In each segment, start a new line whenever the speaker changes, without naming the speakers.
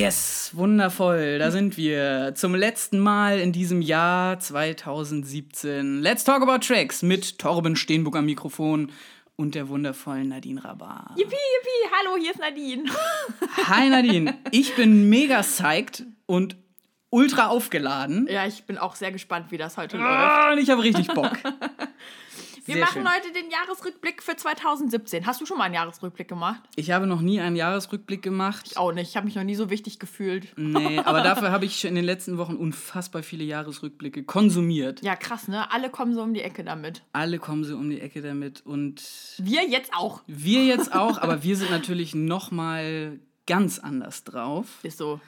Yes, wundervoll. Da sind wir zum letzten Mal in diesem Jahr 2017. Let's talk about tracks mit Torben Steenbuck am Mikrofon und der wundervollen Nadine Rabar.
Yippie, yippie, hallo, hier ist Nadine.
Hi Nadine, ich bin mega psyched und ultra aufgeladen.
Ja, ich bin auch sehr gespannt, wie das heute
Ah,
läuft.
und ich habe richtig Bock.
Wir
Sehr
machen
schön.
heute den Jahresrückblick für 2017. Hast du schon mal einen Jahresrückblick gemacht?
Ich habe noch nie einen Jahresrückblick gemacht.
Ich auch nicht. Ich habe mich noch nie so wichtig gefühlt.
Nee, aber dafür habe ich schon in den letzten Wochen unfassbar viele Jahresrückblicke konsumiert.
Ja, krass, ne? Alle kommen so um die Ecke damit.
Alle kommen so um die Ecke damit und
Wir jetzt auch.
wir jetzt auch, aber wir sind natürlich noch mal ganz anders drauf.
Ist so.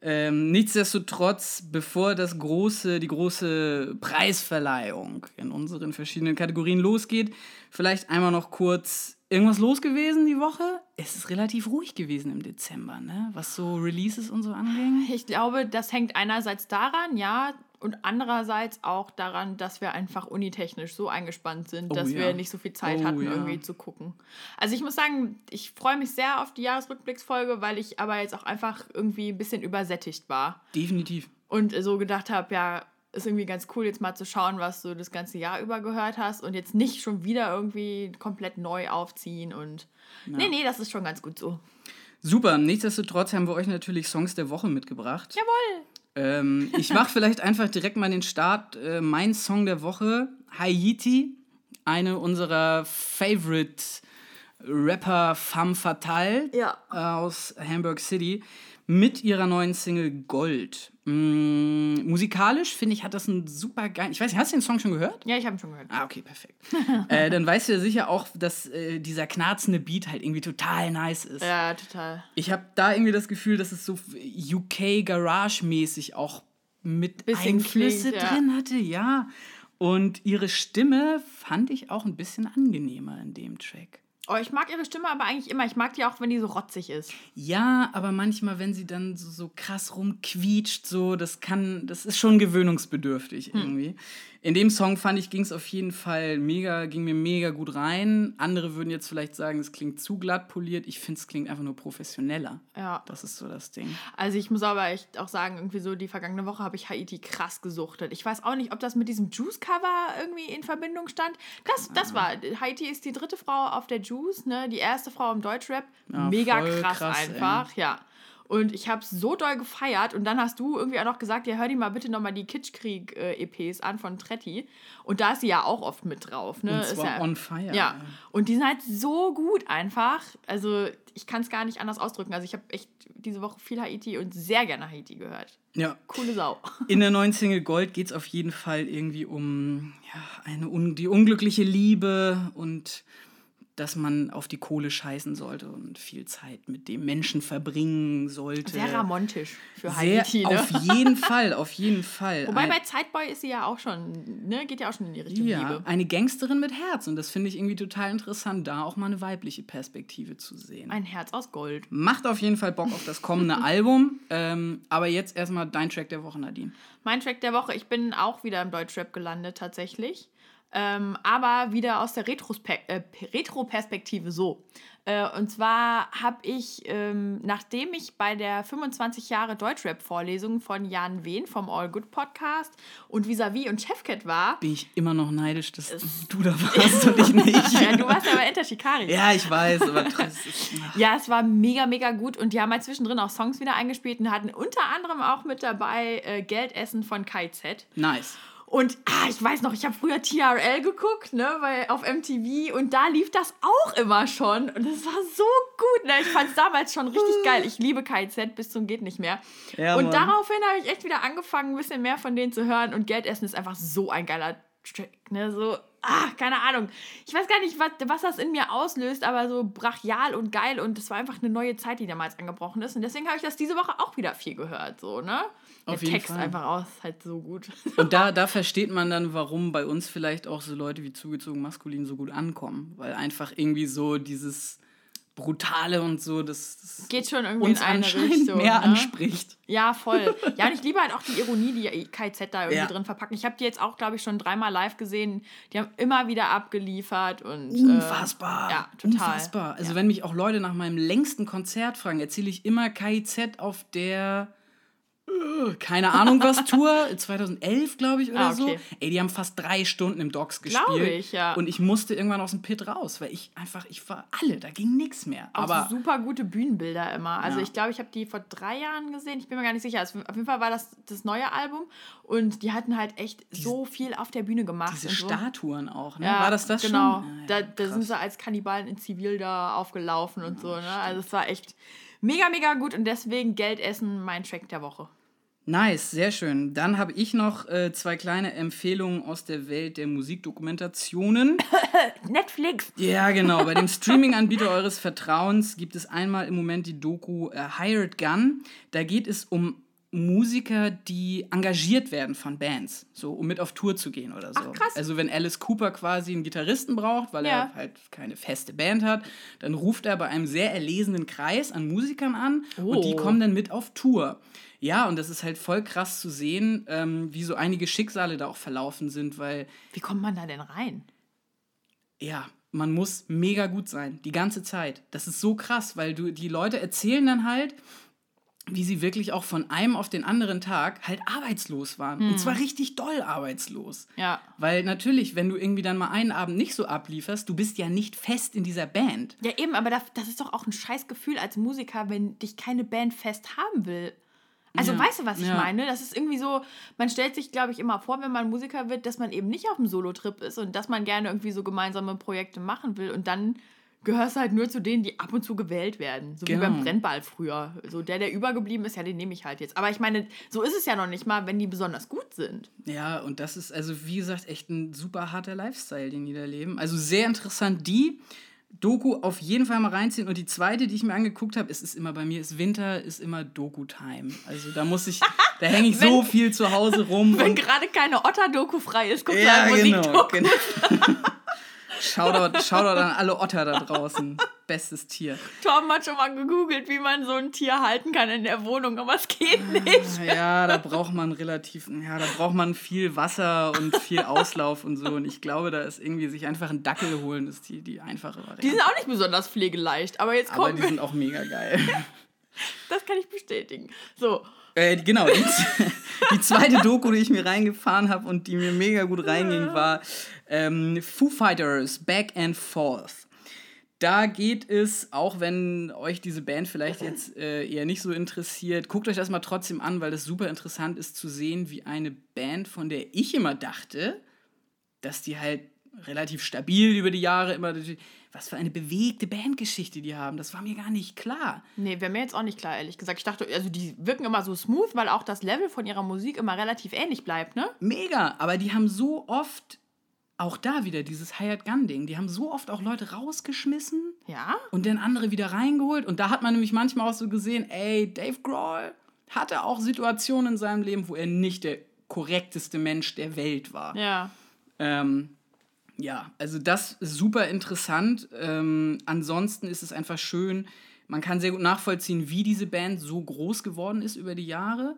Ähm, nichtsdestotrotz, bevor das große, die große Preisverleihung in unseren verschiedenen Kategorien losgeht, vielleicht einmal noch kurz irgendwas los gewesen die Woche. Es ist relativ ruhig gewesen im Dezember, ne? Was so Releases und so anging.
Ich glaube, das hängt einerseits daran, ja, und andererseits auch daran, dass wir einfach unitechnisch so eingespannt sind,
Oh
dass
ja.
wir nicht so viel Zeit
Oh
hatten,
ja.
irgendwie zu gucken. Also ich muss sagen, ich freue mich sehr auf die Jahresrückblicksfolge, weil ich aber jetzt auch einfach irgendwie ein bisschen übersättigt war
Definitiv.
und so gedacht habe, ja, ist irgendwie ganz cool, jetzt mal zu schauen, was du das ganze Jahr über gehört hast und jetzt nicht schon wieder irgendwie komplett neu aufziehen und nee, nee, das ist schon ganz gut so.
Super, nichtsdestotrotz haben wir euch natürlich Songs der Woche mitgebracht.
Jawohl!
Ähm, ich mache vielleicht einfach direkt mal den Start. Äh, mein Song der Woche, Haiti, eine unserer Favorite Rapper Femme Fatale
Ja.
aus Hamburg City mit ihrer neuen Single Gold. Mm, musikalisch finde ich, hat das einen super geilen. Ich weiß nicht, hast du den Song schon gehört?
Ja, ich habe ihn schon gehört.
Ah, okay, perfekt. äh, dann weißt du ja sicher auch, dass äh, dieser knarzende Beat halt irgendwie total nice ist.
Ja, total.
Ich habe da irgendwie das Gefühl, dass es so UK Garage-mäßig auch mit
Bisschen
Einflüsse
klingt, ja.
drin hatte, ja. Und ihre Stimme fand ich auch ein bisschen angenehmer in dem Track.
Oh, ich mag ihre Stimme aber eigentlich immer. Ich mag die auch, wenn die so rotzig ist.
Ja, aber manchmal, wenn sie dann so, so krass rumquietscht, so, das kann, das ist schon gewöhnungsbedürftig
Hm.
In dem Song fand ich, ging es auf jeden Fall mega, ging mir mega gut rein. Andere würden jetzt vielleicht sagen, es klingt zu glatt poliert. Ich finde, es klingt einfach nur professioneller.
Ja.
Das ist so das Ding.
Also ich muss aber echt auch sagen, irgendwie so die vergangene Woche habe ich Haiti krass gesuchtet. Ich weiß auch nicht, ob das mit diesem Juice-Cover irgendwie in Verbindung stand. Das, das war, Haiti ist die dritte Frau auf der Juice, ne? Die erste Frau im Deutschrap.
Ja,
Mega krass,
krass,
einfach, ja. Und ich habe so doll gefeiert und dann hast du irgendwie auch noch gesagt, ja, hör dir mal bitte nochmal die Kitschkrieg-EPs an von Tretti. Und da ist sie ja auch oft mit drauf. Ne?
Und zwar
ja,
on fire.
Ja, und die sind halt so gut einfach. Also ich kann es gar nicht anders ausdrücken. Also ich habe echt diese Woche viel Haiti und sehr gerne Haiti gehört.
ja.
Coole Sau.
In der neuen Single Gold geht es auf jeden Fall irgendwie um ja, eine un die unglückliche Liebe und dass man auf die Kohle scheißen sollte und viel Zeit mit dem Menschen verbringen sollte.
Sehr ramontisch für
Sehr-
Haiti. Ne?
Auf jeden Fall, auf jeden Fall.
Wobei
Ein-
bei Zeitboy ist sie ja auch schon, ne, geht ja auch schon in die Richtung
ja,
Liebe.
eine Gangsterin mit Herz und das finde ich irgendwie total interessant, da auch mal eine weibliche Perspektive zu sehen.
Ein Herz aus Gold.
Macht auf jeden Fall Bock auf das kommende Album. Ähm, aber jetzt erstmal dein Track der Woche, Nadine.
Mein Track der Woche, ich bin auch wieder im Deutschrap gelandet tatsächlich. Ähm, aber wieder aus der Retrospe äh, Retro-Perspektive so. Äh, und zwar habe ich, ähm, nachdem ich bei der 25 Jahre Deutschrap-Vorlesung von Jan Wehn vom All Good Podcast und Visavi und Chefcat war,
Bin ich immer noch neidisch, dass du da warst und ich nicht.
ja, du warst ja bei Enter Shikari.
Ja, ich weiß, aber trotzdem.
Ja, es war mega, mega gut und die haben halt zwischendrin auch Songs wieder eingespielt und hatten unter anderem auch mit dabei äh, Geldessen von Kai Z.
Nice.
Und ah, ich weiß noch, ich habe früher TRL geguckt, ne, weil auf MTV und da lief das auch immer schon und das war so gut, ne? Ich fand es damals schon richtig geil. Ich liebe KZ bis zum geht nicht mehr.
Ja,
und
Mann.
daraufhin habe ich echt wieder angefangen, ein bisschen mehr von denen zu hören und Geldessen ist einfach so ein geiler Track, ne, so ah, keine Ahnung. Ich weiß gar nicht, was, was das in mir auslöst, aber so brachial und geil und das war einfach eine neue Zeit, die damals angebrochen ist und deswegen habe ich das diese Woche auch wieder viel gehört, so, ne? Der
Auf jeden
Text
Fall.
einfach aus, halt so gut.
Und da, da versteht man dann, warum bei uns vielleicht auch so Leute wie zugezogen maskulin so gut ankommen. Weil einfach irgendwie so dieses Brutale und so, das, das
Geht schon irgendwie
uns
in eine Richtung,
mehr
ne?
anspricht.
Ja, voll. Ja, und ich liebe halt auch die Ironie, die KZ da irgendwie
Ja.
drin verpacken. Ich habe die jetzt auch, glaube ich, schon dreimal live gesehen. Die haben immer wieder abgeliefert und.
Unfassbar.
Äh, ja, total.
Unfassbar. Also, wenn mich auch Leute nach meinem längsten Konzert fragen, erzähle ich immer KIZ auf der. Keine Ahnung was Tour, 2011 glaube ich oder
Ah, okay.
so. Ey, die haben fast drei Stunden im Docks gespielt.
Glaube ich, ja.
Und ich musste irgendwann aus dem Pit raus, weil ich einfach, ich war alle, da ging nichts mehr.
Auch
Aber
super gute Bühnenbilder immer. Also
Ja.
ich glaube, ich habe die vor drei Jahren gesehen. Ich bin mir gar nicht sicher. Also auf jeden Fall war das das neue Album und die hatten halt echt so viel auf der Bühne gemacht.
diese
so.
Statuen auch, ne?
Ja,
war das das
genau.
schon? Ah,
da
ja,
da sind sie als Kannibalen in Zivil da aufgelaufen und so. Ne? Also es war echt mega, mega gut und deswegen Geld essen mein Track der Woche.
Nice, sehr schön. Dann habe ich noch äh, zwei kleine Empfehlungen aus der Welt der Musikdokumentationen.
Netflix.
Ja, genau. Bei dem Streaming-Anbieter eures Vertrauens gibt es einmal im Moment die Doku äh, Hired Gun. Da geht es um Musiker, die engagiert werden von Bands, so um mit auf Tour zu gehen oder so.
Ach, krass.
Also wenn Alice Cooper quasi einen Gitarristen braucht, weil
Ja.
er halt keine feste Band hat, dann ruft er bei einem sehr erlesenen Kreis an Musikern an und die
Oh.
kommen dann mit auf Tour. Ja, und das ist halt voll krass zu sehen, ähm, wie so einige Schicksale da auch verlaufen sind, weil
Wie kommt man da denn rein?
ja, man muss mega gut sein, die ganze Zeit. Das ist so krass, weil du die Leute erzählen dann halt, wie sie wirklich auch von einem auf den anderen Tag halt arbeitslos waren. Und zwar richtig doll arbeitslos.
Ja.
Weil natürlich, wenn du irgendwie dann mal einen Abend nicht so ablieferst, du bist ja nicht fest in dieser Band.
Ja, eben, aber das, das ist doch auch ein scheiß Gefühl als Musiker, wenn dich keine Band fest haben will. Also
Ja,
weißt du, was ich
ja.
meine? Das ist irgendwie so, man stellt sich, glaube ich, immer vor, wenn man Musiker wird, dass man eben nicht auf dem Solo-Trip ist und dass man gerne irgendwie so gemeinsame Projekte machen will und dann gehörst du halt nur zu denen, die ab und zu gewählt werden. So
Genau.
wie beim Brennball früher. So der, der übergeblieben ist, ja, den nehme ich halt jetzt. Aber ich meine, so ist es ja noch nicht mal, wenn die besonders gut sind.
Ja, und das ist also, wie gesagt, echt ein super harter Lifestyle, den die da leben. Also sehr interessant. Die Doku auf jeden Fall mal reinziehen. Und die zweite, die ich mir angeguckt habe, es ist immer bei mir, ist Winter, ist immer Doku-Time. Also da muss ich, da hänge ich so viel zu Hause rum.
Wenn gerade keine Otter-Doku frei ist, guckst du
ja, genau.
Musikdoku.
genau. Shoutout, Shoutout an alle Otter da draußen. Bestes Tier.
Torben hat schon mal gegoogelt, wie man so ein Tier halten kann in der Wohnung, aber es geht nicht.
Ja, da braucht man relativ, ja, da braucht man viel Wasser und viel Auslauf und so. Und ich glaube, da ist irgendwie sich einfach einen Dackel holen, ist die, die einfache Variante.
Die sind auch nicht besonders pflegeleicht, aber jetzt
Aber
kommt
die sind auch mega geil.
das kann ich bestätigen. So,
Äh, genau, die, die zweite Doku, die ich mir reingefahren habe und die mir mega gut reinging, war ähm, Foo Fighters Back and Forth. Da geht es, auch wenn euch diese Band vielleicht jetzt äh, eher nicht so interessiert, guckt euch das mal trotzdem an, weil das super interessant ist zu sehen, wie eine Band, von der ich immer dachte, dass die halt relativ stabil über die Jahre immer, was für eine bewegte Bandgeschichte die haben, das war mir gar nicht klar.
nee, wäre mir jetzt auch nicht klar, ehrlich gesagt. Ich dachte, also die wirken immer so smooth, weil auch das Level von ihrer Musik immer relativ ähnlich bleibt, ne?
Mega, aber die haben so oft, auch da wieder dieses Hired Gun Ding, die haben so oft auch Leute rausgeschmissen
Ja?
und dann andere wieder reingeholt. Und da hat man nämlich manchmal auch so gesehen, ey, Dave Grohl hatte auch Situationen in seinem Leben, wo er nicht der korrekteste Mensch der Welt war.
Ja.
Ähm, ja, also das ist super interessant. Ähm, ansonsten ist es einfach schön. Man kann sehr gut nachvollziehen, wie diese Band so groß geworden ist über die Jahre.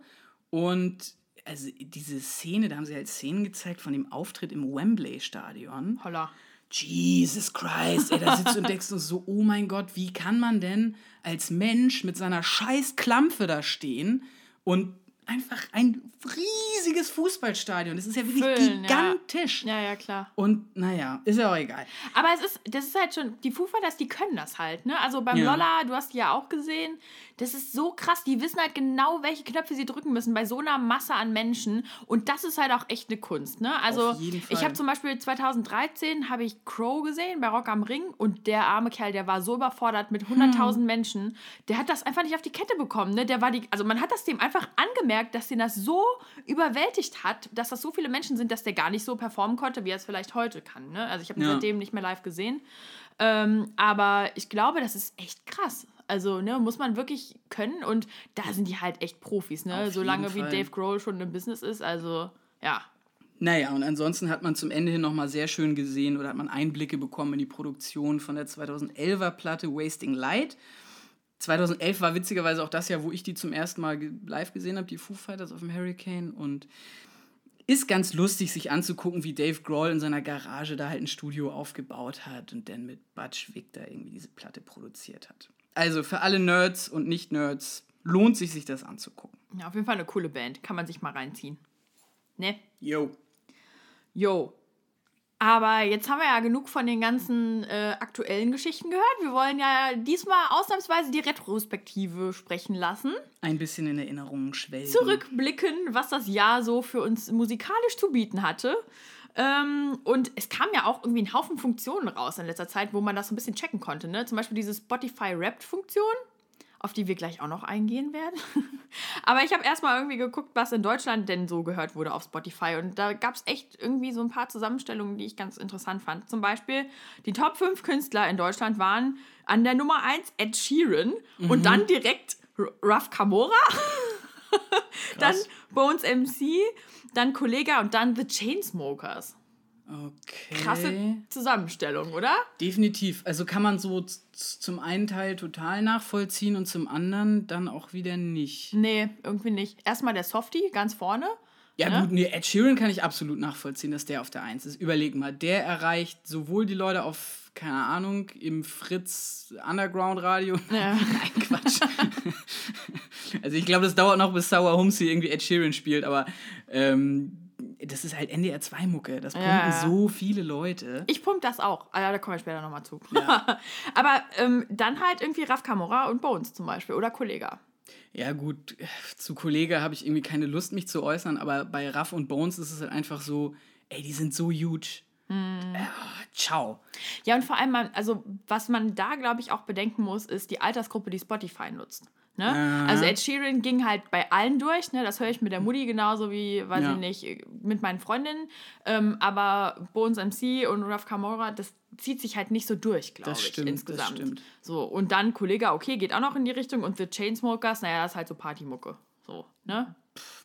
Und also diese Szene, da haben sie halt Szenen gezeigt von dem Auftritt im Wembley-Stadion.
Holla.
Jesus Christ, ey, da sitzt du und denkst du so, oh mein Gott, wie kann man denn als Mensch mit seiner scheiß Klampfe da stehen und einfach ein riesiges Fußballstadion, das ist ja wirklich
Füllen, ja.
gigantisch.
Ja, ja, klar.
Und naja, ist ja auch egal.
Aber es ist, das ist halt schon, die Fighters, die können das halt, ne? Also beim
Ja.
Lolla, du hast die ja auch gesehen, das ist so krass, die wissen halt genau, welche Knöpfe sie drücken müssen bei so einer Masse an Menschen und das ist halt auch echt eine Kunst, ne? Also
Auf jeden
ich habe zum Beispiel 2013 habe ich Crow gesehen bei Rock am Ring und der arme Kerl, der war so überfordert mit 100.000 Menschen, der hat das einfach nicht auf die Kette bekommen, ne? Der war die, also man hat das dem einfach angemerkt, dass den das so überwältigt hat, dass das so viele Menschen sind, dass der gar nicht so performen konnte, wie er es vielleicht heute kann, ne? Also ich habe ihn
Ja.
seitdem nicht mehr live gesehen. Ähm, aber ich glaube, das ist echt krass. Also, ne, muss man wirklich können und da sind die halt echt Profis, ne? Solange wie. Dave Grohl schon im Business ist, also ja.
Naja, und ansonsten hat man zum Ende hin nochmal sehr schön gesehen oder hat man Einblicke bekommen in die Produktion von der 2011er Platte Wasting Light. 2011 war witzigerweise auch das Jahr, wo ich die zum ersten Mal live gesehen habe, die Foo Fighters auf dem Hurricane. Und ist ganz lustig, sich anzugucken, wie Dave Grohl in seiner Garage da halt ein Studio aufgebaut hat und dann mit Butch Vig da irgendwie diese Platte produziert hat. Also für alle Nerds und Nicht-Nerds lohnt sich, sich das anzugucken.
Ja, auf jeden Fall eine coole Band. Kann man sich mal reinziehen. Ne?
Yo.
Jo. Aber jetzt haben wir ja genug von den ganzen äh, aktuellen Geschichten gehört. Wir wollen ja diesmal ausnahmsweise die Retrospektive sprechen lassen.
Ein bisschen in Erinnerungen schwelgen.
Zurückblicken, was das Jahr so für uns musikalisch zu bieten hatte. Ähm, und es kam ja auch irgendwie ein Haufen Funktionen raus in letzter Zeit, wo man das so ein bisschen checken konnte. Ne? Zum Beispiel diese Spotify-Wrapped-Funktion auf die wir gleich auch noch eingehen werden. Aber ich habe erstmal irgendwie geguckt, was in Deutschland denn so gehört wurde auf Spotify. Und da gab es echt irgendwie so ein paar Zusammenstellungen, die ich ganz interessant fand. Zum Beispiel, die Top 5 Künstler in Deutschland waren an der Nummer 1 Ed Sheeran mhm. und dann direkt Ruff Camora, dann Bones MC, dann Kollega und dann The Chainsmokers.
Okay.
Krasse Zusammenstellung, oder?
Definitiv. Also kann man so zum einen Teil total nachvollziehen und zum anderen dann auch wieder nicht.
Nee, irgendwie nicht. Erstmal der Softie ganz vorne.
Ja, ne? gut, nee, Ed Sheeran kann ich absolut nachvollziehen, dass der auf der Eins ist. Überleg mal, der erreicht sowohl die Leute auf, keine Ahnung, im Fritz Underground Radio. Ja. Nein, Quatsch. also ich glaube, das dauert noch, bis Sour Humsey irgendwie Ed Sheeran spielt, aber ähm, das ist halt NDR 2 Mucke. Das pumpen ja. so viele Leute.
Ich pump das auch. Ah, ja, da kommen wir später nochmal zu. Ja. Aber ähm, dann halt irgendwie Raf Kamora und Bones zum Beispiel oder Kollega.
Ja, gut, zu Kollege habe ich irgendwie keine Lust, mich zu äußern, aber bei Raff und Bones ist es halt einfach so, ey, die sind so huge. Mm. Äh, ciao.
Ja, und vor allem, also was man da, glaube ich, auch bedenken muss, ist die Altersgruppe, die Spotify nutzt. Ne? Also Ed Sheeran ging halt bei allen durch, ne? das höre ich mit der Mutti genauso wie, weiß ja. ich nicht, mit meinen Freundinnen. Ähm, aber Bones MC und Raf Kamora, das zieht sich halt nicht so durch, glaube ich,
stimmt,
insgesamt.
Das stimmt.
So, und dann Kollege, okay, geht auch noch in die Richtung und The Chainsmokers, naja, das ist halt so Partymucke. So, ne?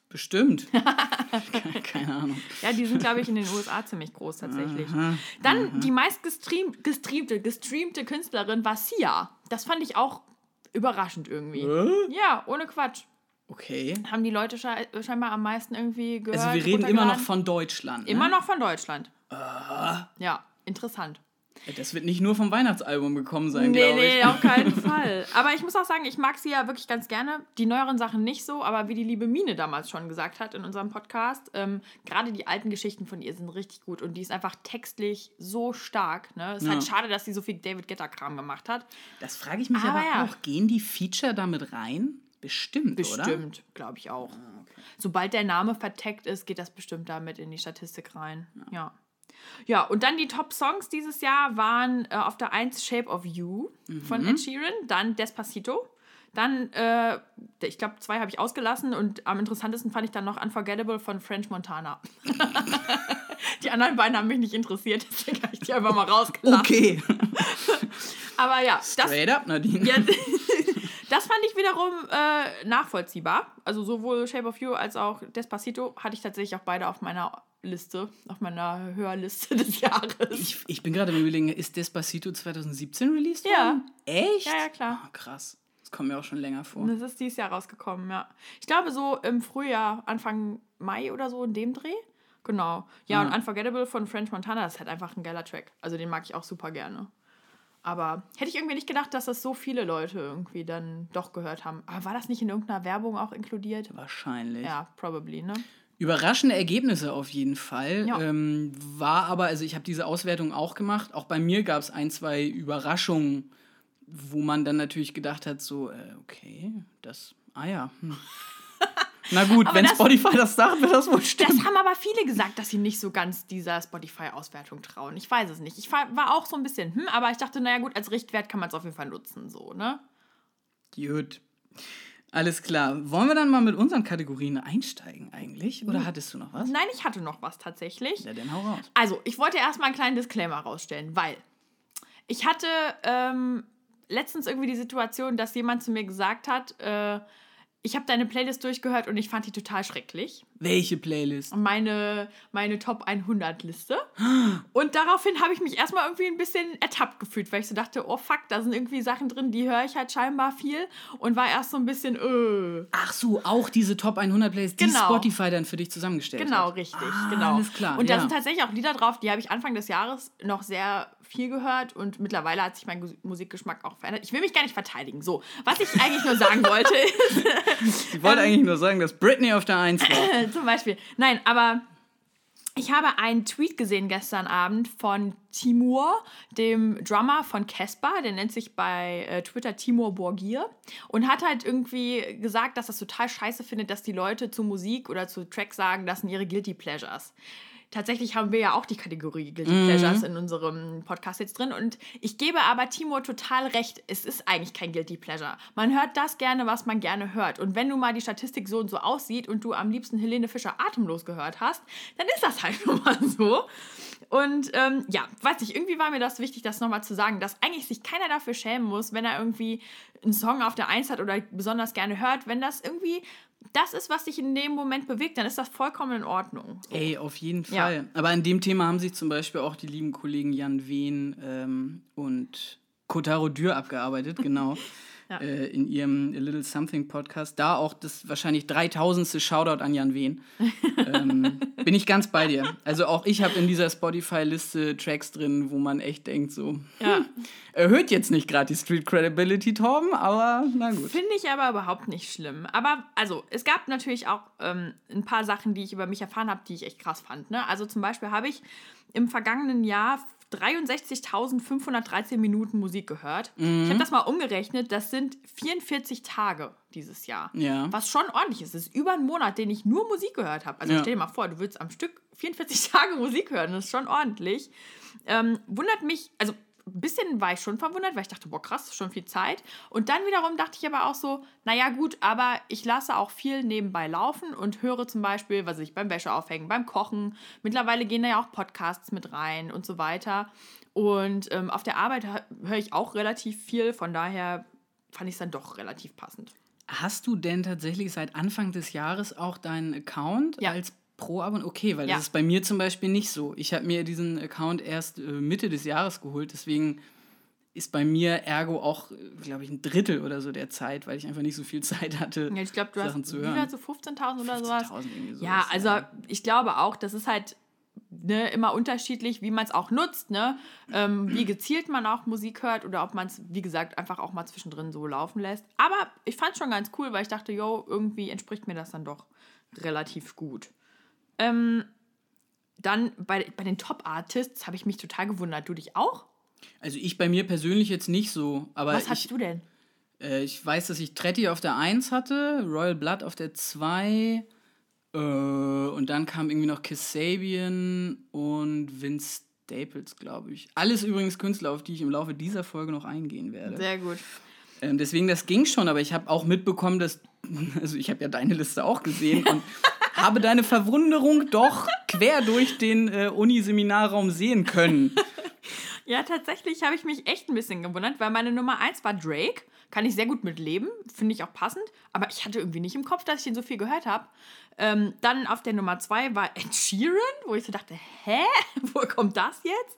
Bestimmt. Keine Ahnung.
Ja, die sind, glaube ich, in den USA ziemlich groß tatsächlich. Aha, Dann aha. die meist gestreamte, gestreamte Künstlerin war Sia. Das fand ich auch Überraschend irgendwie. Äh? Ja, ohne Quatsch.
Okay.
Haben die Leute scheinbar am meisten irgendwie gehört.
Also wir reden immer noch von Deutschland.
Ne? Immer noch von Deutschland. Uh. Ja, interessant.
Das wird nicht nur vom Weihnachtsalbum gekommen sein, nee, glaube ich.
Nee, auf keinen Fall. Aber ich muss auch sagen, ich mag sie ja wirklich ganz gerne. Die neueren Sachen nicht so, aber wie die liebe Mine damals schon gesagt hat in unserem Podcast, ähm, gerade die alten Geschichten von ihr sind richtig gut und die ist einfach textlich so stark. Ne? Es ist halt ja. halt schade, dass sie so viel David Getter-Kram gemacht hat.
Das frage ich mich aber, aber ja. auch. Gehen die Feature damit rein? Bestimmt,
bestimmt oder? Bestimmt, glaube ich auch. Ah, okay. Sobald der Name verteckt ist, geht das bestimmt damit in die Statistik rein. ja. ja. Ja, und dann die Top-Songs dieses Jahr waren äh, auf der 1 Shape of You mhm. von Ed Sheeran, dann Despacito, dann, äh, ich glaube, zwei habe ich ausgelassen und am interessantesten fand ich dann noch Unforgettable von French Montana. die anderen beiden haben mich nicht interessiert, deswegen habe ich die einfach mal rausgelassen.
Okay.
Aber ja.
Straight das, up, Nadine. Ja,
das fand ich wiederum äh, nachvollziehbar. Also sowohl Shape of You als auch Despacito hatte ich tatsächlich auch beide auf meiner Liste, auf meiner Hörliste des Jahres.
Ich, ich bin gerade im Überlegen, ist Despacito 2017 released
worden? Ja.
Echt?
Ja, ja, klar.
Oh, krass. Das kommt mir auch schon länger vor.
Das ist dieses Jahr rausgekommen, ja. Ich glaube so im Frühjahr, Anfang Mai oder so in dem Dreh. Genau. Ja, mhm. und Unforgettable von French Montana, das ist halt einfach ein geiler Track. Also den mag ich auch super gerne. Aber hätte ich irgendwie nicht gedacht, dass das so viele Leute irgendwie dann doch gehört haben. Aber war das nicht in irgendeiner Werbung auch inkludiert?
Wahrscheinlich.
Ja, probably, ne?
Überraschende Ergebnisse auf jeden Fall. Ja. Ähm, war aber, also ich habe diese Auswertung auch gemacht. Auch bei mir gab es ein, zwei Überraschungen, wo man dann natürlich gedacht hat, so, äh, okay, das, ah ja. Hm. Na gut, wenn das, Spotify das sagt, wird das wohl stimmen.
Das haben aber viele gesagt, dass sie nicht so ganz dieser Spotify-Auswertung trauen. Ich weiß es nicht. Ich war auch so ein bisschen, hm, aber ich dachte, naja gut, als Richtwert kann man es auf jeden Fall nutzen, so, ne?
Gut. Alles klar. Wollen wir dann mal mit unseren Kategorien einsteigen eigentlich? Oder hm. hattest du noch was?
Nein, ich hatte noch was tatsächlich.
Ja, dann hau raus.
Also, ich wollte erstmal einen kleinen Disclaimer rausstellen, weil ich hatte ähm, letztens irgendwie die Situation, dass jemand zu mir gesagt hat, äh, ich habe deine Playlist durchgehört und ich fand die total schrecklich.
Welche Playlist?
Meine, meine Top 100 Liste. Und daraufhin habe ich mich erstmal irgendwie ein bisschen ertappt gefühlt, weil ich so dachte, oh fuck, da sind irgendwie Sachen drin, die höre ich halt scheinbar viel und war erst so ein bisschen, äh.
Ach so, auch diese Top 100 Playlist, die
Genau.
Spotify dann für dich zusammengestellt
Genau,
hat.
richtig,
ah,
genau.
Alles klar.
Und da
ja.
sind tatsächlich auch Lieder drauf, die habe ich Anfang des Jahres noch sehr viel gehört und mittlerweile hat sich mein Musikgeschmack auch verändert. Ich will mich gar nicht verteidigen. So, was ich eigentlich nur sagen wollte, ist
ich wollte eigentlich nur sagen, dass Britney auf der 1 war.
zum Beispiel, nein, aber ich habe einen Tweet gesehen gestern Abend von Timur, dem Drummer von Casper, der nennt sich bei äh, Twitter Timur Borgir und hat halt irgendwie gesagt, dass das total scheiße findet, dass die Leute zu Musik oder zu Tracks sagen, das sind ihre Guilty Pleasures. Tatsächlich haben wir ja auch die Kategorie Guilty Pleasures in unserem Podcast jetzt drin. Und ich gebe aber Timur total recht, es ist eigentlich kein Guilty Pleasure. Man hört das gerne, was man gerne hört. Und wenn du mal die Statistik so und so aussieht und du am liebsten Helene Fischer atemlos gehört hast, dann ist das halt nun mal so. Und ähm, ja, weiß nicht, irgendwie war mir das wichtig, das nochmal zu sagen, dass eigentlich sich keiner dafür schämen muss, wenn er irgendwie einen Song auf der Eins hat oder besonders gerne hört. Wenn das irgendwie das ist, was dich in dem Moment bewegt, dann ist das vollkommen in Ordnung.
Ey, auf jeden
Ja.
Fall. Aber an dem Thema haben sich zum Beispiel auch die lieben Kollegen Jan Wehn ähm, und Kotaro Dürr abgearbeitet, genau.
Ja.
äh, in ihrem A Little Something Podcast. Da auch das wahrscheinlich 3000. Shoutout an Jan Wehn. ähm, bin ich ganz bei dir. Also auch ich habe in dieser Spotify-Liste Tracks drin, wo man echt denkt, so,
Ja.
erhöht jetzt nicht gerade die Street Credibility, Torben, aber na gut.
Finde ich aber überhaupt nicht schlimm. Aber, also, es gab natürlich auch ähm, ein paar Sachen, die ich über mich erfahren habe, die ich echt krass fand. Ne? Also zum Beispiel habe ich im vergangenen Jahr 63.513 Minuten Musik gehört. Ich habe das mal umgerechnet, das sind 44 Tage dieses Jahr.
Ja.
Was schon ordentlich ist. Das ist über einen Monat, den ich nur Musik gehört habe. Also
Ja.
stell dir mal vor, du würdest am Stück 44 Tage Musik hören. Das ist schon ordentlich. Ähm, wundert mich, also ein bisschen war ich schon verwundert, weil ich dachte, boah, krass, schon viel Zeit. Und dann wiederum dachte ich aber auch so, naja, gut, aber ich lasse auch viel nebenbei laufen und höre zum Beispiel, was ich beim Wäscheaufhängen, beim Kochen. Mittlerweile gehen da ja auch Podcasts mit rein und so weiter. Und ähm, auf der Arbeit hö- höre ich auch relativ viel, von daher fand ich es dann doch relativ passend.
Hast du denn tatsächlich seit Anfang des Jahres auch deinen Account
Ja.
als Pro-Abo? Okay, weil
Ja.
das ist bei mir zum Beispiel nicht so. Ich habe mir diesen Account erst äh, Mitte des Jahres geholt, deswegen ist bei mir ergo auch, glaube ich, ein Drittel oder so der Zeit, weil ich einfach nicht so viel Zeit hatte,
Ja, ich glaube, du
Sachen
hast
zu
wie
hören.
viel hast du, 15.000 oder sowas.
15.000 irgendwie sowas,
Ja, also ich glaube auch, das ist halt ne, immer unterschiedlich, wie man es auch nutzt, ne? Ähm, wie gezielt man auch Musik hört oder ob man es, wie gesagt, einfach auch mal zwischendrin so laufen lässt. Aber ich fand es schon ganz cool, weil ich dachte, yo, irgendwie entspricht mir das dann doch relativ gut. Ähm, dann bei, bei den Top-Artists habe ich mich total gewundert. Du dich auch?
Also ich bei mir persönlich jetzt nicht so, aber
Was hast du denn?
äh, ich weiß, dass ich Tretti auf der 1 hatte, Royal Blood auf der 2 äh, und dann kam irgendwie noch Kasabian und Vince Staples, glaube ich. Alles übrigens Künstler, auf die ich im Laufe dieser Folge noch eingehen werde.
Sehr gut.
Ähm, deswegen, das ging schon, aber ich habe auch mitbekommen, dass, also ich habe ja deine Liste auch gesehen und habe deine Verwunderung doch quer durch den äh, Uniseminarraum sehen können.
Ja, tatsächlich habe ich mich echt ein bisschen gewundert, weil meine Nummer 1 war Drake. Kann ich sehr gut mit leben, finde ich auch passend. Aber ich hatte irgendwie nicht im Kopf, dass ich den so viel gehört habe. Ähm, dann auf der Nummer 2 war Ed Sheeran, wo ich so dachte, hä? Woher kommt das jetzt?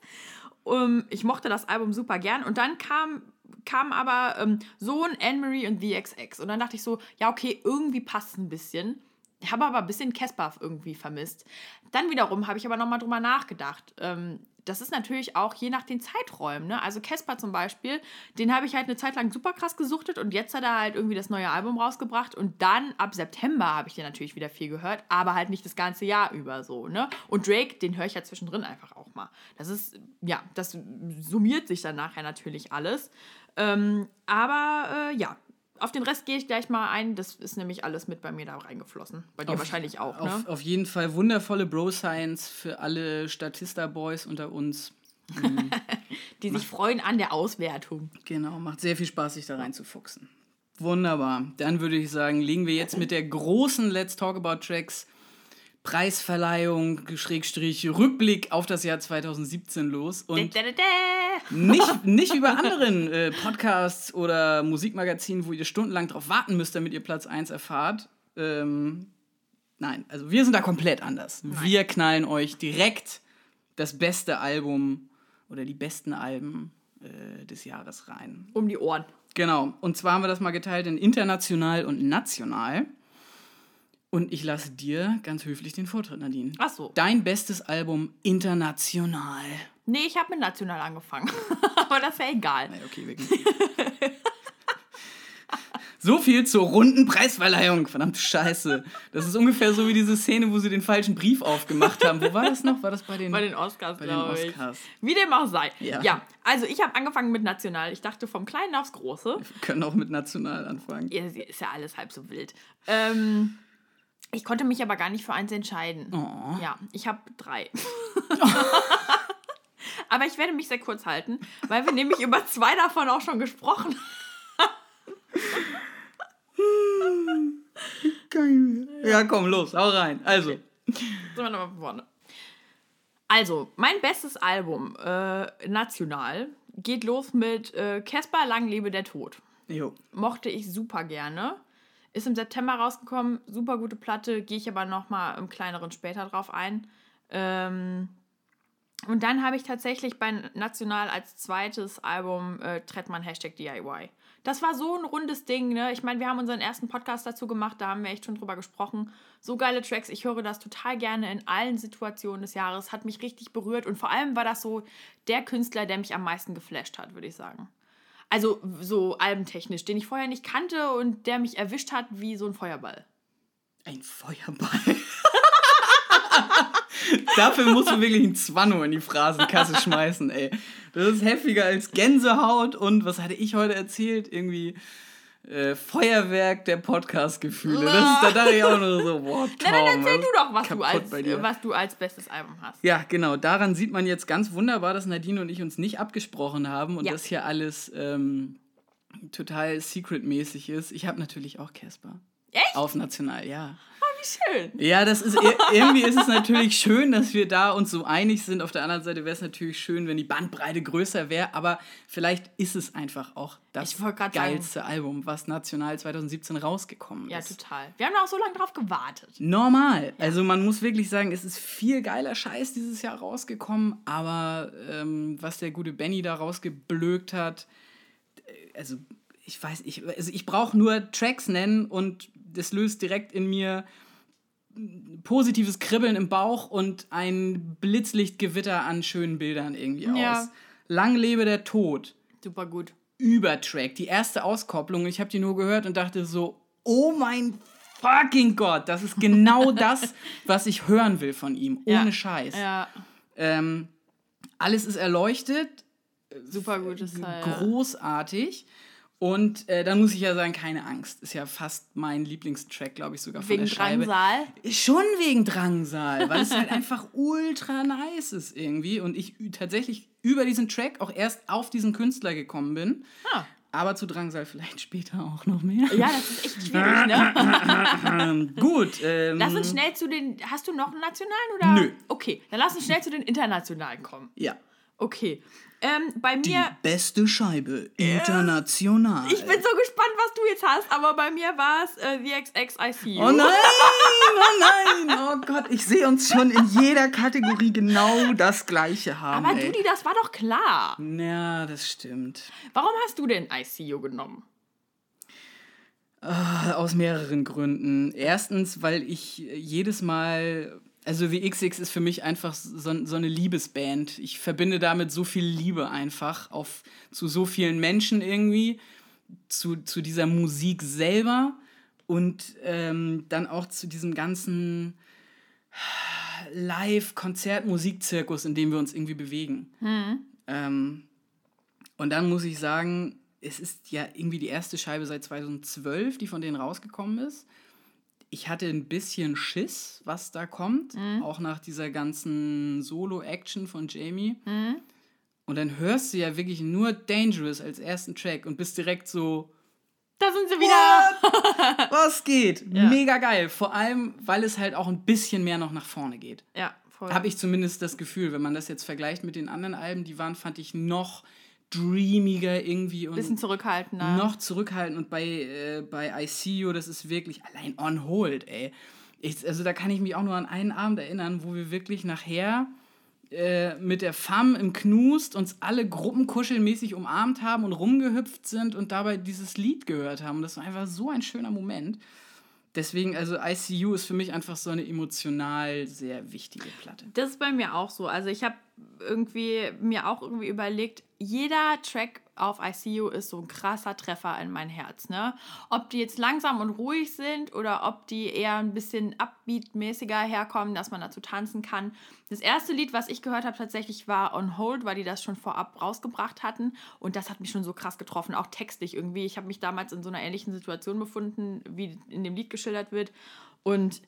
Ähm, ich mochte das Album super gern. Und dann kam, kam aber ähm, Sohn, Anne-Marie und The XX. Und dann dachte ich so, ja, okay, irgendwie passt es ein bisschen. Habe aber ein bisschen Casper irgendwie vermisst. Dann wiederum habe ich aber nochmal drüber nachgedacht. Ähm, das ist natürlich auch je nach den Zeiträumen. Ne? Also Casper zum Beispiel, den habe ich halt eine Zeit lang super krass gesuchtet und jetzt hat er halt irgendwie das neue Album rausgebracht und dann ab September habe ich den natürlich wieder viel gehört, aber halt nicht das ganze Jahr über so. Ne? Und Drake, den höre ich ja zwischendrin einfach auch mal. Das ist, ja, das summiert sich dann nachher natürlich alles. Ähm, aber äh, ja, auf den Rest gehe ich gleich mal ein. Das ist nämlich alles mit bei mir da reingeflossen. Bei dir wahrscheinlich auch, ne?
Auf, auf jeden Fall wundervolle Bro-Science für alle Statista-Boys unter uns.
Die sich freuen an der Auswertung.
Genau, macht sehr viel Spaß, sich da reinzufuchsen. Wunderbar. Dann würde ich sagen, legen wir jetzt mit der großen Let's Talk About Tracks Preisverleihung, Schrägstrich, Rückblick auf das Jahr 2017 los. Und
Da, da, da.
nicht, nicht über anderen äh, Podcasts oder Musikmagazinen, wo ihr stundenlang drauf warten müsst, damit ihr Platz 1 erfahrt. Ähm, Nein, also wir sind da komplett anders. Wir knallen euch direkt das beste Album oder die besten Alben äh, des Jahres rein.
Um die Ohren.
Genau. Und zwar haben wir das mal geteilt in international und national. Und ich lasse dir ganz höflich den Vortritt, Nadine.
Ach so.
Dein bestes Album international.
Nee, ich habe mit national angefangen. Aber das ist ja egal.
Nein, okay, wirklich. So viel zur runden Preisverleihung. Verdammte Scheiße. Das ist ungefähr so wie diese Szene, wo sie den falschen Brief aufgemacht haben. Wo war das noch? War das bei den,
Bei den Oscars,
bei den
glaube ich.
Oscars?
Wie dem auch sei.
Ja.
Ja, also ich habe angefangen mit national. Ich dachte vom Kleinen aufs Große.
Wir können auch mit national anfangen.
Ja, ist ja alles halb so wild. Ähm, ich konnte mich aber gar nicht für eins entscheiden.
Oh.
Ja, ich habe drei. aber ich werde mich sehr kurz halten, weil wir nämlich über zwei davon auch schon gesprochen haben.
Geil. Ja, komm, los, hau rein. Also,
Sind wir nochmal vorne. Also, mein bestes Album, äh, national, geht los mit äh, Casper Lang lebe der Tod.
jo.
mochte ich super gerne. Ist im September rausgekommen, super gute Platte, gehe ich aber nochmal im kleineren später drauf ein. Ähm, und dann habe ich tatsächlich bei National als zweites Album äh, Trettmann Hashtag DIY. Das war so ein rundes Ding, ne? Ich meine, wir haben unseren ersten Podcast dazu gemacht, da haben wir echt schon drüber gesprochen. So geile Tracks, ich höre das total gerne in allen Situationen des Jahres, hat mich richtig berührt und vor allem war das so der Künstler, der mich am meisten geflasht hat, würde ich sagen. Also so albentechnisch, den ich vorher nicht kannte und der mich erwischt hat wie so ein Feuerball.
Ein Feuerball. Dafür musst du wirklich ein Zwanno in die Phrasenkasse schmeißen, ey. Das ist heftiger als Gänsehaut und was hatte ich heute erzählt? Irgendwie äh, Feuerwerk der Podcast-Gefühle. Das ist, da dachte ich auch nur so, boah,
Na, dann
Tom,
erzähl du doch, was du, als, was du als bestes Album hast.
Ja, genau. Daran sieht man jetzt ganz wunderbar, dass Nadine und ich uns nicht abgesprochen haben und
Ja.
das hier alles ähm, total secret-mäßig ist. Ich habe natürlich auch Casper.
Echt?
Auf National, ja.
Wie schön.
Ja, das ist ir- irgendwie ist es natürlich schön, dass wir da uns so einig sind. Auf der anderen Seite wäre es natürlich schön, wenn die Bandbreite größer wäre, aber vielleicht ist es einfach auch das
grad sagen-
geilste Album, was national 2017 rausgekommen
Ja,
ist.
total. Wir haben da auch so lange drauf gewartet.
Normal. Also man muss wirklich sagen, es ist viel geiler Scheiß dieses Jahr rausgekommen, aber ähm, was der gute Benny da rausgeblökt hat, äh, also ich weiß, ich, also ich brauche nur Tracks nennen und das löst direkt in mir positives Kribbeln im Bauch und ein Blitzlichtgewitter an schönen Bildern irgendwie
Ja.
aus. Lang lebe der Tod.
Super gut.
Übertrack, die erste Auskopplung. Ich habe die nur gehört und dachte so, oh mein fucking Gott, das ist genau das, was ich hören will von ihm. Ohne
Ja.
Scheiß.
Ja,
Ähm, alles ist erleuchtet,
super gutes Teil. ja.
Und äh, dann muss ich ja sagen, keine Angst. Ist ja fast mein Lieblingstrack, glaube ich, sogar von
Wegen
der Scheibe.
Drangsal.
Schon wegen Drangsal, weil es halt einfach ultra nice ist irgendwie. Und ich tatsächlich über diesen Track auch erst auf diesen Künstler gekommen bin.
Ah.
Aber zu Drangsal vielleicht später auch noch mehr.
Ja, das ist echt schwierig, ne?
Gut. Ähm,
Lass uns schnell zu den. Hast du noch einen nationalen oder?
Nö.
Okay, dann lass uns schnell zu den internationalen kommen.
Ja.
Okay. Ähm, bei
Die
mir.
beste Scheibe international.
Ich bin so gespannt, was du jetzt hast, aber bei mir war es äh, The XX I See You.
Oh nein, oh nein, oh Gott, ich sehe uns schon in jeder Kategorie genau das Gleiche haben.
aber
ey.
Dudi, das war doch klar.
Ja, das stimmt.
Warum hast du denn I See You genommen?
Aus mehreren Gründen. Erstens, weil ich jedes Mal, also wie XX ist für mich einfach so, so eine Liebesband. Ich verbinde damit so viel Liebe einfach auf, zu so vielen Menschen irgendwie, zu, zu dieser Musik selber und ähm, dann auch zu diesem ganzen Live-Konzert-Musikzirkus, in dem wir uns irgendwie bewegen. Ähm, und dann muss ich sagen, es ist ja irgendwie die erste Scheibe seit 2012, die von denen rausgekommen ist. Ich hatte ein bisschen Schiss, was da kommt, auch nach dieser ganzen Solo-Action von Jamie. Und dann hörst du ja wirklich nur Dangerous als ersten Track und bist direkt so,
Da sind sie wieder.
was geht?
Ja.
Mega geil. Vor allem, weil es halt auch ein bisschen mehr noch nach vorne geht.
Ja, voll.
Habe ich zumindest das Gefühl, wenn man das jetzt vergleicht mit den anderen Alben, die waren, fand ich noch dreamiger irgendwie und
Bisschen zurückhaltender.
noch zurückhaltend. Und bei, äh, bei ICU, das ist wirklich allein on hold, ey. Ich, also da kann ich mich auch nur an einen Abend erinnern, wo wir wirklich nachher äh, mit der Fam im Knust uns alle gruppenkuschelmäßig umarmt haben und rumgehüpft sind und dabei dieses Lied gehört haben. Und das war einfach so ein schöner Moment. Deswegen, also ICU ist für mich einfach so eine emotional sehr wichtige Platte.
Das ist bei mir auch so. Also ich habe irgendwie mir auch irgendwie überlegt, jeder Track auf ICU ist so ein krasser Treffer in mein Herz. Ne? Ob die jetzt langsam und ruhig sind oder ob die eher ein bisschen upbeat-mäßiger herkommen, dass man dazu tanzen kann. Das erste Lied, was ich gehört habe, tatsächlich war On Hold, weil die das schon vorab rausgebracht hatten. Und das hat mich schon so krass getroffen, auch textlich irgendwie. Ich habe mich damals in so einer ähnlichen Situation befunden, wie in dem Lied geschildert wird. Und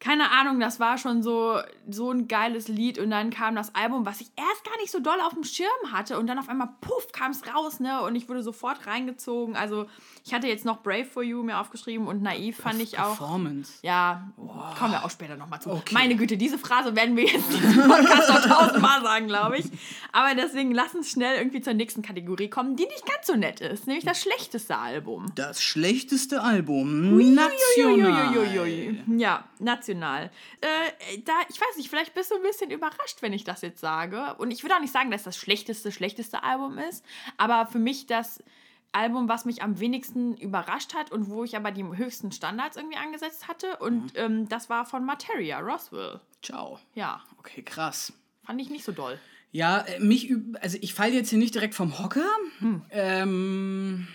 keine Ahnung, das war schon so, so ein geiles Lied und dann kam das Album, was ich erst gar nicht so doll auf dem Schirm hatte und dann auf einmal, puff, kam es raus, ne, und ich wurde sofort reingezogen. Also ich hatte jetzt noch Brave for You mir aufgeschrieben und Naiv fand ich auch.
Performance.
Ja, wow. kommen wir auch später nochmal zu. Okay. Meine Güte, diese Phrase werden wir jetzt diesen Podcast noch tausendmal sagen, glaube ich. Aber deswegen lass uns schnell irgendwie zur nächsten Kategorie kommen, die nicht ganz so nett ist, nämlich das schlechteste Album.
Das schlechteste Album. National.
Ja, national. Äh, da, ich weiß nicht, vielleicht bist du ein bisschen überrascht, wenn ich das jetzt sage. Und ich würde auch nicht sagen, dass das schlechteste, schlechteste Album ist, aber für mich das Album, was mich am wenigsten überrascht hat und wo ich aber die höchsten Standards irgendwie angesetzt hatte. Und mhm. ähm, das war von Materia, Roswell.
Ciao.
Ja.
Okay, krass.
Fand ich nicht so doll.
Ja, äh, mich, also ich falle jetzt hier nicht direkt vom Hocker, hm. ähm,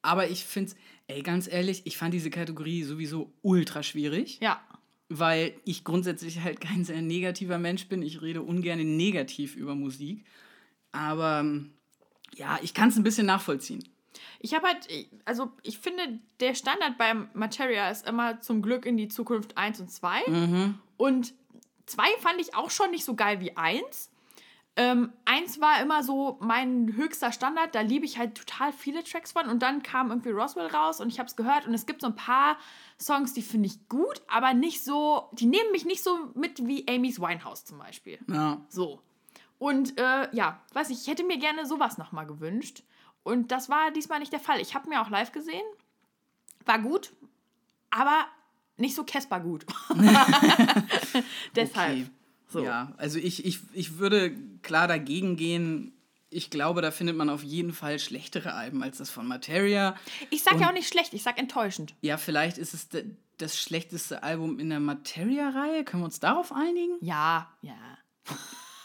aber ich finde es, ey, ganz ehrlich, ich fand diese Kategorie sowieso ultra schwierig.
Ja
weil ich grundsätzlich halt kein sehr negativer Mensch bin. Ich rede ungern negativ über Musik. Aber ja, ich kann es ein bisschen nachvollziehen.
Ich habe halt, also ich finde, der Standard beim Materia ist immer zum Glück in die Zukunft 1 und 2. Mhm. Und 2 fand ich auch schon nicht so geil wie 1. Ähm, eins war immer so mein höchster Standard, da liebe ich halt total viele Tracks von. Und dann kam irgendwie Roswell raus und ich habe es gehört. Und es gibt so ein paar Songs, die finde ich gut, aber nicht so, die nehmen mich nicht so mit wie Amy's Winehouse zum Beispiel.
Ja.
So. Und äh, ja, weiß ich, ich hätte mir gerne sowas nochmal gewünscht. Und das war diesmal nicht der Fall. Ich habe mir auch live gesehen. War gut, aber nicht so Casper gut. Deshalb. Okay.
So. Ja, also ich, ich, ich würde klar dagegen gehen. Ich glaube, da findet man auf jeden Fall schlechtere Alben als das von Materia.
Ich sag Und, ja auch nicht schlecht, ich sag enttäuschend.
Ja, vielleicht ist es das schlechteste Album in der Materia-Reihe. Können wir uns darauf einigen?
Ja, ja.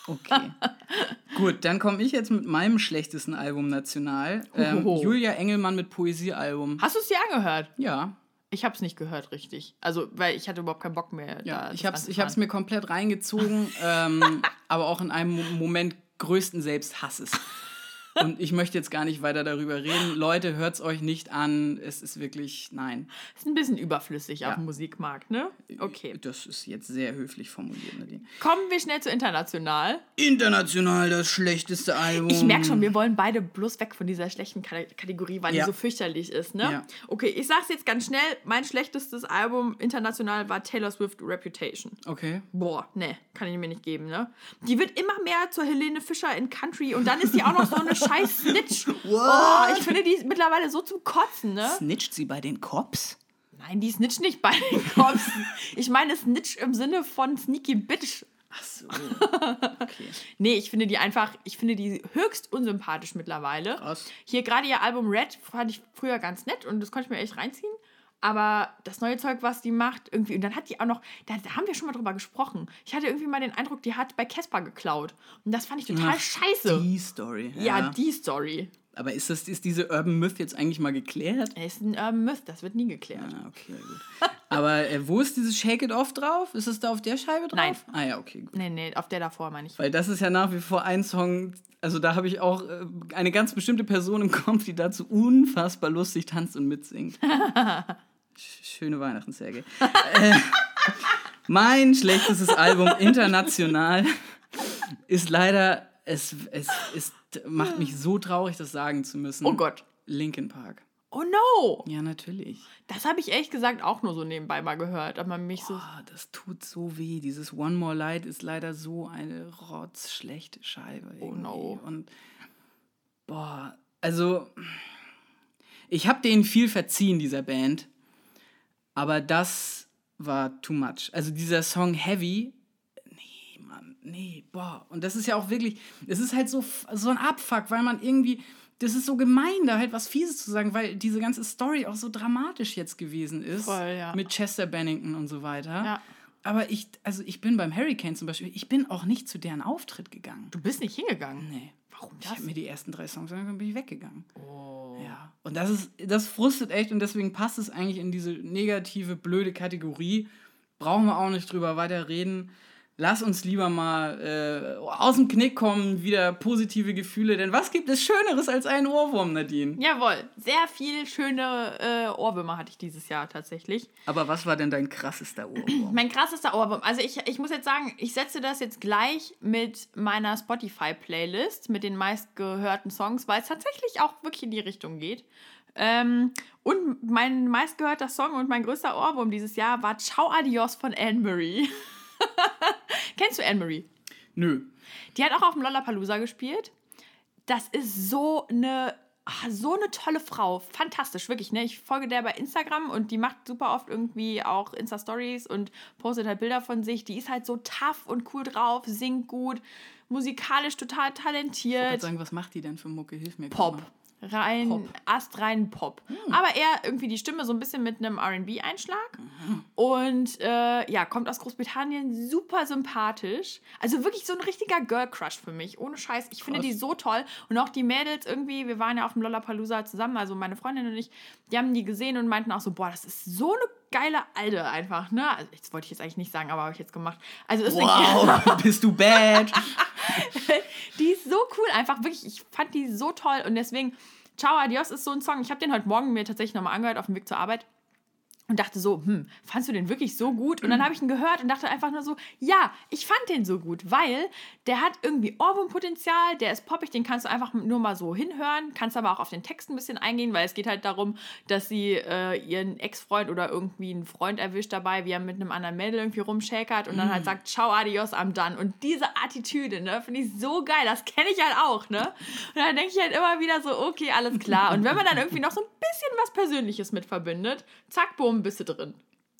Okay. Gut, dann komme ich jetzt mit meinem schlechtesten Album national. Ähm, Julia Engelmann mit Poesiealbum.
Hast du es dir angehört?
Ja.
Ich habe es nicht gehört, richtig. Also, weil ich hatte überhaupt keinen Bock mehr.
Ja, ich habe es ich mir komplett reingezogen, ähm, aber auch in einem Moment größten Selbsthasses. Und ich möchte jetzt gar nicht weiter darüber reden. Leute, hört es euch nicht an. Es ist wirklich, nein.
Ist ein bisschen überflüssig ja. auf dem Musikmarkt, ne? Okay.
Das ist jetzt sehr höflich formuliert, Nadine.
Kommen wir schnell zu international.
International, das schlechteste Album.
Ich merke schon, wir wollen beide bloß weg von dieser schlechten Kategorie, weil ja. die so fürchterlich ist, ne? Ja. Okay, ich sag's jetzt ganz schnell. Mein schlechtestes Album international war Taylor Swift Reputation.
Okay.
Boah, ne, kann ich mir nicht geben, ne? Die wird immer mehr zur Helene Fischer in Country und dann ist die auch noch so eine scheiß Snitch. What? Oh, ich finde die mittlerweile so zum Kotzen, ne?
Snitcht sie bei den Cops?
Nein, die snitcht nicht bei den Cops. ich meine Snitch im Sinne von Sneaky Bitch.
Ach so. Okay.
nee, ich finde die einfach, ich finde die höchst unsympathisch mittlerweile.
Krass.
Hier gerade ihr Album Red fand ich früher ganz nett und das konnte ich mir echt reinziehen. Aber das neue Zeug, was die macht, irgendwie, und dann hat die auch noch, da, da haben wir schon mal drüber gesprochen. Ich hatte irgendwie mal den Eindruck, die hat bei Casper geklaut. Und das fand ich total Ach, scheiße.
Die Story.
Ja. ja, die Story.
Aber ist, das, ist diese Urban Myth jetzt eigentlich mal geklärt?
Es ist ein Urban Myth, das wird nie geklärt.
Ah, okay, gut. Aber äh, wo ist dieses Shake It Off drauf? Ist es da auf der Scheibe drauf?
Nein.
Ah ja, okay, gut.
Nee, nee, auf der davor meine ich.
Weil das ist ja nach wie vor ein Song, also da habe ich auch äh, eine ganz bestimmte Person im Kopf, die dazu unfassbar lustig tanzt und mitsingt. Schöne Weihnachten, Sergej. äh, mein schlechtestes Album international ist leider, es, es, es macht mich so traurig, das sagen zu müssen.
Oh Gott.
Linkin Park.
Oh no!
Ja, natürlich.
Das habe ich ehrlich gesagt auch nur so nebenbei mal gehört, aber mich so.
Oh, das tut so weh. Dieses One More Light ist leider so eine rotzschlechte Scheibe. Irgendwie.
Oh no.
Und boah, also ich habe denen viel verziehen, dieser Band. Aber das war too much. Also dieser Song Heavy, nee, Mann, nee, boah. Und das ist ja auch wirklich, es ist halt so, so ein Abfuck, weil man irgendwie, das ist so gemein, da halt was Fieses zu sagen, weil diese ganze Story auch so dramatisch jetzt gewesen ist.
Voll, ja.
Mit Chester Bennington und so weiter.
Ja.
Aber ich, also ich bin beim Hurricane zum Beispiel, ich bin auch nicht zu deren Auftritt gegangen.
Du bist nicht hingegangen.
Nee.
Warum
Ich
das?
habe mir die ersten drei Songs angehört und bin ich weggegangen.
Oh.
Ja. Und das ist, das frustet echt und deswegen passt es eigentlich in diese negative, blöde Kategorie. Brauchen wir auch nicht drüber weiter reden. Lass uns lieber mal äh, aus dem Knick kommen, wieder positive Gefühle. Denn was gibt es Schöneres als einen Ohrwurm, Nadine?
Jawohl, sehr viel schöne äh, Ohrwürmer hatte ich dieses Jahr tatsächlich.
Aber was war denn dein krassester Ohrwurm?
Mein krassester Ohrwurm. Also ich, ich muss jetzt sagen, ich setze das jetzt gleich mit meiner Spotify-Playlist, mit den meistgehörten Songs, weil es tatsächlich auch wirklich in die Richtung geht. Ähm, und mein meistgehörter Song und mein größter Ohrwurm dieses Jahr war Ciao Adios von Anne-Marie. Kennst du Anne-Marie?
Nö.
Die hat auch auf dem Lollapalooza gespielt. Das ist so eine, ah, so eine tolle Frau. Fantastisch, wirklich. Ne? Ich folge der bei Instagram und die macht super oft irgendwie auch Insta-Stories und postet halt Bilder von sich. Die ist halt so tough und cool drauf, singt gut, musikalisch total
Ich
talentiert.
wollte sagen, was macht die denn für Mucke? Hilf mir.
Pop.
mal.
Rein,
Pop. Hm.
astrein Pop. Aber eher irgendwie die Stimme so ein bisschen mit einem RB-Einschlag.
Mhm.
Und äh, ja, kommt aus Großbritannien, super sympathisch. Also wirklich so ein richtiger Girl-Crush für mich. Ohne Scheiß. Ich finde
Krass.
die so toll. Und auch die Mädels irgendwie, wir waren ja auf dem Lollapalooza zusammen, also meine Freundin und ich, die haben die gesehen und meinten auch so, boah, das ist so eine geile Alte einfach, ne? Also, das wollte ich jetzt eigentlich nicht sagen, aber habe ich jetzt gemacht. Also ist
Wow, bist du bad.
die ist so cool, einfach wirklich. Ich fand die so toll und deswegen, Ciao Adios ist so ein Song. Ich habe den heute Morgen mir tatsächlich nochmal angehört auf dem Weg zur Arbeit und dachte so, hm, fandst du den wirklich so gut? Und dann habe ich ihn gehört und dachte einfach nur so, ja, ich fand den so gut, weil der hat irgendwie Ohrwurmpotenzial, der ist poppig, den kannst du einfach nur mal so hinhören, kannst aber auch auf den Text ein bisschen eingehen, weil es geht halt darum, dass sie äh, ihren Ex-Freund oder irgendwie einen Freund erwischt dabei, wie er mit einem anderen Mädel irgendwie rumschäkert und dann halt sagt, ciao, adios, am dann. Und diese Attitüde, ne, finde ich so geil, das kenne ich halt auch, ne? Und dann denke ich halt immer wieder so, okay, alles klar. Und wenn man dann irgendwie noch so ein bisschen was Persönliches mit verbindet, zack, bumm, bist du drin.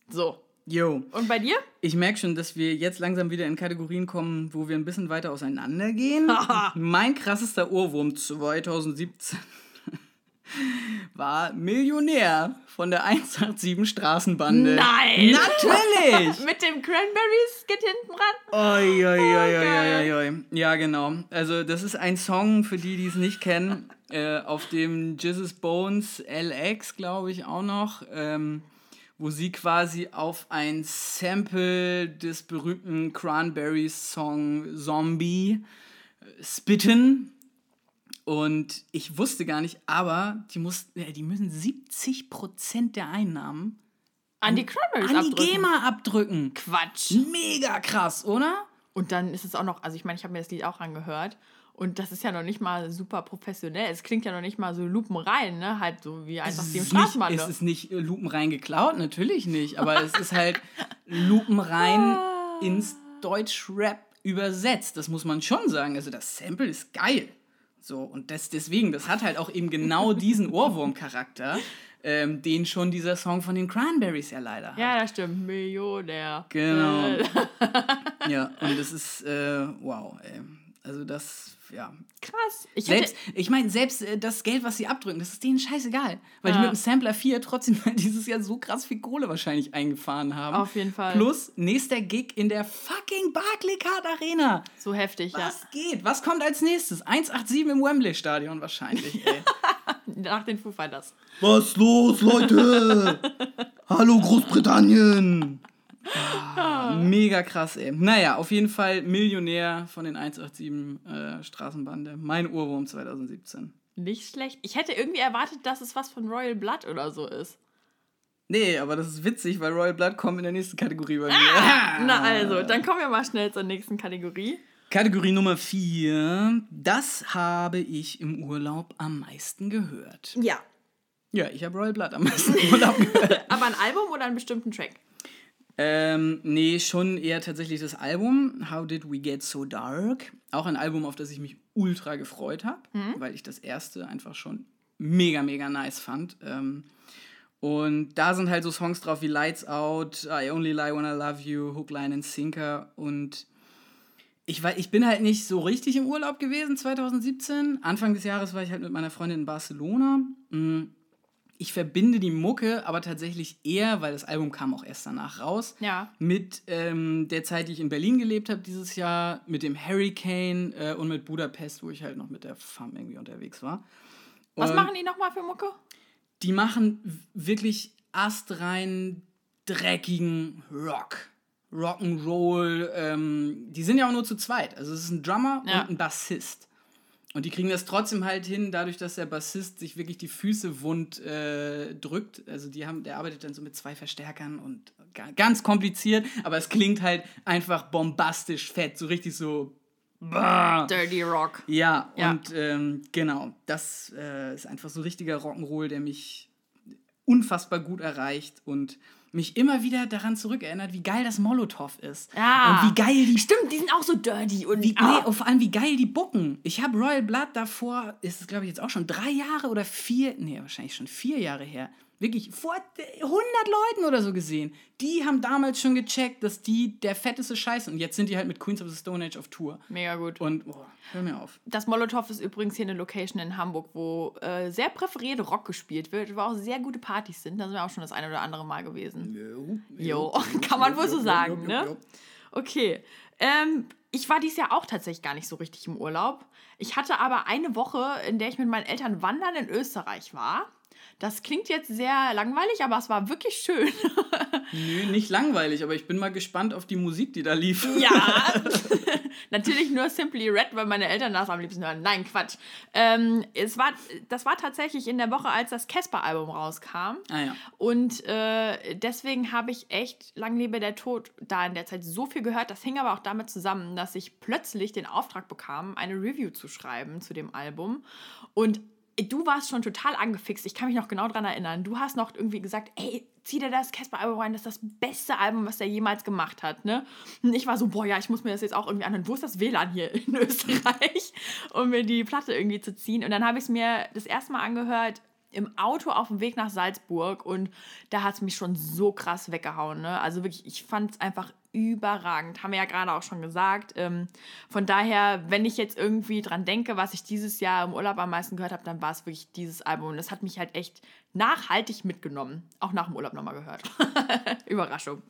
So.
Yo.
Und bei dir?
Ich merke schon, dass wir jetzt langsam wieder in Kategorien kommen, wo wir ein bisschen weiter auseinandergehen. mein krassester Ohrwurm 2017 war Millionär von der 187 Straßenbande.
Nein!
Natürlich!
Mit dem Cranberries-Skit hinten dran?
Oi, oi, oi, oi,
geil.
oi, oi. Ja, genau. Also, das ist ein Song, für die, die es nicht kennen, äh, auf dem Jesus Bones LX, glaube ich, auch noch, ähm, wo sie quasi auf ein Sample des berühmten Cranberries-Song Zombie äh, spitten. Und ich wusste gar nicht, aber die, muss, die müssen 70% der Einnahmen
An die Cranberries
an die
abdrücken.
GEMA abdrücken.
Quatsch.
Mega krass, oder?
Und dann ist es auch noch, also ich meine, ich habe mir das Lied auch angehört. Und das ist ja noch nicht mal super professionell. Es klingt ja noch nicht mal so lupenrein, ne? Halt so wie einfach
ist,
Straßenbahn.
nicht, es ist nicht äh, lupenrein geklaut, natürlich nicht, aber es ist halt lupenrein
Ah.
ins Deutschrap übersetzt. Das muss man schon sagen. Also das Sample ist geil. So, und das, deswegen, das hat halt auch eben genau diesen Ohrwurm-Charakter, ähm, den schon dieser Song von den Cranberries ja leider hat.
Ja, das stimmt. Millionär.
Genau. Ja, und das ist, äh, wow, ey. Also das, ja.
Krass. Ich
Selbst, ich meine, selbst äh, das Geld, was sie abdrücken, das ist denen scheißegal. Weil die
Ja.
mit dem Sampler 4 trotzdem dieses Jahr so krass viel Kohle wahrscheinlich eingefahren haben.
Auf jeden Fall.
Plus nächster Gig in der fucking Barclaycard Arena.
so heftig, ja.
Was geht? Was kommt als nächstes? 187 im Wembley Stadion wahrscheinlich, ey.
Nach den Foo Fighters.
Was los, Leute? Hallo Großbritannien. Ah, mega krass, ey. Naja, auf jeden Fall Millionär von den 187 äh, Straßenbande. Mein Ohrwurm 2017.
Nicht schlecht. Ich hätte irgendwie erwartet, dass es was von Royal Blood oder so ist.
Nee, aber das ist witzig, weil Royal Blood kommt in der nächsten Kategorie bei mir.
Na also, dann kommen wir mal schnell zur nächsten Kategorie.
Kategorie Nummer 4. Das habe ich im Urlaub am meisten gehört.
Ja.
Ja, ich habe Royal Blood am meisten im Urlaub gehört.
Aber ein Album oder einen bestimmten Track?
Ähm, nee, schon eher tatsächlich das Album How Did We Get So Dark. Auch ein Album, auf das ich mich ultra gefreut habe, weil ich das erste einfach schon mega, mega nice fand. Ähm, Und da sind halt so Songs drauf wie Lights Out, I Only Lie When I Love You, Hook, Line and Sinker. Und ich, war, ich bin halt nicht so richtig im Urlaub gewesen 2017. Anfang des Jahres war ich halt mit meiner Freundin in Barcelona. Mm, ich verbinde die Mucke aber tatsächlich eher, weil das Album kam auch erst danach raus,
Ja.
mit ähm, der Zeit, die ich in Berlin gelebt habe dieses Jahr, mit dem Hurricane äh, und mit Budapest, wo ich halt noch mit der Fam irgendwie unterwegs war.
Was
Und
machen die nochmal für Mucke?
Die machen wirklich astrein dreckigen Rock. Rock'n'Roll. Ähm, die sind ja auch nur zu zweit. Also es ist ein Drummer
Ja.
und ein Bassist. Und die kriegen das trotzdem halt hin, dadurch, dass der Bassist sich wirklich die Füße wund äh, drückt. Also die haben, der arbeitet dann so mit zwei Verstärkern und ga- ganz kompliziert, aber es klingt halt einfach bombastisch fett, so richtig so. Bah.
Dirty Rock.
Ja,
Ja.
und ähm, genau, das äh, ist einfach so richtiger Rock'n'Roll, der mich unfassbar gut erreicht und mich immer wieder daran zurückerinnert, wie geil das Molotow ist.
Ja.
Und wie geil die
Stimmt, die sind auch so dirty und
wie,
Ah.
nee, und vor allem, wie geil die bucken. Ich habe Royal Blood davor, ist es glaube ich jetzt auch schon drei Jahre oder vier, nee, wahrscheinlich schon vier Jahre her, wirklich vor 100 Leuten oder so gesehen. Die haben damals schon gecheckt, dass die der fetteste Scheiß sind. Und jetzt sind die halt mit Queens of the Stone Age auf Tour.
Mega gut.
Und, oh, hör mir auf.
Das Molotow ist übrigens hier eine Location in Hamburg, wo äh, sehr präferiert Rock gespielt wird, wo auch sehr gute Partys sind. Da sind wir auch schon das eine oder andere Mal gewesen. Jo, kann man wohl so sagen, ne? Okay. Ähm, ich war dieses Jahr auch tatsächlich gar nicht so richtig im Urlaub. Ich hatte aber eine Woche, in der ich mit meinen Eltern wandern in Österreich war. Das klingt jetzt sehr langweilig, aber es war wirklich schön.
Nö, nicht langweilig, aber ich bin mal gespannt auf die Musik, die da lief.
Ja, natürlich nur Simply Red, weil meine Eltern das am liebsten hören. Nein, Quatsch. Ähm, es war, das war tatsächlich in der Woche, als das Casper-Album rauskam.
Ah ja.
Und äh, deswegen habe ich echt Lang lebe der Tod da in der Zeit so viel gehört. Das hing aber auch damit zusammen, dass ich plötzlich den Auftrag bekam, eine Review zu schreiben zu dem Album. Und du warst schon total angefixt. Ich kann mich noch genau daran erinnern. Du hast noch irgendwie gesagt, ey, zieh dir das Casper-Album rein. Das ist das beste Album, was der jemals gemacht hat. Ne? Und ich war so, boah, ja, ich muss mir das jetzt auch irgendwie anhören. Wo ist das WLAN hier in Österreich? um mir die Platte irgendwie zu ziehen. Und dann habe ich es mir das erste Mal angehört im Auto auf dem Weg nach Salzburg und da hat es mich schon so krass weggehauen. Ne? Also wirklich, ich fand es einfach überragend. Haben wir ja gerade auch schon gesagt. Ähm, von daher, wenn ich jetzt irgendwie dran denke, was ich dieses Jahr im Urlaub am meisten gehört habe, dann war es wirklich dieses Album. Und das hat mich halt echt nachhaltig mitgenommen. Auch nach dem Urlaub nochmal gehört. Überraschung.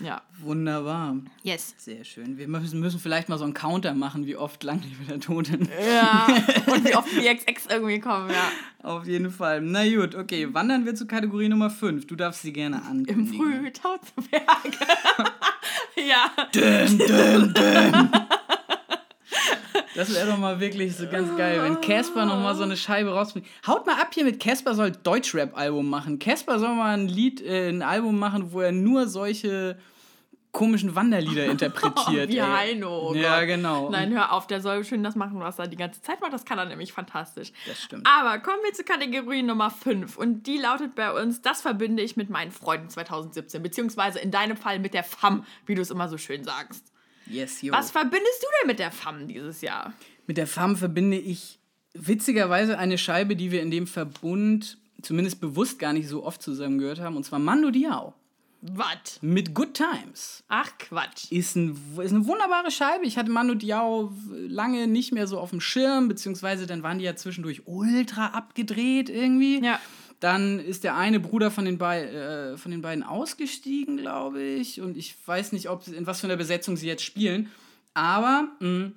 Ja.
Wunderbar.
Yes.
Sehr schön. Wir müssen, müssen vielleicht mal so einen Counter machen, wie oft lang lebe der Toten.
Ja. Und wie oft die XX irgendwie kommen, ja.
Auf jeden Fall. Na gut, okay. Wandern wir zu Kategorie Nummer 5. Du darfst sie gerne
Im
ankündigen.
Frühtau zu Berge. ja.
Düm, düm, düm. Das wäre doch mal wirklich so ganz geil, wenn Casper noch mal so eine Scheibe rausbringt. Haut mal ab hier mit Casper soll Deutschrap-Album machen. Casper soll mal ein Lied, äh, ein Album machen, wo er nur solche komischen Wanderlieder interpretiert.
Wie. Heino. oh
Ja,
Gott.
genau.
Nein, hör auf, der soll schön das machen, was er die ganze Zeit macht. Das kann er nämlich fantastisch.
Das stimmt.
Aber kommen wir zur Kategorie Nummer 5. Und die lautet bei uns, das verbinde ich mit meinen Freunden 2017. Beziehungsweise in deinem Fall mit der FAM, wie du es immer so schön sagst.
Yes, yo.
Was verbindest du denn mit der FAM dieses Jahr?
Mit der Femme verbinde ich witzigerweise eine Scheibe, die wir in dem Verbund zumindest bewusst gar nicht so oft zusammen gehört haben, und zwar Mando Diao
Was?
mit Good Times.
Ach, Quatsch.
Ist, ein, ist eine wunderbare Scheibe. Ich hatte Mando Diao lange nicht mehr so auf dem Schirm, beziehungsweise dann waren die ja zwischendurch ultra abgedreht irgendwie.
Ja.
Dann ist der eine Bruder von den, bei, äh, von den beiden ausgestiegen, glaube ich. Und ich weiß nicht, ob in was für einer Besetzung sie jetzt spielen. Aber mh,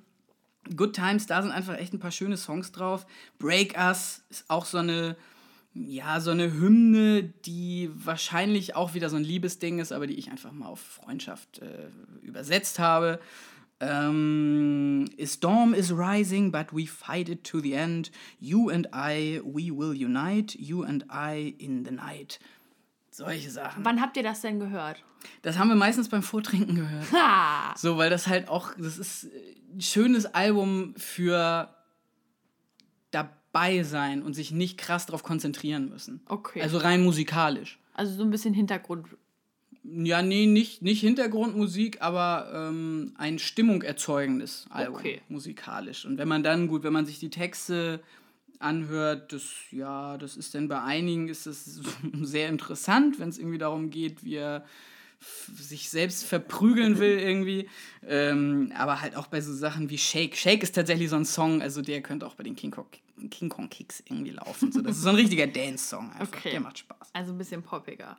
Good Times, da sind einfach echt ein paar schöne Songs drauf. Break Us ist auch so eine, ja, so eine Hymne, die wahrscheinlich auch wieder so ein Liebesding ist, aber die ich einfach mal auf Freundschaft äh, übersetzt habe. Ähm, A storm is rising, but we fight it to the end. You and I, we will unite. You and I in the night. Solche Sachen.
Wann habt ihr das denn gehört?
Das haben wir meistens beim Vortrinken gehört.
Ha!
So, weil das halt auch, das ist ein schönes Album für dabei sein und sich nicht krass darauf konzentrieren müssen.
Okay.
Also rein musikalisch.
Also so ein bisschen Hintergrund.
Ja, nee, nicht, nicht Hintergrundmusik, aber ähm, ein Stimmung erzeugendes Album
Okay.
musikalisch. Und wenn man dann, gut, wenn man sich die Texte anhört, das, ja, das ist dann bei einigen ist das sehr interessant, wenn es irgendwie darum geht, wie er sich selbst verprügeln will irgendwie. Ähm, aber halt auch bei so Sachen wie Shake. Shake ist tatsächlich so ein Song, also der könnte auch bei den King Kong, King Kong Kicks irgendwie laufen. So, das ist so ein richtiger Dance-Song einfach. Okay. Der macht Spaß.
Also ein bisschen poppiger.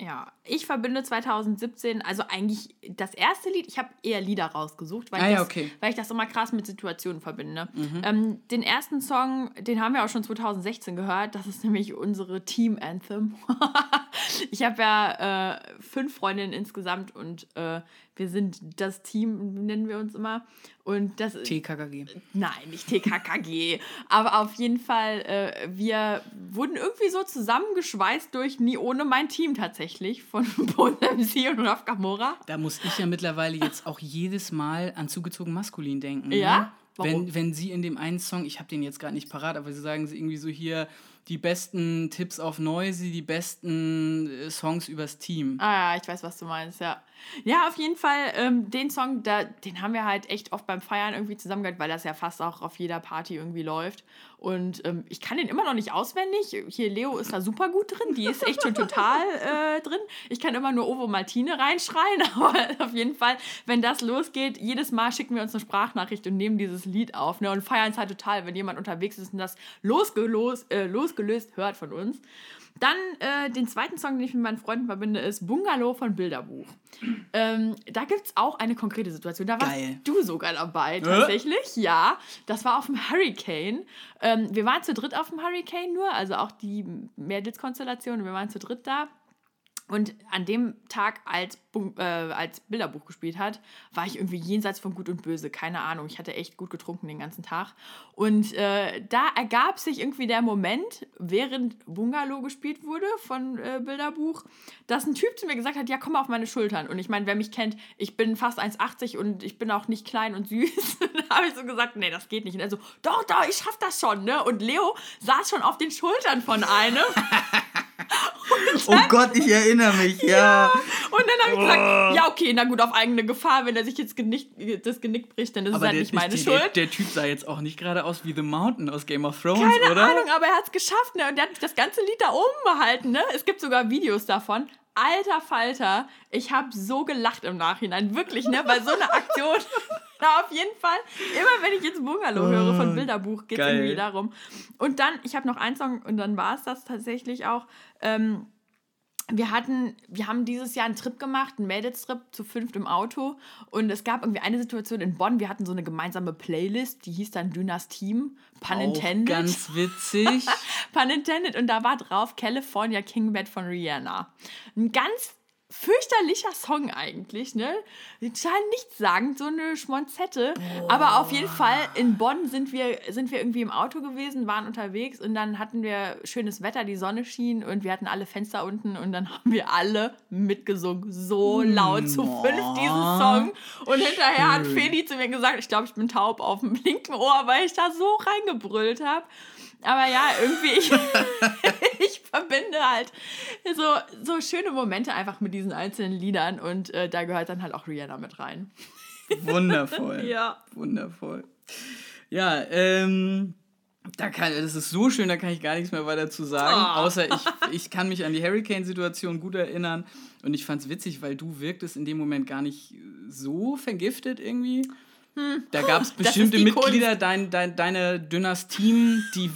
Ja, ich verbinde 2017, also eigentlich das erste Lied, ich habe eher Lieder rausgesucht, weil, ah, ich das, okay. weil ich das immer krass mit Situationen verbinde. Mhm. Ähm, den ersten Song, den haben wir auch schon 2016 gehört, das ist nämlich unsere Team Anthem. ich habe ja äh, fünf Freundinnen insgesamt und äh, wir sind das Team, nennen wir uns immer. Und das
TKKG.
Nein, nicht TKKG. aber auf jeden Fall, äh, wir wurden irgendwie so zusammengeschweißt durch Nie ohne mein Team tatsächlich von Bon MC und Raf Gamora.
Da muss ich ja mittlerweile jetzt auch jedes Mal an zugezogen maskulin denken. Ja? Ne? Warum? Wenn, wenn sie in dem einen Song, ich habe den jetzt gerade nicht parat, aber sie sagen sie irgendwie so hier, die besten Tipps auf Noisy, die besten äh, Songs übers Team.
Ah ja, ich weiß, was du meinst, ja. Ja, auf jeden Fall, ähm, den Song, da, den haben wir halt echt oft beim Feiern irgendwie zusammengehört, weil das ja fast auch auf jeder Party irgendwie läuft. Und ähm, ich kann den immer noch nicht auswendig. Hier, Leo ist da super gut drin. Die ist echt schon total äh, drin. Ich kann immer nur Ovo Martine reinschreien, aber auf jeden Fall, wenn das losgeht, jedes Mal schicken wir uns eine Sprachnachricht und nehmen dieses Lied auf ne, und feiern es halt total, wenn jemand unterwegs ist und das losgelos, äh, losgelöst hört von uns. Dann äh, den zweiten Song, den ich mit meinen Freunden verbinde, ist Bungalow von Bilderbuch. Ähm, da gibt es auch eine konkrete Situation. Da warst Geil. du sogar dabei, tatsächlich. Äh? Ja, das war auf dem Hurricane. Ähm, wir waren zu dritt auf dem Hurricane nur, also auch die Mädelskonstellation. Wir waren zu dritt da. Und an dem Tag, als, äh, als Bilderbuch gespielt hat, war ich irgendwie jenseits von Gut und Böse. Keine Ahnung. Ich hatte echt gut getrunken den ganzen Tag. Und äh, da ergab sich irgendwie der Moment, während Bungalow gespielt wurde von äh, Bilderbuch, dass ein Typ zu mir gesagt hat: Ja, komm auf meine Schultern. Und ich meine, wer mich kennt, ich bin fast 1,80 und ich bin auch nicht klein und süß. da habe ich so gesagt: Nee, das geht nicht. Und er so: Doch, doch, ich schaff das schon. Ne? Und Leo saß schon auf den Schultern von einem.
oh Gott, ich erinnere mich, ja. ja.
Und dann habe ich gesagt, oh. ja, okay, na gut, auf eigene Gefahr, wenn er sich jetzt genick, das Genick bricht, dann ist aber es halt nicht meine die, Schuld.
Der, der, Typ sah jetzt auch nicht gerade aus wie The Mountain aus Game of Thrones,
Keine
oder?
Keine Ahnung, aber er hat es geschafft, ne? Und der hat das ganze Lied da oben behalten, ne? Es gibt sogar Videos davon. Alter Falter, ich habe so gelacht im Nachhinein, wirklich, ne? Bei so einer Aktion. Na, auf jeden Fall. Immer wenn ich jetzt Bungalow höre von oh, Bilderbuch, geht es irgendwie darum. Und dann, ich habe noch einen Song und dann war es das tatsächlich auch. Ähm, wir hatten, wir haben dieses Jahr einen Trip gemacht, einen Mädelstrip zu fünft im Auto. Und es gab irgendwie eine Situation in Bonn, wir hatten so eine gemeinsame Playlist, die hieß dann Dünas Team. Pun intended.
Ganz witzig.
Pun intended. Und da war drauf California King Bed von Rihanna. Ein ganz fürchterlicher Song eigentlich, ne? Total nichtssagend, so eine Schmonzette. Boah. Aber auf jeden Fall in Bonn sind wir, sind wir irgendwie im Auto gewesen, waren unterwegs und dann hatten wir schönes Wetter, die Sonne schien und wir hatten alle Fenster unten und dann haben wir alle mitgesungen. So laut zu fünf diesen Song. Und hinterher hat Feli zu mir gesagt, ich glaube, ich bin taub auf dem linken Ohr, weil ich da so reingebrüllt habe. Aber ja, irgendwie, ich, ich verbinde halt so, so schöne Momente einfach mit diesen einzelnen Liedern und äh, da gehört dann halt auch Rihanna mit rein.
Wundervoll.
ja.
Wundervoll. Ja, ähm, da kann, das ist so schön, da kann ich gar nichts mehr weiter zu sagen. Oh. Außer ich, ich kann mich an die Hurricane-Situation gut erinnern. Und ich fand es witzig, weil du wirktest in dem Moment gar nicht so vergiftet irgendwie. Hm. Da gab es bestimmte Mitglieder dein, dein, deiner Dynastien, die.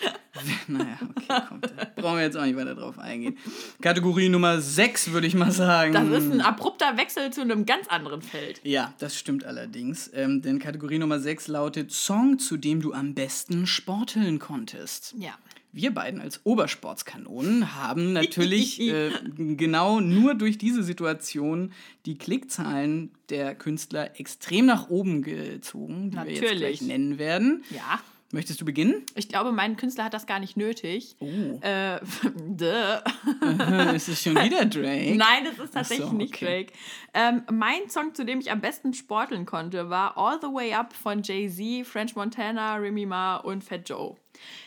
naja, okay, kommt. Brauchen wir jetzt auch nicht weiter drauf eingehen. Kategorie Nummer 6, würde ich mal sagen.
Das ist ein abrupter Wechsel zu einem ganz anderen Feld.
Ja, das stimmt allerdings. Ähm, denn Kategorie Nummer 6 lautet Song, zu dem du am besten sporteln konntest.
Ja
wir beiden als Obersportskanonen haben natürlich äh, genau nur durch diese Situation die Klickzahlen der Künstler extrem nach oben gezogen, die natürlich. wir jetzt gleich nennen werden.
Ja.
Möchtest du beginnen?
Ich glaube, mein Künstler hat das gar nicht nötig.
Oh.
Äh,
ist es schon wieder Drake?
Nein, es ist tatsächlich so, okay. nicht Drake. Ähm, mein Song, zu dem ich am besten sporteln konnte, war All the Way Up von Jay-Z, French Montana, Remy Ma und Fat Joe.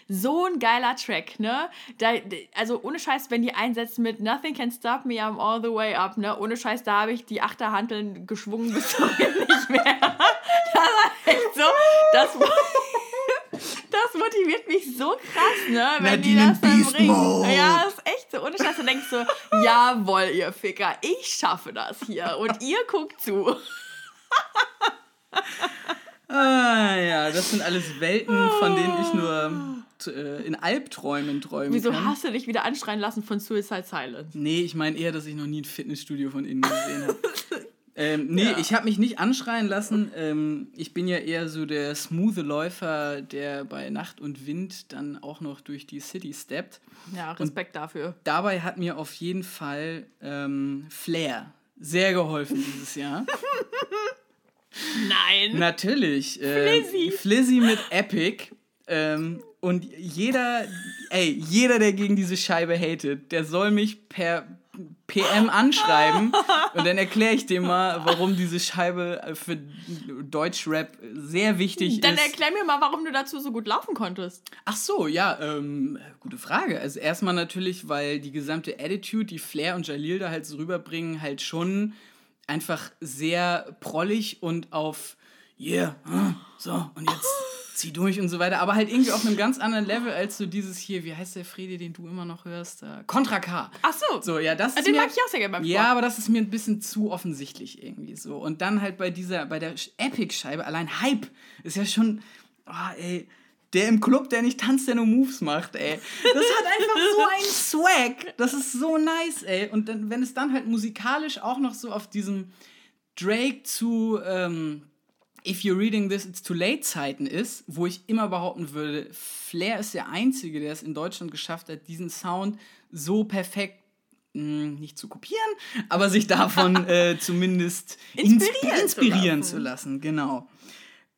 So ein geiler Track, ne? Da, also ohne Scheiß, wenn die einsetzen mit Nothing Can Stop Me, I'm All the Way Up, ne? Ohne Scheiß, da habe ich die Achterhanteln geschwungen bis zum nicht mehr. Das war echt so. Das war, das motiviert mich so krass, ne? Wenn
Nadine
die das dann
Beast
bringen.
Mode.
Ja, ist echt so. Ohne Scheiß, du denkst so, jawohl, ihr Ficker, ich schaffe das hier. Und ihr guckt zu.
Ah, ja, das sind alles Welten, von denen ich nur äh, in Albträumen träumen
Wieso
kann.
hast du dich wieder anschreien lassen von Suicide Silence?
Nee, ich meine eher, dass ich noch nie ein Fitnessstudio von innen gesehen habe. ähm, nee,
Ja.
ich habe mich nicht anschreien lassen. Ähm, ich bin ja eher so der smooth Läufer, der bei Nacht und Wind dann auch noch durch die City steppt.
Ja, Respekt dafür.
Dabei hat mir auf jeden Fall ähm, Flair sehr geholfen dieses Jahr.
Nein.
Natürlich. Äh,
Flizzy.
Flizzy mit Epic. Ähm, und jeder, ey, jeder, der gegen diese Scheibe hatet, der soll mich per PM anschreiben und dann erkläre ich dem mal, warum diese Scheibe für Deutschrap sehr wichtig
Dann
ist.
erklär mir mal, warum du dazu so gut laufen konntest.
Ach so, ja, ähm, gute Frage. Also erstmal natürlich, weil die gesamte Attitude, die Flair und Jalil da halt so rüberbringen, halt schon einfach sehr prollig und auf yeah, hm, so und jetzt zieh durch und so weiter, aber halt irgendwie auf einem ganz anderen Level als so dieses hier, wie heißt der Fredi, den du immer noch hörst? Äh, Contra K.
Ach so.
So, ja, das ist
Den
mir,
mag ich auch sehr gerne beim Sport.
Ja, aber das ist mir ein bisschen zu offensichtlich irgendwie so. Und dann halt bei dieser, bei der Epic-Scheibe, allein Hype ist ja schon, oh, ey, der im Club, der nicht tanzt, der nur Moves macht, ey. Das hat einfach so einen Swag. Das ist so nice, ey. Und dann, wenn es dann halt musikalisch auch noch so auf diesem Drake zu ähm, If You're Reading This, It's Too Late Zeiten ist, wo ich immer behaupten würde, Flair ist der Einzige, der es in Deutschland geschafft hat, diesen Sound so perfekt mh, nicht zu kopieren, aber sich davon äh, zumindest
Inspirieren
insp- inspirieren
zu
zu lassen. Genau.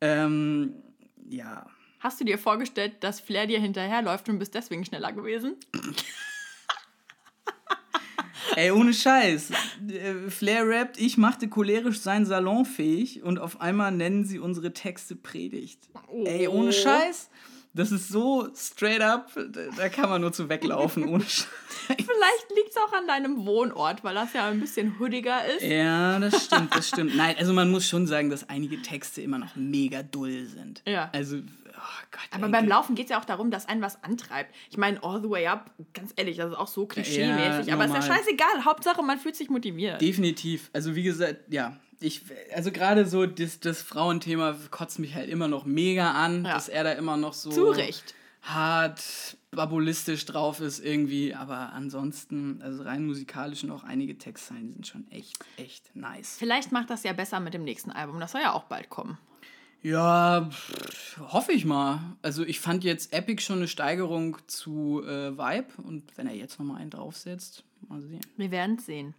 Ähm, ja.
Hast du dir vorgestellt, dass Flair dir hinterherläuft und bist deswegen schneller gewesen?
Ey, ohne Scheiß. Äh, Flair rappt, ich machte cholerisch sein Salon fähig und auf einmal nennen sie unsere Texte Predigt. Ey, ohne Scheiß. Das ist so straight up, da- kann man nur zu weglaufen, ohne Scheiß.
Vielleicht liegt es auch an deinem Wohnort, weil das ja ein bisschen hoodiger ist.
Ja, das stimmt, das stimmt. Nein, also man muss schon sagen, dass einige Texte immer noch mega dull sind.
Ja.
Also, oh Gott.
Aber beim Laufen geht es ja auch darum, dass einen was antreibt. Ich meine, all the way up, ganz ehrlich, das ist auch so klischee-mäßig.
Ja,
aber ist ja scheißegal. Hauptsache, man fühlt sich motiviert.
Definitiv. Also wie gesagt, ja. Ich, also gerade so das, das Frauenthema kotzt mich halt immer noch mega an,
Ja.
dass er da immer noch so
Zu Recht.
hart babulistisch drauf ist irgendwie. Aber ansonsten, also rein musikalisch und auch einige Textzeilen sind schon echt, echt nice.
Vielleicht macht das ja besser mit dem nächsten Album. Das soll ja auch bald kommen.
Ja, pff, hoffe ich mal. Also ich fand jetzt Epic schon eine Steigerung zu äh, Vibe und wenn er jetzt nochmal einen draufsetzt, mal sehen.
Wir werden es sehen.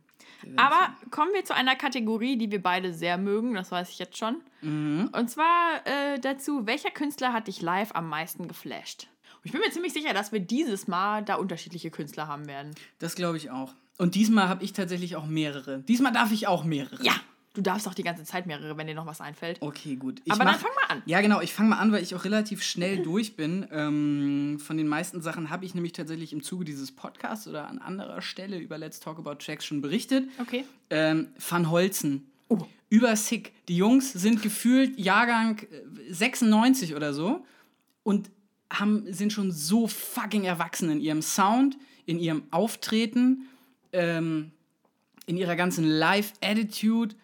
Aber kommen wir zu einer Kategorie, die wir beide sehr mögen, das weiß ich jetzt schon.
Mhm.
Und zwar äh, dazu, welcher Künstler hat dich live am meisten geflasht? Und ich bin mir ziemlich sicher, dass wir dieses Mal da unterschiedliche Künstler haben werden.
Das glaube ich auch. Und diesmal habe ich tatsächlich auch mehrere. Diesmal darf ich auch mehrere.
Ja, du darfst auch die ganze Zeit mehrere, wenn dir noch was einfällt.
Okay, gut. Ich
Aber dann
mach-
fang mal an.
Ja, genau. Ich fange mal an, weil ich auch relativ schnell durch bin. Ähm, von den meisten Sachen habe ich nämlich tatsächlich im Zuge dieses Podcasts oder an anderer Stelle über Let's Talk About Tracks schon berichtet.
Okay.
Ähm, Van Holzen.
Oh.
Über Sick. Die Jungs sind gefühlt Jahrgang äh, 96 oder so und haben, sind schon so fucking erwachsen in ihrem Sound, in ihrem Auftreten, ähm, in ihrer ganzen Live-Attitude.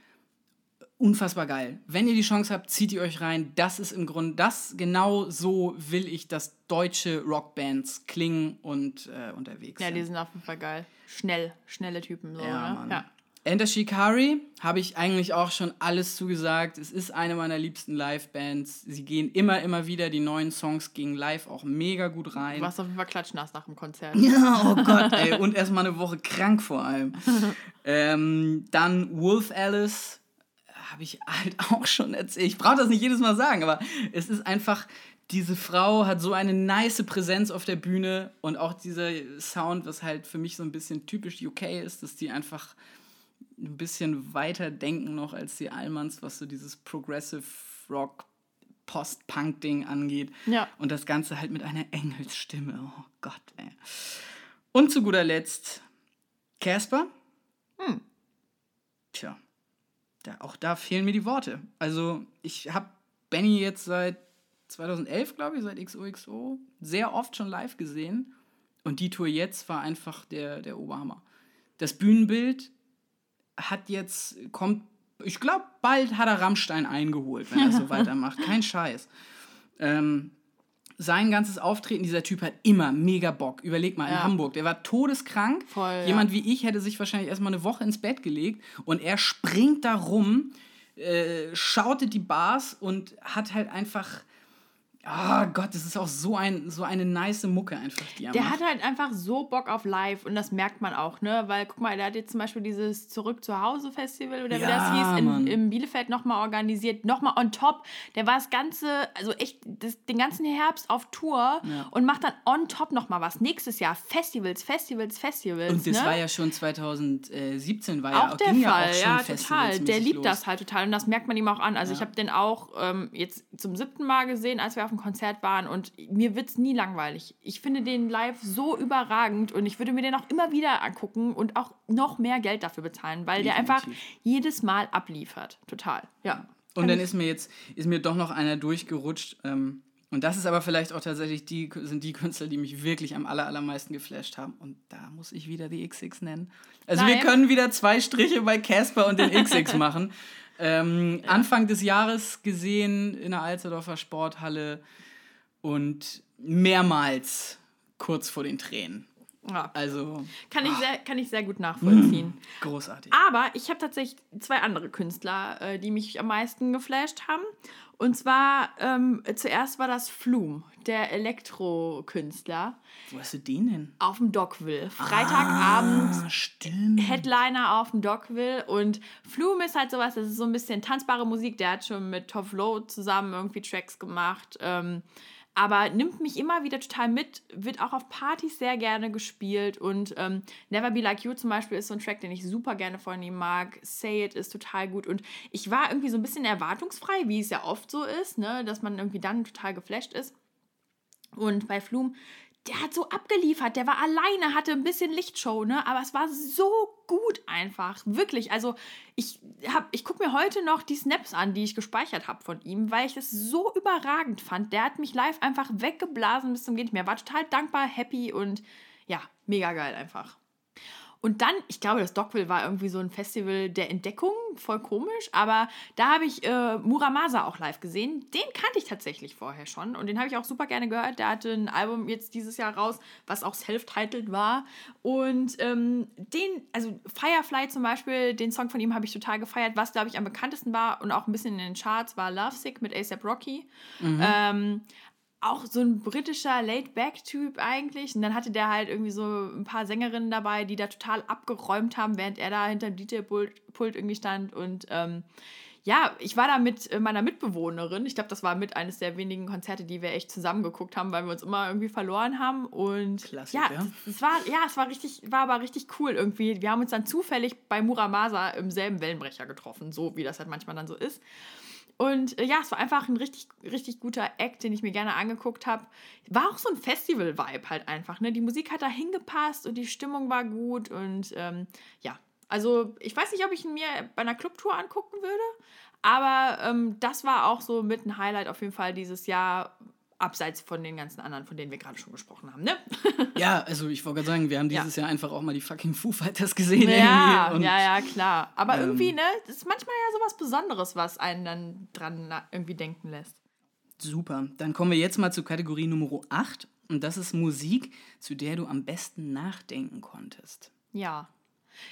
Unfassbar geil. Wenn ihr die Chance habt, zieht ihr euch rein. Das ist im Grunde, das genau so will ich, dass deutsche Rockbands klingen und äh, unterwegs
Ja,
sind.
die sind auf jeden Fall geil. Schnell, schnelle Typen. So,
Ja,
ne? Ja.
Enter Shikari habe ich eigentlich auch schon alles zugesagt. Es ist eine meiner liebsten Live-Bands. Sie gehen immer, immer wieder. Die neuen Songs gingen live auch mega gut rein.
Du warst auf jeden Fall klatschnass nach dem Konzert.
Ja, oh Gott, ey. Und erstmal eine Woche krank vor allem. ähm, dann Wolf Alice habe ich halt auch schon erzählt. Ich brauche das nicht jedes Mal sagen, aber es ist einfach, diese Frau hat so eine nice Präsenz auf der Bühne und auch dieser Sound, was halt für mich so ein bisschen typisch UK ist, dass die einfach ein bisschen weiter denken noch als die Allmanns, was so dieses Progressive Rock Post-Punk-Ding angeht.
Ja.
Und das Ganze halt mit einer Engelsstimme. Oh Gott, ey. Und zu guter Letzt Casper.
Hm.
Tja, da, auch da fehlen mir die Worte. Also ich habe Benny jetzt seit 2011, glaube ich, seit XOXO, sehr oft schon live gesehen. Und die Tour jetzt war einfach der, der Oberhammer. Das Bühnenbild hat jetzt, kommt, ich glaube, bald hat er Rammstein eingeholt, wenn er so weitermacht. Kein Scheiß. Ähm, sein ganzes Auftreten, dieser Typ hat immer mega Bock. Überleg mal, in
Ja.
Hamburg, der war todeskrank.
Voll, ja.
Jemand wie ich hätte sich wahrscheinlich erstmal eine Woche ins Bett gelegt und er springt da rum, äh, schautet die Bars und hat halt einfach. Ah Gott, das ist auch so, ein, so eine nice Mucke einfach, die er
Der
macht.
hat halt einfach so Bock auf live und das merkt man auch, ne? Weil, guck mal, der hat jetzt zum Beispiel dieses Zurück zu Hause Festival oder wie
Ja,
das hieß, in, in Bielefeld nochmal organisiert, nochmal on top. Der war das ganze, also echt das, den ganzen Herbst auf Tour
Ja.
und macht dann on top nochmal was. Nächstes Jahr Festivals, Festivals, Festivals.
Und das
ne?
war ja schon 2017, war
auch
ja,
der
ging
Fall,
ja auch schon
ja, total. Der liebt
los.
das halt total und das merkt man ihm auch an. Also ich habe den auch ähm, jetzt zum siebten Mal gesehen, als wir auf dem Konzert waren und mir wird es nie langweilig. Ich finde den live so überragend und ich würde mir den auch immer wieder angucken und auch noch mehr Geld dafür bezahlen, weil der einfach
Definitiv.
jedes Mal abliefert. Total, ja.
Und dann ist mir jetzt, ist mir doch noch einer durchgerutscht. Ähm, und das ist aber vielleicht auch tatsächlich die, sind die Künstler, die mich wirklich am aller, allermeisten geflasht haben. Und da muss ich wieder die XX nennen. Also wir
Nein.
können wieder zwei Striche bei Casper und den XX machen. Ähm, Anfang des Jahres gesehen in der Alsterdorfer Sporthalle und mehrmals kurz vor den Tränen.
ja.
Also
Kann, ich sehr, kann ich sehr gut nachvollziehen.
großartig.
Aber ich habe tatsächlich zwei andere Künstler, äh, die mich am meisten geflasht haben. Und zwar, ähm, zuerst war das Flum, der Elektrokünstler,
Wo hast du den denn?
auf dem Dockville. Freitagabend,
Ah, stimmt.
Headliner auf dem Dockville. Und Flum ist halt sowas, das ist so ein bisschen tanzbare Musik. Der hat schon mit Tove Lo zusammen irgendwie Tracks gemacht. Ähm, aber nimmt mich immer wieder total mit, wird auch auf Partys sehr gerne gespielt und ähm, Never Be Like You zum Beispiel ist so ein Track, den ich super gerne von ihm mag. Say It ist total gut und ich war irgendwie so ein bisschen erwartungsfrei, wie es ja oft so ist, ne, dass man irgendwie dann total geflasht ist. Und bei Flum, der hat so abgeliefert, der war alleine, hatte ein bisschen Lichtshow, ne? Aber es war so gut einfach. Wirklich. Also, ich, hab, ich gucke mir heute noch die Snaps an, die ich gespeichert habe von ihm, weil ich es so überragend fand. Der hat mich live einfach weggeblasen bis zum Geht nicht mehr. War total dankbar, happy und ja, mega geil einfach. Und dann, ich glaube, das Dockville war irgendwie so ein Festival der Entdeckung, voll komisch, aber da habe ich äh, Muramasa auch live gesehen. Den kannte ich tatsächlich vorher schon und den habe ich auch super gerne gehört. Der hatte ein Album jetzt dieses Jahr raus, was auch self-titled war. Und ähm, den, also Firefly zum Beispiel, den Song von ihm habe ich total gefeiert. Was, glaube ich, am bekanntesten war und auch ein bisschen in den Charts war Lovesick mit ASAP Rocky. Ähm, auch so ein britischer Laid-Back-Typ eigentlich. Und dann hatte der halt irgendwie so ein paar Sängerinnen dabei, die da total abgeräumt haben, während er da hinter dem DJ-Pult irgendwie stand. Und ähm, ja, ich war da mit äh, meiner Mitbewohnerin. Ich glaube, das war mit eines der wenigen Konzerte, die wir echt zusammen geguckt haben, weil wir uns immer irgendwie verloren haben. Und
Klassiker.
ja, es war, ja, es war richtig, war aber richtig cool irgendwie. Wir haben uns dann zufällig bei Muramasa im selben Wellenbrecher getroffen, so wie das halt manchmal dann so ist. Und äh, ja, es war einfach ein richtig, richtig guter Act, den ich mir gerne angeguckt habe. War auch so ein Festival-Vibe halt einfach. Ne? Die Musik hat da hingepasst und die Stimmung war gut. Und ähm, ja, also ich weiß nicht, ob ich ihn mir bei einer Clubtour angucken würde. Aber ähm, das war auch so mit ein Highlight auf jeden Fall dieses Jahr. Abseits von den ganzen anderen, von denen wir gerade schon gesprochen haben, ne?
Ja, also ich wollte gerade sagen, wir haben
Ja.
dieses Jahr einfach auch mal die fucking Foo Fighters gesehen.
Ja.
Und
ja, ja, klar. Aber
ähm,
irgendwie, ne, das ist manchmal ja sowas Besonderes, was einen dann dran irgendwie denken lässt.
Super. Dann kommen wir jetzt mal zur Kategorie Nummer 8. Und das ist Musik, zu der du am besten nachdenken konntest.
Ja.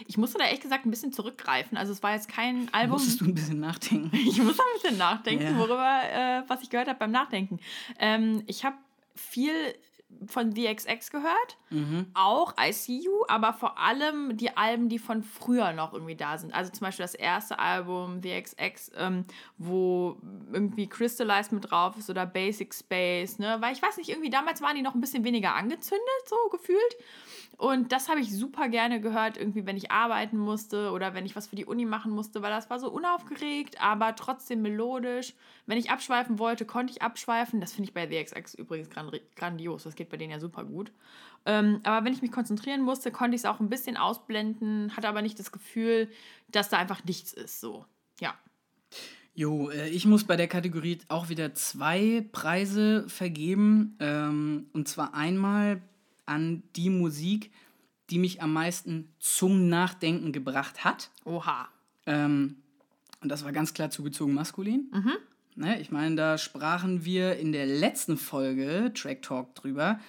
Ich musste da ehrlich gesagt ein bisschen zurückgreifen. Also es war jetzt kein Album.
Musstest du ein bisschen nachdenken?
Ich muss ein bisschen nachdenken,
Ja.
worüber, äh, was ich gehört habe beim Nachdenken. Ähm, ich habe viel von DXX gehört,
Mhm.
auch I See You, aber vor allem die Alben, die von früher noch irgendwie da sind. Also zum Beispiel das erste Album DXX, ähm, wo irgendwie Crystallized mit drauf ist oder Basic Space, ne? Weil ich weiß nicht, irgendwie damals waren die noch ein bisschen weniger angezündet, so gefühlt. Und das habe ich super gerne gehört, irgendwie, wenn ich arbeiten musste oder wenn ich was für die Uni machen musste, weil das war so unaufgeregt, aber trotzdem melodisch. Wenn ich abschweifen wollte, konnte ich abschweifen. Das finde ich bei DXX übrigens gran- grandios. Das geht bei denen ja super gut. Ähm, aber wenn ich mich konzentrieren musste, konnte ich es auch ein bisschen ausblenden, hatte aber nicht das Gefühl, dass da einfach nichts ist. So, ja.
Jo, äh, ich muss bei der Kategorie auch wieder zwei Preise vergeben. Ähm, und zwar einmal an die Musik, die mich am meisten zum Nachdenken gebracht hat.
Oha.
Ähm, und das war ganz klar zugezogen maskulin. Ne, ich meine, da sprachen wir in der letzten Folge Track Talk drüber,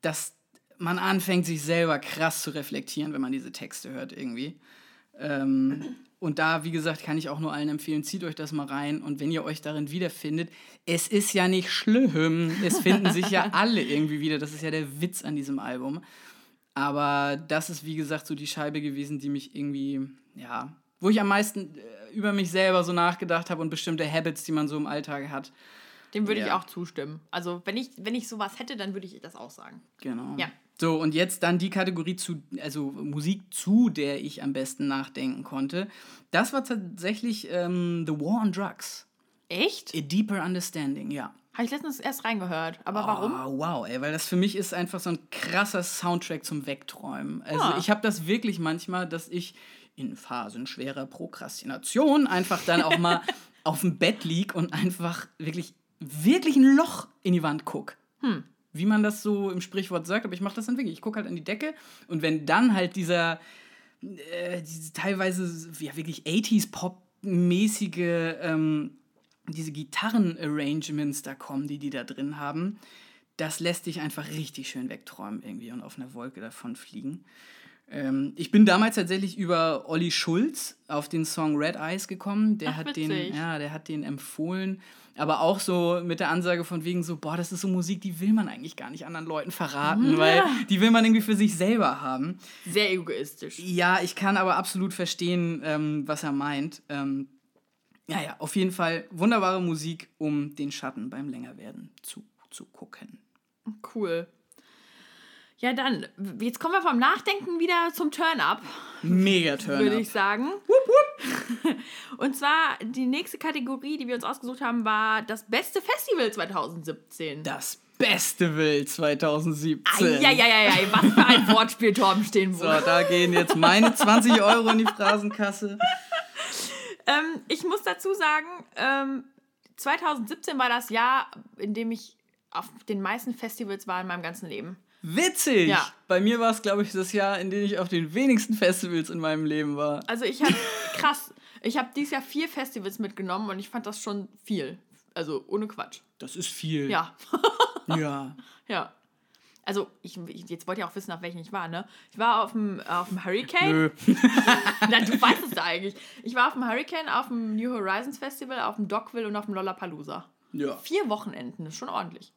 dass man anfängt, sich selber krass zu reflektieren, wenn man diese Texte hört irgendwie. Ähm, und da, wie gesagt, kann ich auch nur allen empfehlen, zieht euch das mal rein. Und wenn ihr euch darin wiederfindet, es ist ja nicht schlimm. Es finden sich ja alle irgendwie wieder. Das ist ja der Witz an diesem Album. Aber das ist, wie gesagt, so die Scheibe gewesen, die mich irgendwie, ja, wo ich am meisten äh, über mich selber so nachgedacht habe und bestimmte Habits, die man so im Alltag hat.
Dem würde ich
Ja.
auch zustimmen. Also, wenn ich, wenn ich sowas hätte, dann würde ich das auch sagen.
Genau.
Ja.
So, und jetzt dann die Kategorie zu, also Musik, zu der ich am besten nachdenken konnte. Das war tatsächlich ähm, The War on Drugs.
Echt?
A Deeper Understanding, ja.
Habe ich letztens erst reingehört. Aber warum?
Oh, wow, ey, weil das für mich ist einfach so ein krasser Soundtrack zum Wegträumen. Also
Ah.
ich habe das wirklich manchmal, dass ich in Phasen schwerer Prokrastination einfach dann auch mal auf dem Bett lieg und einfach wirklich, wirklich ein Loch in die Wand guck.
Hm.
Wie man das so im Sprichwort sagt, aber ich mache das dann wirklich. Ich gucke halt an die Decke und wenn dann halt dieser äh, diese teilweise ja wirklich 80s Pop-mäßige ähm, diese Gitarren-Arrangements da kommen, die die da drin haben, das lässt dich einfach richtig schön wegträumen irgendwie und auf einer Wolke davon fliegen. Ähm, ich bin damals tatsächlich über Olli Schulz auf den Song Red Eyes gekommen. Der
Ach,
hat den, ja, der hat den empfohlen, aber auch so mit der Ansage von wegen so, boah, das ist so Musik, die will man eigentlich gar nicht anderen Leuten verraten, weil die will man irgendwie für sich selber haben.
Sehr egoistisch.
Ja, ich kann aber absolut verstehen, ähm, was er meint. Ähm, ja, ja, auf jeden Fall wunderbare Musik, um den Schatten beim Längerwerden zu, zu gucken.
Cool. Ja, dann, jetzt kommen wir vom Nachdenken wieder zum Turn-Up,
Mega Turn
würde ich sagen. Und zwar die nächste Kategorie, die wir uns ausgesucht haben, war das beste Festival 2017.
Das beste Will 2017.
Eieieiei, was für ein Wortspiel, Torben
So,
Steenburg.
da gehen jetzt meine 20 Euro in die Phrasenkasse.
Ähm, ich muss dazu sagen, ähm, 2017 war das Jahr, in dem ich auf den meisten Festivals war in meinem ganzen Leben.
Witzig!
Ja.
Bei mir war es, glaube ich, das Jahr, in dem ich auf den wenigsten Festivals in meinem Leben war.
Also ich habe krass, ich habe dieses Jahr vier Festivals mitgenommen und ich fand das schon viel. Also ohne Quatsch.
Das ist viel.
Ja,
Ja.
ja. Also ich, ich- jetzt wollt ihr auch wissen, auf welchen ich war, ne? Ich war auf dem, auf dem Hurricane.
Nö.
Na, du weißt es da eigentlich. Ich war auf dem Hurricane, auf dem New Horizons Festival, auf dem Dockville und auf dem Lollapalooza.
Ja.
Vier Wochenenden, das ist schon ordentlich.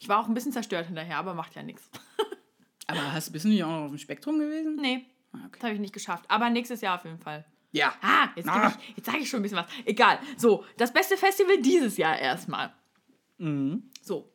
Ich war auch ein bisschen zerstört hinterher, aber macht ja nichts.
Aber hast, bist du nicht auch noch auf dem Spektrum gewesen?
Nee,
Ah, okay.
das habe ich nicht geschafft. Aber nächstes Jahr auf jeden Fall.
Ja.
Ah, jetzt,
Ah.
ich, jetzt sage ich schon ein bisschen was. Egal. So, das beste Festival dieses Jahr erstmal.
Mhm.
So.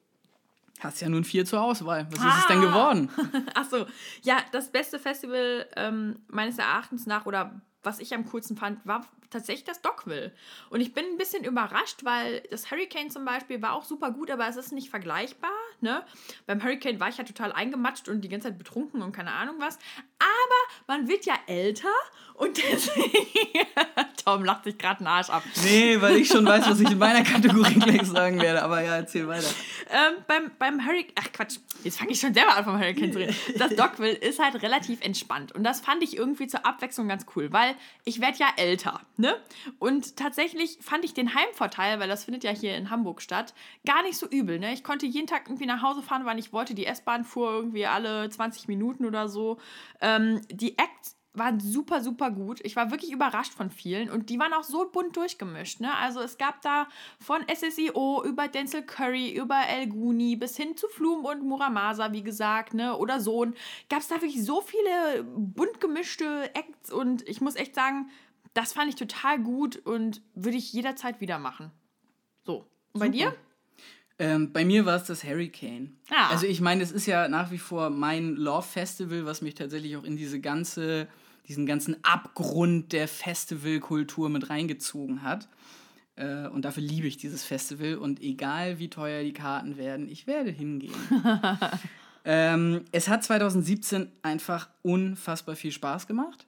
Hast ja nun vier zur Auswahl. Was ist es denn
Ah.
geworden?
Ach so. Ja, das beste Festival ähm, meines Erachtens nach oder was ich am coolsten fand, war tatsächlich das Dockville. Und ich bin ein bisschen überrascht, weil das Hurricane zum Beispiel war auch super gut, aber es ist nicht vergleichbar. Ne? Beim Hurricane war ich ja total eingematscht und die ganze Zeit betrunken und keine Ahnung was. Aber man wird ja älter und deswegen. Tom lacht sich gerade einen Arsch ab.
Nee, weil ich schon weiß, was ich in meiner Kategorie gleich sagen werde. Aber ja, erzähl weiter.
Ähm, beim, beim Hurricane, ach Quatsch, jetzt fange ich schon selber an vom Hurricane zu reden. Das Dockville ist halt relativ entspannt und das fand ich irgendwie zur Abwechslung ganz cool, weil ich werde ja älter, ne? Und tatsächlich fand ich den Heimvorteil, weil das findet ja hier in Hamburg statt, gar nicht so übel, ne? Ich konnte jeden Tag irgendwie nach Hause fahren, wann ich wollte. Die S-Bahn fuhr irgendwie alle 20 Minuten oder so. Ähm, die Acts waren super, super gut. Ich war wirklich überrascht von vielen und die waren auch so bunt durchgemischt. Ne? Also es gab da von SSIO über Denzel Curry, über El Guni bis hin zu Flum und Muramasa, wie gesagt, ne? oder Sohn. Gab es da wirklich so viele bunt gemischte Acts und ich muss echt sagen, das fand ich total gut und würde ich jederzeit wieder machen. So. Und bei
Super.
dir?
Ähm, bei mir war es das Hurricane.
Ah.
Also ich meine, es ist ja nach wie vor mein Love Festival, was mich tatsächlich auch in diese ganze, diesen ganzen Abgrund der Festivalkultur mit reingezogen hat. Äh, und dafür liebe ich dieses Festival. Und egal wie teuer die Karten werden, ich werde hingehen. ähm, es hat 2017 einfach unfassbar viel Spaß gemacht.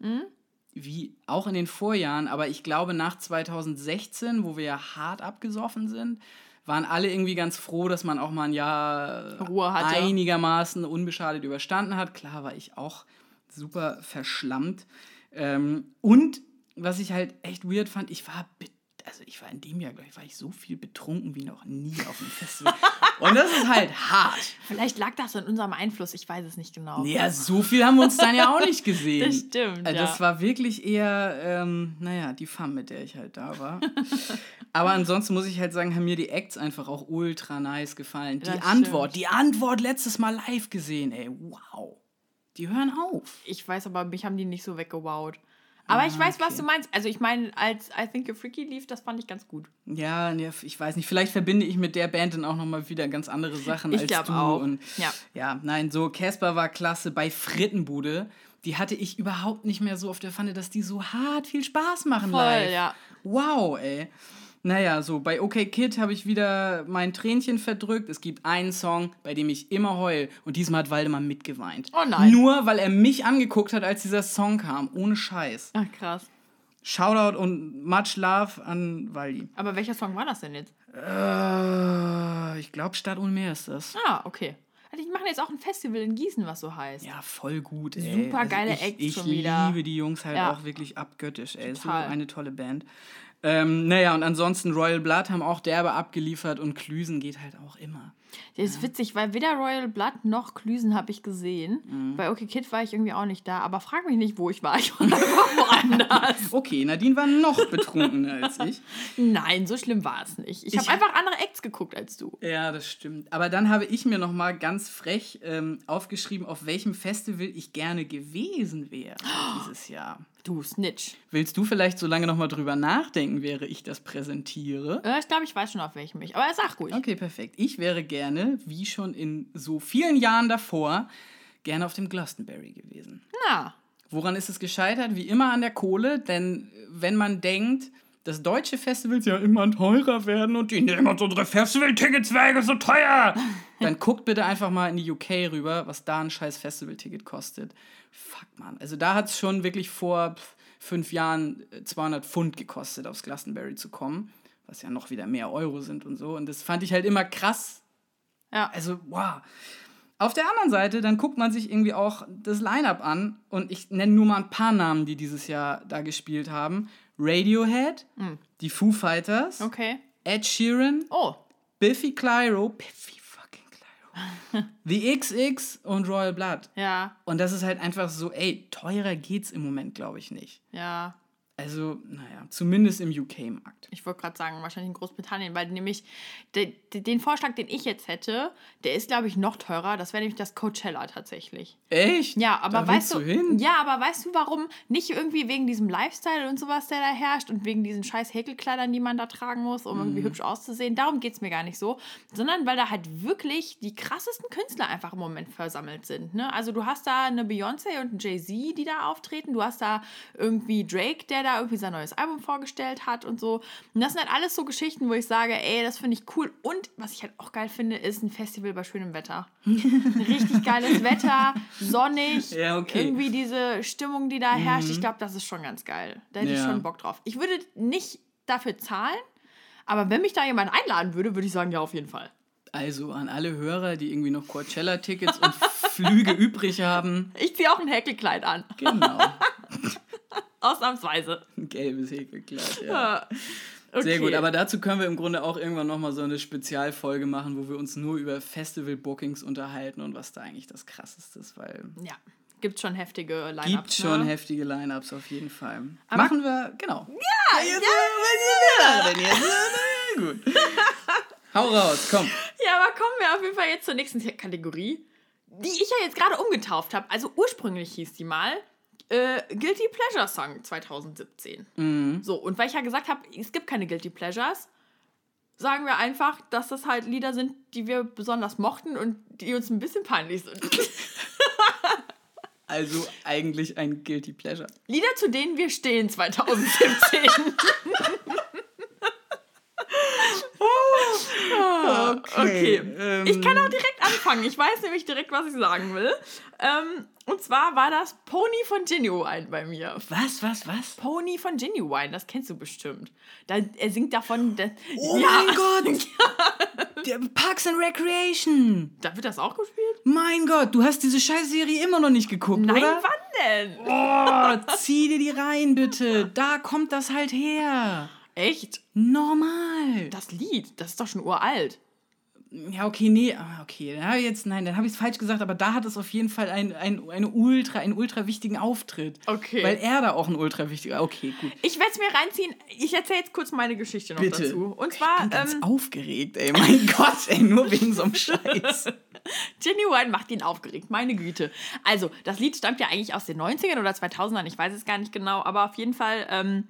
wie auch in den Vorjahren, aber ich glaube nach 2016, wo wir ja hart abgesoffen sind, waren alle irgendwie ganz froh, dass man auch mal ein Jahr
hatte.
einigermaßen unbeschadet überstanden hat. Klar war ich auch super verschlammt. Ähm, und was ich halt echt weird fand, ich war be- also ich war in dem Jahr, glaube ich, war ich so viel betrunken wie noch nie auf dem Festival. Und das ist halt hart.
Vielleicht lag das in unserem Einfluss, ich weiß es nicht genau.
Ja, so viel haben wir uns dann ja auch nicht gesehen.
Das stimmt,
Also
ja.
Das war wirklich eher, ähm, naja, die Fam, mit der ich halt da war. Aber ansonsten muss ich halt sagen, haben mir die Acts einfach auch ultra nice gefallen. Die
Das
Antwort,
stimmt.
die Antwort letztes Mal live gesehen, ey, wow. Die hören auf.
Ich weiß aber, mich haben die nicht so weggewowt. Aber ich weiß, was
okay.
du meinst. Also ich meine, als I Think You're Freaky lief, das fand ich ganz gut.
Ja, ich weiß nicht, vielleicht verbinde ich mit der Band dann auch nochmal wieder ganz andere Sachen
Ich
als du.
auch.
Und
Ja.
ja, nein, so Casper war klasse bei Frittenbude. Die hatte ich überhaupt nicht mehr so auf der Pfanne, dass die so hart viel Spaß machen
Voll,
live.
ja.
Wow, ey. Naja, so bei OK Kid habe ich wieder mein Tränchen verdrückt. Es gibt einen Song, bei dem ich immer heul. Und diesmal hat Waldemar mitgeweint.
Oh nein.
Nur weil er mich angeguckt hat, als dieser Song kam. Ohne Scheiß.
Ach, krass.
Shoutout und much love an Waldi.
Aber welcher Song war das denn jetzt?
Äh, ich glaube, Stadt ohne Meer ist das.
Ah, okay. Also die machen jetzt auch ein Festival in Gießen, was so heißt.
Ja, voll gut, ey. Also
Super geile
ich,
Acts
Ich
schon wieder.
liebe die Jungs halt
Ja.
auch wirklich abgöttisch, ey.
Total.
So eine tolle Band. Ähm, naja, und ansonsten Royal Blood haben auch derbe abgeliefert und Klüsen geht halt auch immer.
Das ist witzig, weil weder Royal Blood noch Klüsen habe ich gesehen.
Mhm.
Bei OK Kid war ich irgendwie auch nicht da. Aber frag mich nicht, wo ich war. Ich war einfach woanders.
Okay, Nadine war noch betrunkener als ich.
Nein, so schlimm war es nicht. Ich habe einfach andere Acts geguckt als du.
Ja, das stimmt. Aber dann habe ich mir noch mal ganz frech ähm, aufgeschrieben, auf welchem Festival ich gerne gewesen wäre dieses Jahr.
Du, Snitch.
Willst du vielleicht so lange noch mal drüber nachdenken, wäre ich das präsentiere?
Äh, Ich glaube, ich weiß schon, auf welchem ich. Aber sag ruhig.
Okay, perfekt. Ich wäre gerne, wie schon in so vielen Jahren davor, gerne auf dem Glastonbury gewesen.
Na,
Woran ist es gescheitert? Wie immer an der Kohle, denn wenn man denkt, dass deutsche Festivals ja immer teurer werden und die nehmen uns unsere Festivaltickets weg, ist so teuer, dann guckt bitte einfach mal in die UK rüber, was da ein scheiß Festivalticket kostet. Fuck, man. Also da hat es schon wirklich vor fünf Jahren äh, 200 Pfund gekostet, aufs Glastonbury zu kommen, was ja noch wieder mehr Euro sind und so. Und das fand ich halt immer krass,
ja.
also, wow. Auf der anderen Seite, dann guckt man sich irgendwie auch das Line-Up an und ich nenne nur mal ein paar Namen, die dieses Jahr da gespielt haben. Radiohead, die Foo Fighters,
Okay.
Ed Sheeran,
Oh,
Biffy Clyro, Biffy fucking Clyro, The XX und Royal Blood.
ja,
Und das ist halt einfach so, ey, teurer geht's im Moment, glaube ich, nicht.
ja.
Also, naja, zumindest im UK-Markt.
Ich wollte gerade sagen, wahrscheinlich in Großbritannien, weil nämlich de, de, den Vorschlag, den ich jetzt hätte, der ist, glaube ich, noch teurer. Das wäre nämlich das Coachella tatsächlich.
Echt?
Ja, aber
da
weißt du,
hin?
ja, aber weißt du warum? Nicht irgendwie wegen diesem Lifestyle und sowas, der da herrscht und wegen diesen scheiß Häkelkleidern, die man da tragen muss, um
Mhm.
irgendwie hübsch auszusehen. Darum geht es mir gar nicht so, sondern weil da halt wirklich die krassesten Künstler einfach im Moment versammelt sind. Ne? Also du hast da eine Beyoncé und einen Jay-Z, die da auftreten. Du hast da irgendwie Drake, der da irgendwie sein neues Album vorgestellt hat und so. Und das sind halt alles so Geschichten, wo ich sage, ey, das finde ich cool. Und was ich halt auch geil finde, ist ein Festival bei schönem Wetter. Richtig geiles Wetter, sonnig,
Ja, okay.
irgendwie diese Stimmung, die da herrscht. Ich glaube, das ist schon ganz geil. Da hätte ich
Ja.
schon Bock drauf. Ich würde nicht dafür zahlen, aber wenn mich da jemand einladen würde, würde ich sagen, ja, auf jeden Fall.
Also an alle Hörer, die irgendwie noch Coachella-Tickets und Flüge übrig haben.
Ich ziehe auch ein Häkelkleid an.
Genau.
Ausnahmsweise.
Ein gelbes Häkelkleid, ja.
Okay.
Sehr gut, aber dazu können wir im Grunde auch irgendwann nochmal so eine Spezialfolge machen, wo wir uns nur über Festival-Bookings unterhalten und was da eigentlich das Krasseste ist, weil
Ja, gibt schon heftige Line-Ups.
gibt schon
ne?
heftige Line-Ups auf jeden Fall.
Aber-
Machen wir, genau.
Ja,
Ja, wenn ihr- Gut. Hau raus, komm.
Ja, aber kommen wir auf jeden Fall jetzt zur nächsten Kategorie, die ich ja jetzt gerade umgetauft habe. Also ursprünglich hieß die mal äh, Guilty Pleasure Song 2017.
Mhm.
So, und weil ich ja gesagt habe, es gibt keine Guilty Pleasures, sagen wir einfach, dass das halt Lieder sind, die wir besonders mochten und die uns ein bisschen peinlich sind.
Also eigentlich ein Guilty Pleasure.
Lieder, zu denen wir stehen 2017. okay. Ähm, ich kann auch direkt anfangen. Ich weiß nämlich direkt, was ich sagen will. Ähm, und zwar war das Pony von Genuine bei mir.
Was, was, was?
Pony von Genuine, das kennst du bestimmt. Da, er singt davon. Da,
oh ja. mein Gott! Der Parks and Recreation!
Da wird das auch gespielt?
Mein Gott, du hast diese Scheißserie immer noch nicht geguckt,
Nein,
oder?
wann denn?
Oh, zieh dir die rein, bitte. Da kommt das halt her.
Echt?
Normal.
Das Lied, das ist doch schon uralt.
Ja, okay, nee, ah, okay. Ja, jetzt, nein, dann habe ich es falsch gesagt, aber da hat es auf jeden Fall ein, ein, eine ultra, einen ultra wichtigen Auftritt.
Okay.
Weil er da auch ein ultra wichtiger. Okay, gut.
Ich werde es mir reinziehen. Ich erzähle jetzt kurz meine Geschichte noch
Bitte.
dazu. Und zwar.
Ich bin ganz
ähm,
aufgeregt, ey. Mein Gott, ey, nur wegen so einem Scheiß.
Genuine macht ihn aufgeregt, meine Güte. Also, das Lied stammt ja eigentlich aus den 90ern oder 2000ern, ich weiß es gar nicht genau, aber auf jeden Fall. Ähm,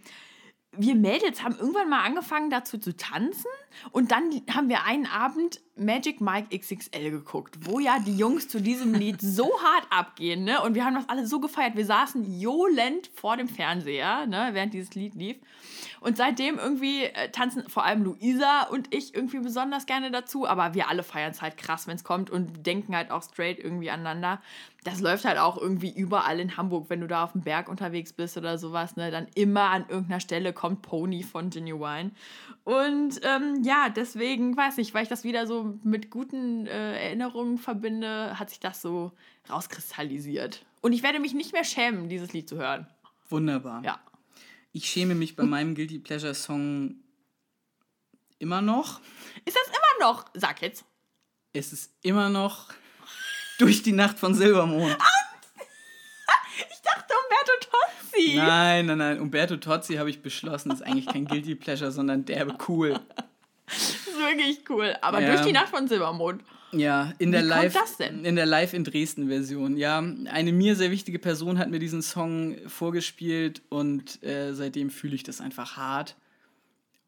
wir Mädels haben irgendwann mal angefangen dazu zu tanzen und dann haben wir einen Abend Magic Mike XXL geguckt, wo ja die Jungs zu diesem Lied so hart abgehen, ne? Und wir haben das alle so gefeiert. Wir saßen johlend vor dem Fernseher, ne, während dieses Lied lief. Und seitdem irgendwie äh, tanzen vor allem Luisa und ich irgendwie besonders gerne dazu, aber wir alle feiern es halt krass, wenn es kommt und denken halt auch straight irgendwie aneinander. Das läuft halt auch irgendwie überall in Hamburg, wenn du da auf dem Berg unterwegs bist oder sowas, ne, dann immer an irgendeiner Stelle kommt Pony von Genuine. Und ähm, ja, deswegen weiß ich, weil ich das wieder so mit guten äh, Erinnerungen verbinde, hat sich das so rauskristallisiert. Und ich werde mich nicht mehr schämen, dieses Lied zu hören.
Wunderbar.
Ja.
Ich schäme mich bei meinem Guilty Pleasure Song immer noch.
Ist das immer noch? Sag jetzt.
Es ist immer noch durch die Nacht von Silbermond.
ich dachte Umberto Tozzi.
Nein, nein, nein. Umberto Tozzi habe ich beschlossen, ist eigentlich kein Guilty Pleasure, sondern derbe cool.
Das ist wirklich cool. Aber ja. durch die Nacht von Silbermond.
Ja, in der
Wie
Live
das denn?
in der Live in Dresden Version. Ja, eine mir sehr wichtige Person hat mir diesen Song vorgespielt und äh, seitdem fühle ich das einfach hart.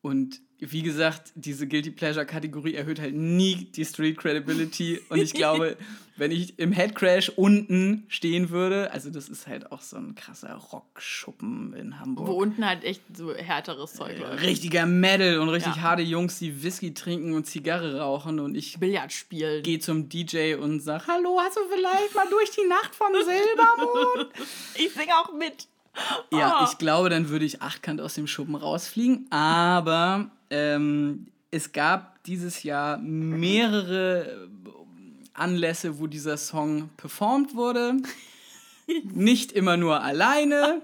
Und wie gesagt, diese Guilty Pleasure Kategorie erhöht halt nie die Street Credibility. Und ich glaube, wenn ich im Headcrash unten stehen würde, also das ist halt auch so ein krasser Rockschuppen in Hamburg.
Wo unten halt echt so härteres Zeug
Äh,
läuft.
richtiger Metal und richtig
Ja.
harte Jungs, die Whisky trinken und Zigarre rauchen. Und ich
Billard spielen.
gehe zum DJ und sag, hallo, hast du vielleicht mal durch die Nacht vom Silbermond?
Ich singe auch mit.
Ja,
Oh.
ich glaube, dann würde ich achtkant aus dem Schuppen rausfliegen. Aber ähm, es gab dieses Jahr mehrere äh, Anlässe, wo dieser Song performt wurde. Nicht immer nur alleine.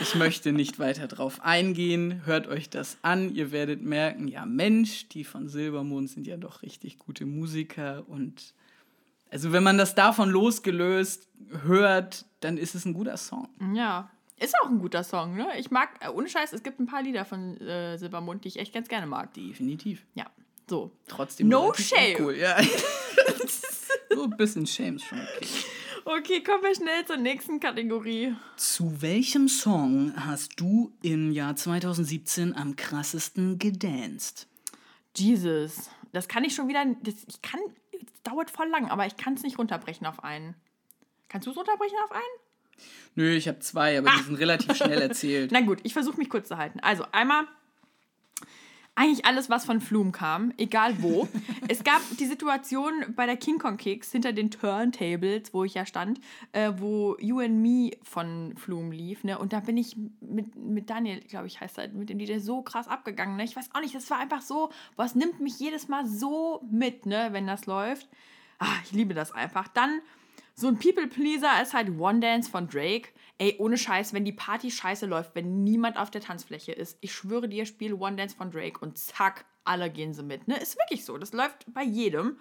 Ich möchte nicht weiter drauf eingehen. Hört euch das an. Ihr werdet merken, ja Mensch, die von Silbermond sind ja doch richtig gute Musiker. Und also wenn man das davon losgelöst hört, dann ist es ein guter Song.
Ja. Ist auch ein guter Song, ne? Ich mag, äh, ohne Scheiß, es gibt ein paar Lieder von äh, Silbermond, die ich echt ganz gerne mag.
Definitiv.
Ja. So.
Trotzdem.
No shame.
Cool, ja. so ein bisschen Shame schon okay.
Okay, kommen wir schnell zur nächsten Kategorie.
Zu welchem Song hast du im Jahr 2017 am krassesten gedanced?
Jesus. Das kann ich schon wieder. Das, ich kann. Es dauert voll lang, aber ich kann es nicht runterbrechen auf einen. Kannst du es runterbrechen auf einen?
Nö, ich habe zwei, aber die sind relativ schnell erzählt.
Na gut, ich versuche mich kurz zu halten. Also einmal eigentlich alles, was von Flume kam, egal wo. es gab die Situation bei der King Kong Kicks hinter den Turntables, wo ich ja stand, äh, wo You and Me von Flume lief. Ne? Und da bin ich mit, mit Daniel, glaube ich, heißt er, mit dem DJ so krass abgegangen. Ne? Ich weiß auch nicht, das war einfach so, was nimmt mich jedes Mal so mit, ne, wenn das läuft. Ah, ich liebe das einfach. Dann so ein People-Pleaser ist halt One Dance von Drake. Ey, ohne Scheiß, wenn die Party scheiße läuft, wenn niemand auf der Tanzfläche ist, ich schwöre dir, spiel One Dance von Drake und zack, alle gehen sie mit. Ne? Ist wirklich so. Das läuft bei jedem.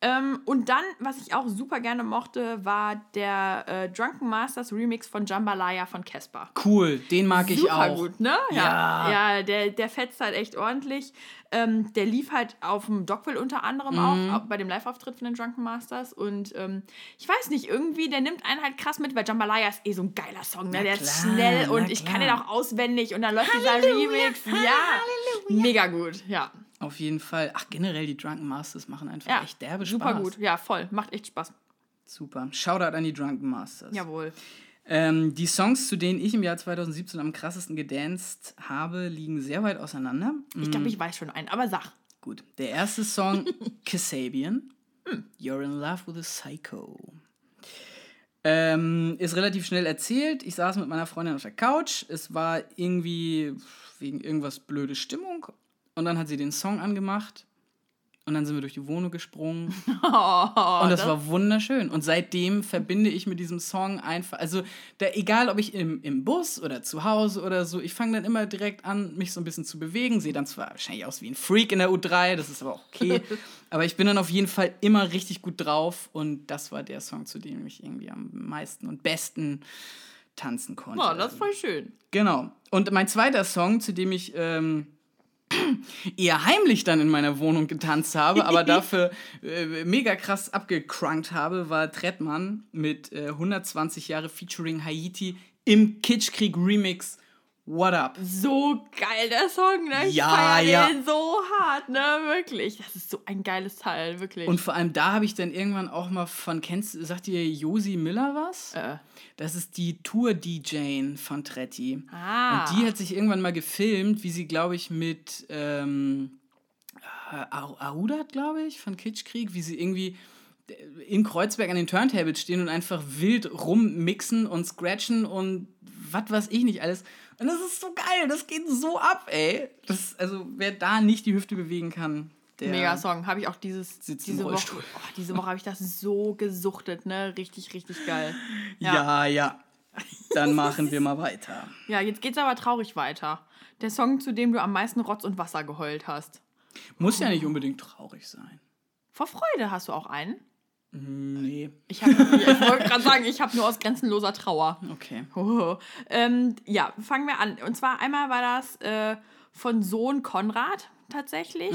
Ähm, und dann, was ich auch super gerne mochte, war der äh, Drunken Masters Remix von Jambalaya von Casper.
Cool, den mag ich
Super
auch.
gut, ne?
Ja.
Ja, der, der fetzt halt echt ordentlich. Ähm, der lief halt auf dem Dockville unter anderem
Mhm.
auch, bei dem Live-Auftritt von den Drunken Masters. Und ähm, ich weiß nicht, irgendwie, der nimmt einen halt krass mit, weil Jambalaya ist eh so ein geiler Song, ne?
Na
Der ist
klar,
schnell
na
und ich kann den auch auswendig und dann läuft dieser
Halleluja,
Remix. Ja, mega gut, ja.
Auf jeden Fall. Ach, generell, die Drunken Masters machen einfach
Ja,
echt derbe Spaß.
super gut. Ja, voll. Macht echt Spaß.
Super. Shoutout an die Drunken Masters.
Jawohl.
Ähm, die Songs, zu denen ich im Jahr 2017 am krassesten gedanced habe, liegen sehr weit auseinander.
Ich glaube, ich weiß schon einen, aber sag.
Gut, der erste Song, Kasabian. You're in love with a psycho. Ähm, ist relativ schnell erzählt. Ich saß mit meiner Freundin auf der Couch. Es war irgendwie wegen irgendwas blöde Stimmung. Und dann hat sie den Song angemacht. Und dann sind wir durch die Wohnung gesprungen.
Oh,
und das, war wunderschön. Und seitdem verbinde ich mit diesem Song einfach, also der, egal ob ich im, im Bus oder zu Hause oder so, ich fange dann immer direkt an, mich so ein bisschen zu bewegen. Sehe dann zwar wahrscheinlich aus wie ein Freak in der U3, das ist aber auch okay. aber ich bin dann auf jeden Fall immer richtig gut drauf. Und das war der Song, zu dem ich irgendwie am meisten und besten tanzen konnte.
Oh, das ist voll schön.
Genau. Und mein zweiter Song, zu dem ich ähm, eher heimlich dann in meiner Wohnung getanzt habe, aber dafür äh, mega krass abgecrunkt habe, war Trettmann mit äh, 120 Jahre featuring Haiti im Kitschkrieg Remix What Up.
So geil, der Song, ne? Ich
Ja, ja.
den so hart, ne? Wirklich. Das ist so ein geiles Teil, wirklich.
Und vor allem da habe ich dann irgendwann auch mal von, kennst du, sagt dir Josi Miller was?
äh.
Das ist die Tour-DJ von Tretti.
Ah.
Und die hat sich irgendwann mal gefilmt, wie sie, glaube ich, mit ähm, Arudat, glaube ich, von Kitschkrieg, wie sie irgendwie in Kreuzberg an den Turntables stehen und einfach wild rummixen und scratchen und was weiß ich nicht alles. Und das ist so geil, das geht so ab, ey. Das, also, wer da nicht die Hüfte bewegen kann, der.
Mega Song. Habe ich auch dieses, diese Woche. Oh, diese Woche habe ich das so gesuchtet, ne? Richtig, richtig geil.
Ja, ja. Dann machen wir mal weiter.
Ja, jetzt geht's aber traurig weiter. Der Song, zu dem du am meisten Rotz und Wasser geheult hast.
Muss ja nicht unbedingt traurig sein.
Vor Freude hast du auch einen?
Nee.
Ich, hab- ich wollte gerade sagen, ich habe nur aus grenzenloser Trauer.
Okay.
Oh. Ähm, ja, fangen wir an. Und zwar einmal war das äh, von Sohn Konrad tatsächlich.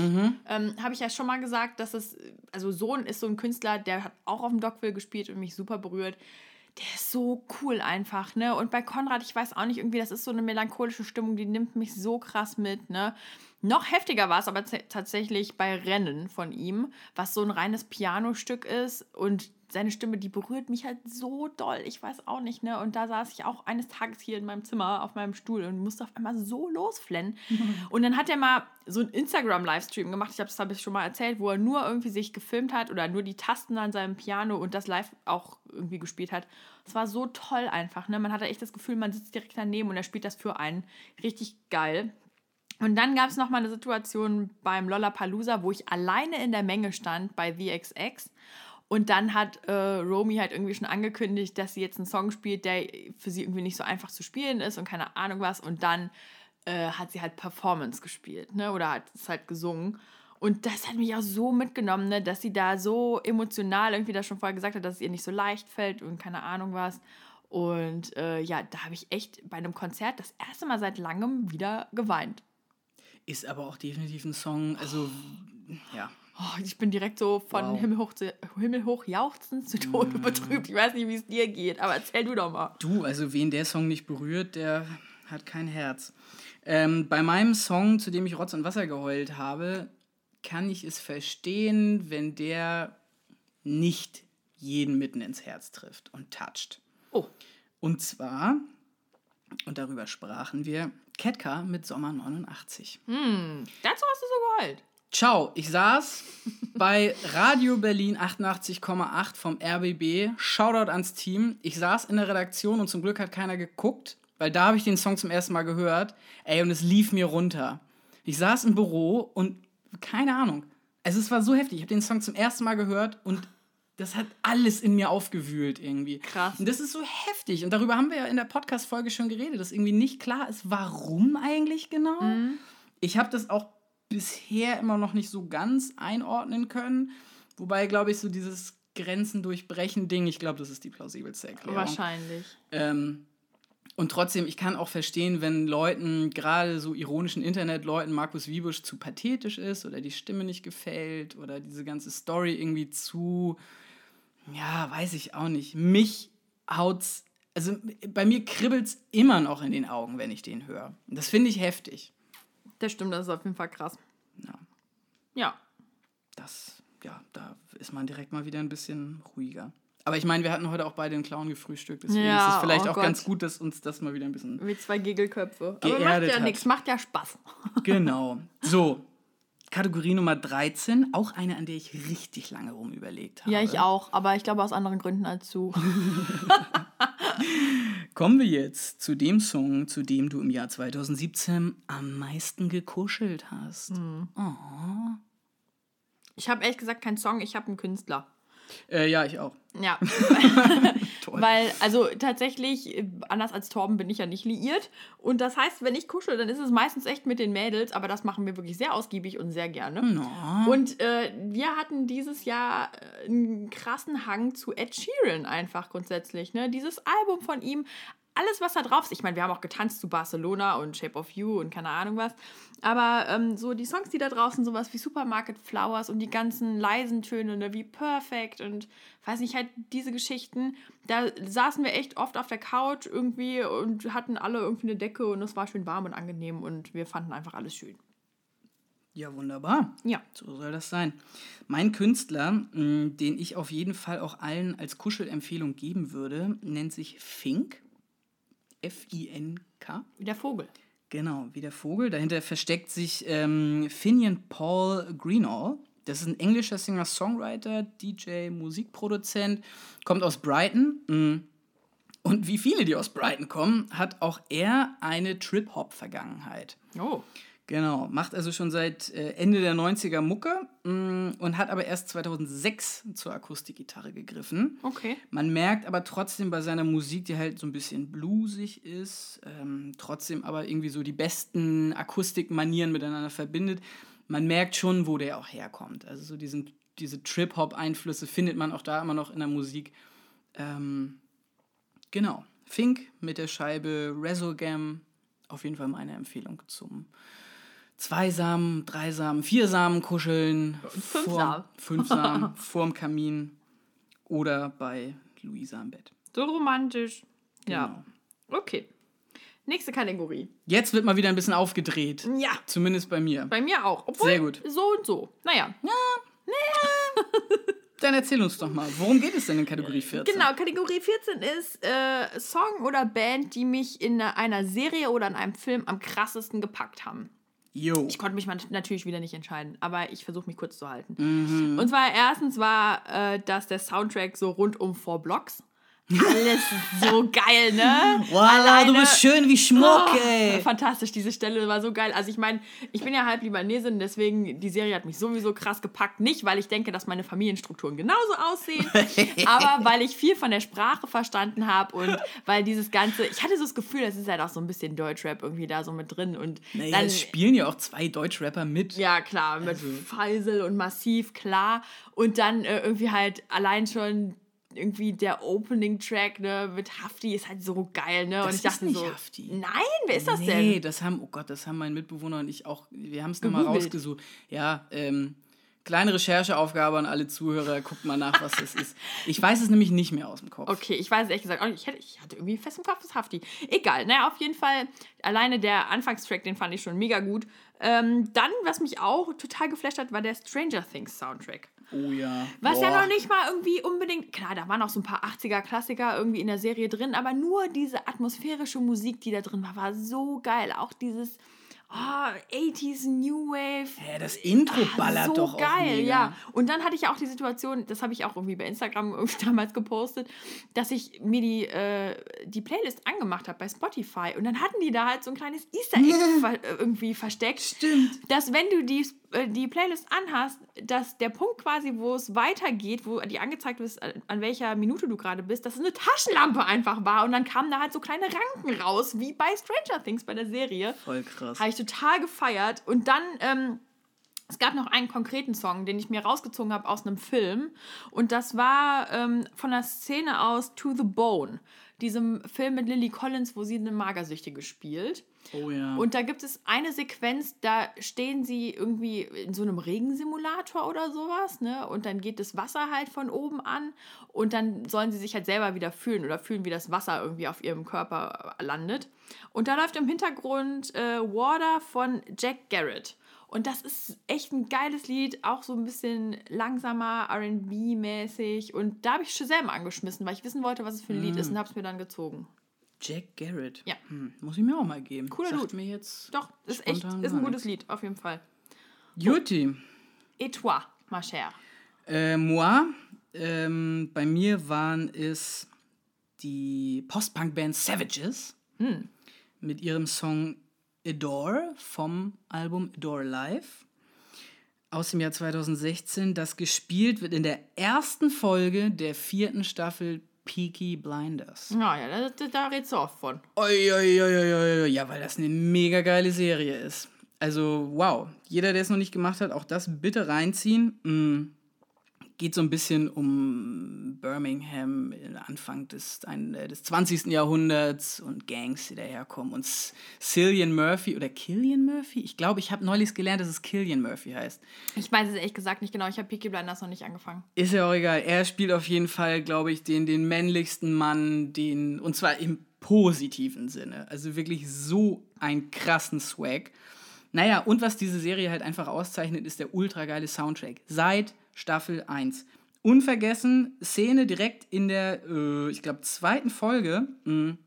Ähm, Habe ich ja schon mal gesagt, dass es, also Sohn ist so ein Künstler, der hat auch auf dem Dogville gespielt und mich super berührt. Der ist so cool einfach, ne? Und bei Konrad, ich weiß auch nicht, irgendwie, das ist so eine melancholische Stimmung, die nimmt mich so krass mit, ne? Noch heftiger war es aber tatsächlich bei Rennen von ihm, was so ein reines Pianostück ist und seine Stimme, die berührt mich halt so doll. Ich weiß auch nicht, ne? Und da saß ich auch eines Tages hier in meinem Zimmer auf meinem Stuhl und musste auf einmal so losflennen. Und dann hat er mal so einen Instagram-Livestream gemacht. Ich habe es, habe ich schon mal erzählt, wo er nur irgendwie sich gefilmt hat oder nur die Tasten an seinem Piano und das live auch irgendwie gespielt hat. Es war so toll einfach, ne? Man hatte echt das Gefühl, man sitzt direkt daneben und er spielt das für einen. Richtig geil. Und dann gab es noch mal eine Situation beim Lollapalooza, wo ich alleine in der Menge stand bei VXX. Und dann hat äh, Romy halt irgendwie schon angekündigt, dass sie jetzt einen Song spielt, der für sie irgendwie nicht so einfach zu spielen ist und keine Ahnung was. Und dann äh, hat sie halt Performance gespielt, ne? Oder hat es halt gesungen. Und das hat mich auch so mitgenommen, ne? dass sie da so emotional irgendwie das schon vorher gesagt hat, dass es ihr nicht so leicht fällt und keine Ahnung was. Und äh, ja, da habe ich echt bei einem Konzert das erste Mal seit langem wieder geweint.
Ist aber auch definitiv ein Song, also, ja.
Oh, ich bin direkt so von
Wow.
Himmel, hoch zu, Himmel hoch jauchzend zu Tode betrübt. Ich weiß nicht, wie es dir geht, aber erzähl du doch mal.
Du, also wen der Song nicht berührt, der hat kein Herz. Ähm, bei meinem Song, zu dem ich Rotz und Wasser geheult habe, kann ich es verstehen, wenn der nicht jeden mitten ins Herz trifft und toucht.
Oh,
Und zwar, und darüber sprachen wir, Ketka mit Sommer 89.
hm, dazu hast du so geheult.
Ciao, ich saß bei Radio Berlin 88,8 vom RBB. Shoutout ans Team. Ich saß in der Redaktion und zum Glück hat keiner geguckt, weil da habe ich den Song zum ersten Mal gehört. Ey, und es lief mir runter. Ich saß im Büro und keine Ahnung. Also es war so heftig. Ich habe den Song zum ersten Mal gehört und das hat alles in mir aufgewühlt irgendwie.
Krass.
Und das ist so heftig. Und darüber haben wir ja in der Podcast-Folge schon geredet, dass irgendwie nicht klar ist, warum eigentlich genau. Ich habe das auch bisher immer noch nicht so ganz einordnen können. Wobei, glaube ich, so dieses Grenzen durchbrechen Ding, ich glaube, das ist die plausibelste Erklärung.
Wahrscheinlich.
Ähm, und trotzdem, ich kann auch verstehen, wenn Leuten, gerade so ironischen Internetleuten, Markus Wiebusch zu pathetisch ist oder die Stimme nicht gefällt oder diese ganze Story irgendwie zu, ja, weiß ich auch nicht. Mich haut's, also bei mir kribbelt's immer noch in den Augen, wenn ich den höre. Das finde ich heftig.
Das stimmt, das ist auf jeden Fall krass.
Ja.
Ja.
das, ja, da ist man direkt mal wieder ein bisschen ruhiger. Aber ich meine, wir hatten heute auch beide einen Clown gefrühstückt, deswegen
Ja,
ist es vielleicht
oh
auch
Gott.
ganz gut, dass uns das mal wieder ein bisschen.
Wie zwei Gigelköpfe. Aber macht ja nichts, macht ja Spaß.
Genau. So, Kategorie Nummer 13, auch eine, an der ich richtig lange rumüberlegt habe.
Ja, ich auch, aber ich glaube aus anderen Gründen als du.
Kommen wir jetzt zu dem Song, zu dem du im Jahr 2017 am meisten gekuschelt hast.
Hm.
Oh.
Ich habe ehrlich gesagt keinen Song, ich habe einen Künstler.
Äh, ja, ich auch.
Ja. Weil, also tatsächlich, äh, anders als Torben bin ich ja nicht liiert. Und das heißt, wenn ich kuschel, dann ist es meistens echt mit den Mädels, aber das machen wir wirklich sehr ausgiebig und sehr gerne.
No.
Und äh, wir hatten dieses Jahr äh, einen krassen Hang zu Ed Sheeran einfach grundsätzlich. Ne? Dieses Album von ihm, alles, was da drauf ist. Ich meine, wir haben auch getanzt zu Barcelona und Shape of You und keine Ahnung was. Aber ähm, so die Songs, die da draußen, sowas wie Supermarket Flowers und die ganzen leisen Töne, ne, wie Perfect und weiß nicht, halt diese Geschichten, da saßen wir echt oft auf der Couch irgendwie und hatten alle irgendwie eine Decke und es war schön warm und angenehm und wir fanden einfach alles schön.
Ja, wunderbar.
Ja.
So soll das sein. Mein Künstler, mh, den ich auf jeden Fall auch allen als Kuschelempfehlung geben würde, nennt sich Fink. F-I-N-K.
Wie der Vogel.
Genau, wie der Vogel. Dahinter versteckt sich ähm, Finian Paul Greenall. Das ist ein englischer Singer-Songwriter, DJ, Musikproduzent, kommt aus Brighton. mm. Und wie viele, die aus Brighton kommen, hat auch er eine Trip-Hop-Vergangenheit.
Oh.
Genau, macht also schon seit äh, Ende der 90er Mucke mm, und hat aber erst 2006 zur Akustikgitarre gegriffen.
Okay.
Man merkt aber trotzdem bei seiner Musik, die halt so ein bisschen bluesig ist, ähm, trotzdem aber irgendwie so die besten Akustikmanieren miteinander verbindet. Man merkt schon, wo der auch herkommt. Also so diesen, diese Trip-Hop-Einflüsse findet man auch da immer noch in der Musik. Ähm, genau. Fink mit der Scheibe Resolgam. Auf jeden Fall meine Empfehlung zum Zweisamen, Dreisamen, Viersamen kuscheln.
Fünfsamen.
Vor, Fünfsamen vorm Kamin oder bei Luisa im Bett.
So romantisch. Ja.
Genau.
Okay. Nächste Kategorie.
Jetzt wird mal wieder ein bisschen aufgedreht.
Ja.
Zumindest bei mir.
Bei mir auch. Obwohl,
Sehr gut.
So und so. Naja.
Dann erzähl uns doch mal, worum geht es denn in Kategorie 14?
Genau, Kategorie 14 ist äh, Song oder Band, die mich in einer Serie oder in einem Film am krassesten gepackt haben.
Jo.
Ich konnte mich natürlich wieder nicht entscheiden, aber ich versuche mich kurz zu halten.
Mhm.
Und zwar erstens war äh, das der Soundtrack so rund um Four Blocks. Alles so geil, ne?
Wow, du bist schön wie Schmuck,
Oh,
ey.
fantastisch, diese Stelle war so geil. Also ich meine, ich bin ja halb Libanesin, deswegen die Serie hat mich sowieso krass gepackt. Nicht, weil ich denke, dass meine Familienstrukturen genauso aussehen, aber weil ich viel von der Sprache verstanden habe und weil dieses Ganze, ich hatte so das Gefühl, das ist halt auch so ein bisschen Deutschrap irgendwie da so mit drin und
Naja,
dann
spielen ja auch zwei Deutschrapper mit.
ja, klar, mit Faisal und Massiv, klar. Und dann äh, irgendwie halt allein schon irgendwie der Opening-Track ne, mit Hafti ist halt so geil, ne?
Das
und ich
ist
dachte
nicht
so.
Hafti.
Nein, wer ist das
nee,
denn?
das haben, oh Gott, das haben mein Mitbewohner und ich auch, wir haben es nochmal rausgesucht. Ja, ähm, kleine Rechercheaufgabe an alle Zuhörer, guckt mal nach, was das ist. Ich weiß es nämlich nicht mehr aus dem Kopf.
Okay, ich weiß es ehrlich gesagt auch nicht. Ich, hätte, ich hatte irgendwie fest im Kopf, das ist Hafti. Egal, naja, auf jeden Fall, alleine der Anfangstrack, den fand ich schon mega gut. Ähm, dann, was mich auch total geflasht hat, war der Stranger Things Soundtrack.
Oh ja.
Was ja
Boah.
noch nicht mal irgendwie unbedingt. Klar, da waren auch so ein paar 80er-Klassiker irgendwie in der Serie drin, aber nur diese atmosphärische Musik, die da drin war, war so geil. Auch dieses oh, 80s New Wave.
Ja, das Intro
Ah,
ballert
so
doch auch
geil,
mega.
ja. Und dann hatte ich auch die Situation, das habe ich auch irgendwie bei Instagram irgendwie damals gepostet, dass ich mir die, äh, die Playlist angemacht habe bei Spotify und dann hatten die da halt so ein kleines Easter Egg ver äh, irgendwie versteckt.
Stimmt.
Dass wenn du die, die Playlist anhast, dass der Punkt quasi, wo es weitergeht, wo die angezeigt wird, an- an welcher Minute du gerade bist, dass es eine Taschenlampe einfach war und dann kamen da halt so kleine Ranken raus, wie bei Stranger Things bei der Serie.
Voll krass.
Habe ich total gefeiert. Und dann, ähm, es gab noch einen konkreten Song, den ich mir rausgezogen habe aus einem Film. Und das war ähm, von der Szene aus To the Bone, diesem Film mit Lily Collins, wo sie eine Magersüchtige spielt.
Oh ja.
Und da gibt es eine Sequenz, da stehen sie irgendwie in so einem Regensimulator oder sowas, ne? Und dann geht das Wasser halt von oben an und dann sollen sie sich halt selber wieder fühlen oder fühlen, wie das Wasser irgendwie auf ihrem Körper landet. Und da läuft im Hintergrund äh, Water von Jack Garrett. Und das ist echt ein geiles Lied, auch so ein bisschen langsamer, RB-mäßig. Und da habe ich Shazam angeschmissen, weil ich wissen wollte, was es für ein Lied ist und habe es mir dann gezogen.
Jack Garrett.
Ja.
Hm, muss ich mir auch mal geben.
Cooler
Sagt
Dude.
mir jetzt
Doch, ist echt, ist ein gutes. Lied, auf jeden Fall.
Juti.
Et toi, ma chère?
Äh, moi, ähm, bei mir waren es die Post-Punk-Band Savages mit ihrem Song Adore vom Album Adore Live aus dem Jahr 2016, das gespielt wird in der ersten Folge der vierten Staffel Peaky Blinders.
Ja, ja, da, da redest du oft von.
Oi, oi, oi, oi, oi, ja, weil das eine mega geile Serie ist. Also, wow. Jeder, der es noch nicht gemacht hat, auch das bitte reinziehen. Mm. Geht so ein bisschen um Birmingham, Anfang des, ein, äh, des 20. Jahrhunderts und Gangs, die daherkommen. Und Cillian Murphy oder Killian Murphy? Ich glaube, ich habe neulich gelernt, dass es Killian Murphy heißt.
Ich weiß es ehrlich gesagt nicht genau. Ich habe Peaky Blinders noch nicht angefangen.
Ist ja auch egal. Er spielt auf jeden Fall, glaube ich, den, den männlichsten Mann, den, und zwar im positiven Sinne. Also wirklich so einen krassen Swag. Naja, und was diese Serie halt einfach auszeichnet, ist der ultra geile Soundtrack. Seit Staffel 1. Unvergessen, Szene direkt in der, äh, ich glaube, zweiten Folge. mh,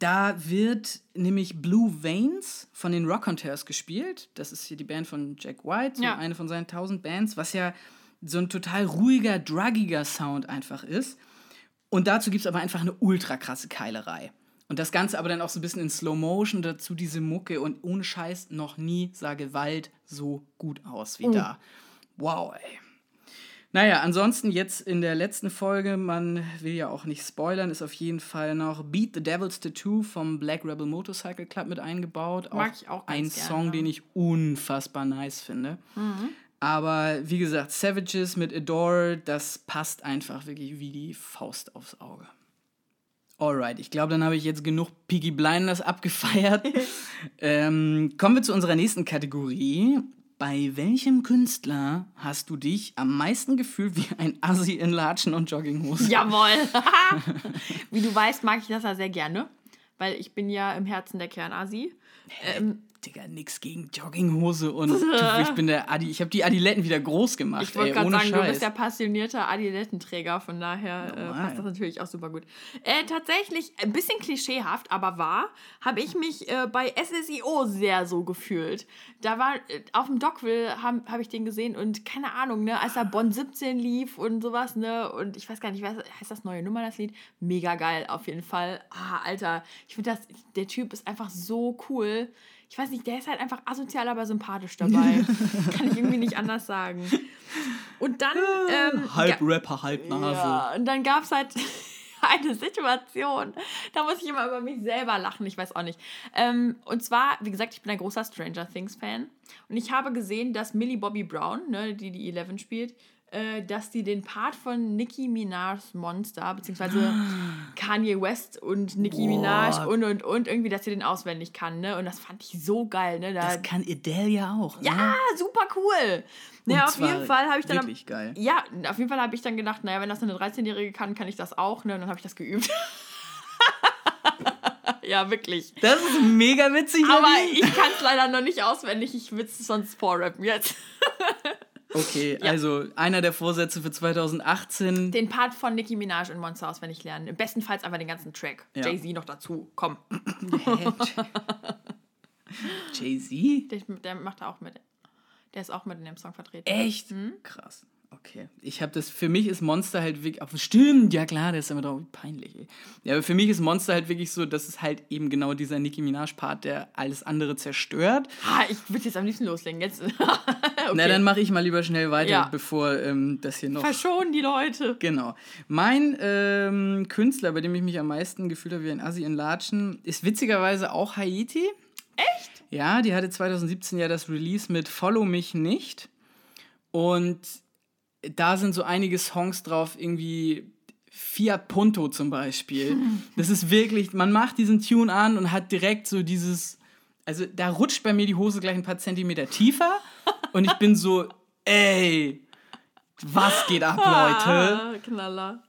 Da wird nämlich Blue Veins von den Rockhunters gespielt. Das ist hier die Band von Jack White, so
Ja.
eine von seinen tausend Bands, was ja so ein total ruhiger, druggiger Sound einfach ist. Und dazu gibt es aber einfach eine ultra krasse Keilerei. Und das Ganze aber dann auch so ein bisschen in Slow Motion, dazu diese Mucke und ohne Scheiß noch nie sah Gewalt so gut aus wie da. Wow, ey. Naja, ansonsten jetzt in der letzten Folge, man will ja auch nicht spoilern, ist auf jeden Fall noch Beat the Devil's Tattoo vom Black Rebel Motorcycle Club mit eingebaut.
Mag ich auch ganz
Ein
gerne.
Song, den ich unfassbar nice finde. Aber wie gesagt, Savages mit Adore, das passt einfach wirklich wie die Faust aufs Auge. Alright, ich glaube, dann habe ich jetzt genug Piggy Blinders abgefeiert. ähm, kommen wir zu unserer nächsten Kategorie. Bei welchem Künstler hast du dich am meisten gefühlt wie ein Assi in Latschen und Jogginghose?
Jawohl. Wie du weißt, mag ich das ja sehr gerne, weil ich bin ja im Herzen der Kernasi. Ähm,
Digga, nix gegen Jogginghose und du, ich bin der Adi. Ich habe die Adiletten wieder groß gemacht.
ich wollte gerade sagen,
Scheiß.
du bist ja passionierter Adilettenträger, von daher äh, passt das natürlich auch super gut. Äh, tatsächlich, ein bisschen klischeehaft, aber wahr, habe ich mich äh, bei SSIO sehr so gefühlt. Da war, äh, auf dem Dockville habe hab ich den gesehen und keine Ahnung, ne, als da Bonn 17 lief und sowas, ne, und ich weiß gar nicht, was heißt das neue Nummer, das Lied? Mega geil, auf jeden Fall. Ah, Alter, ich finde das, der Typ ist einfach so cool. Ich weiß nicht, der ist halt einfach asozial, aber sympathisch dabei. Kann ich irgendwie nicht anders sagen. Und dann. Ähm,
halb Rapper, halb Nase.
ja, und dann gab es halt eine Situation, da muss ich immer über mich selber lachen, ich weiß auch nicht. Ähm, und zwar, wie gesagt, ich bin ein großer Stranger Things-Fan. Und ich habe gesehen, dass Millie Bobby Brown, ne, die die Eleven spielt, äh, dass die den Part von Nicki Minaj's Monster, beziehungsweise Kanye West und Nicki
Boah.
Minaj und und und, irgendwie, dass sie den auswendig kann, ne? Und das fand ich so geil, ne? Da,
Das kann Adele ja auch.
ja,
Ne?
super cool. Ja, auf jeden Fall habe ich dann.
Wirklich geil.
Ja, auf jeden Fall habe ich dann gedacht, naja, wenn das eine 13-Jährige kann, kann ich das auch, ne? Und dann habe ich das geübt. ja, wirklich.
Das ist mega witzig.
Aber ich kann es leider noch nicht auswendig. Ich will es sonst vorrappen jetzt.
Okay, also einer der Vorsätze für 2018.
Den Part von Nicki Minaj und Monster auswendig lernen. Bestenfalls einfach den ganzen Track.
Ja.
Jay-Z noch dazu. Komm.
Jay-Z?
Der, der macht da auch mit. Der ist auch mit in dem Song vertreten.
Echt?
Hm?
Krass. Okay. Ich habe das, für mich ist Monster halt wirklich, auch, stimmt, ja klar, der ist immer drauf, peinlich. Ey. Ja, aber für mich ist Monster halt wirklich so, dass es halt eben genau dieser Nicki Minaj-Part, der alles andere zerstört.
Ah, ich würde jetzt am liebsten loslegen. Jetzt. okay.
Na, dann mache ich mal lieber schnell weiter,
Ja.
bevor ähm, das hier noch
Verschonen die Leute.
Genau. Mein ähm, Künstler, bei dem ich mich am meisten gefühlt habe wie ein Assi in Latschen, ist witzigerweise auch Haiti.
Echt?
Ja, die hatte 2017 ja das Release mit Follow mich nicht. Und da sind so einige Songs drauf, irgendwie Fiat Punto zum Beispiel. Das ist wirklich, man macht diesen Tune an und hat direkt so dieses, also da rutscht bei mir die Hose gleich ein paar Zentimeter tiefer und ich bin so, ey, was geht ab, Leute?
Ah, Knaller.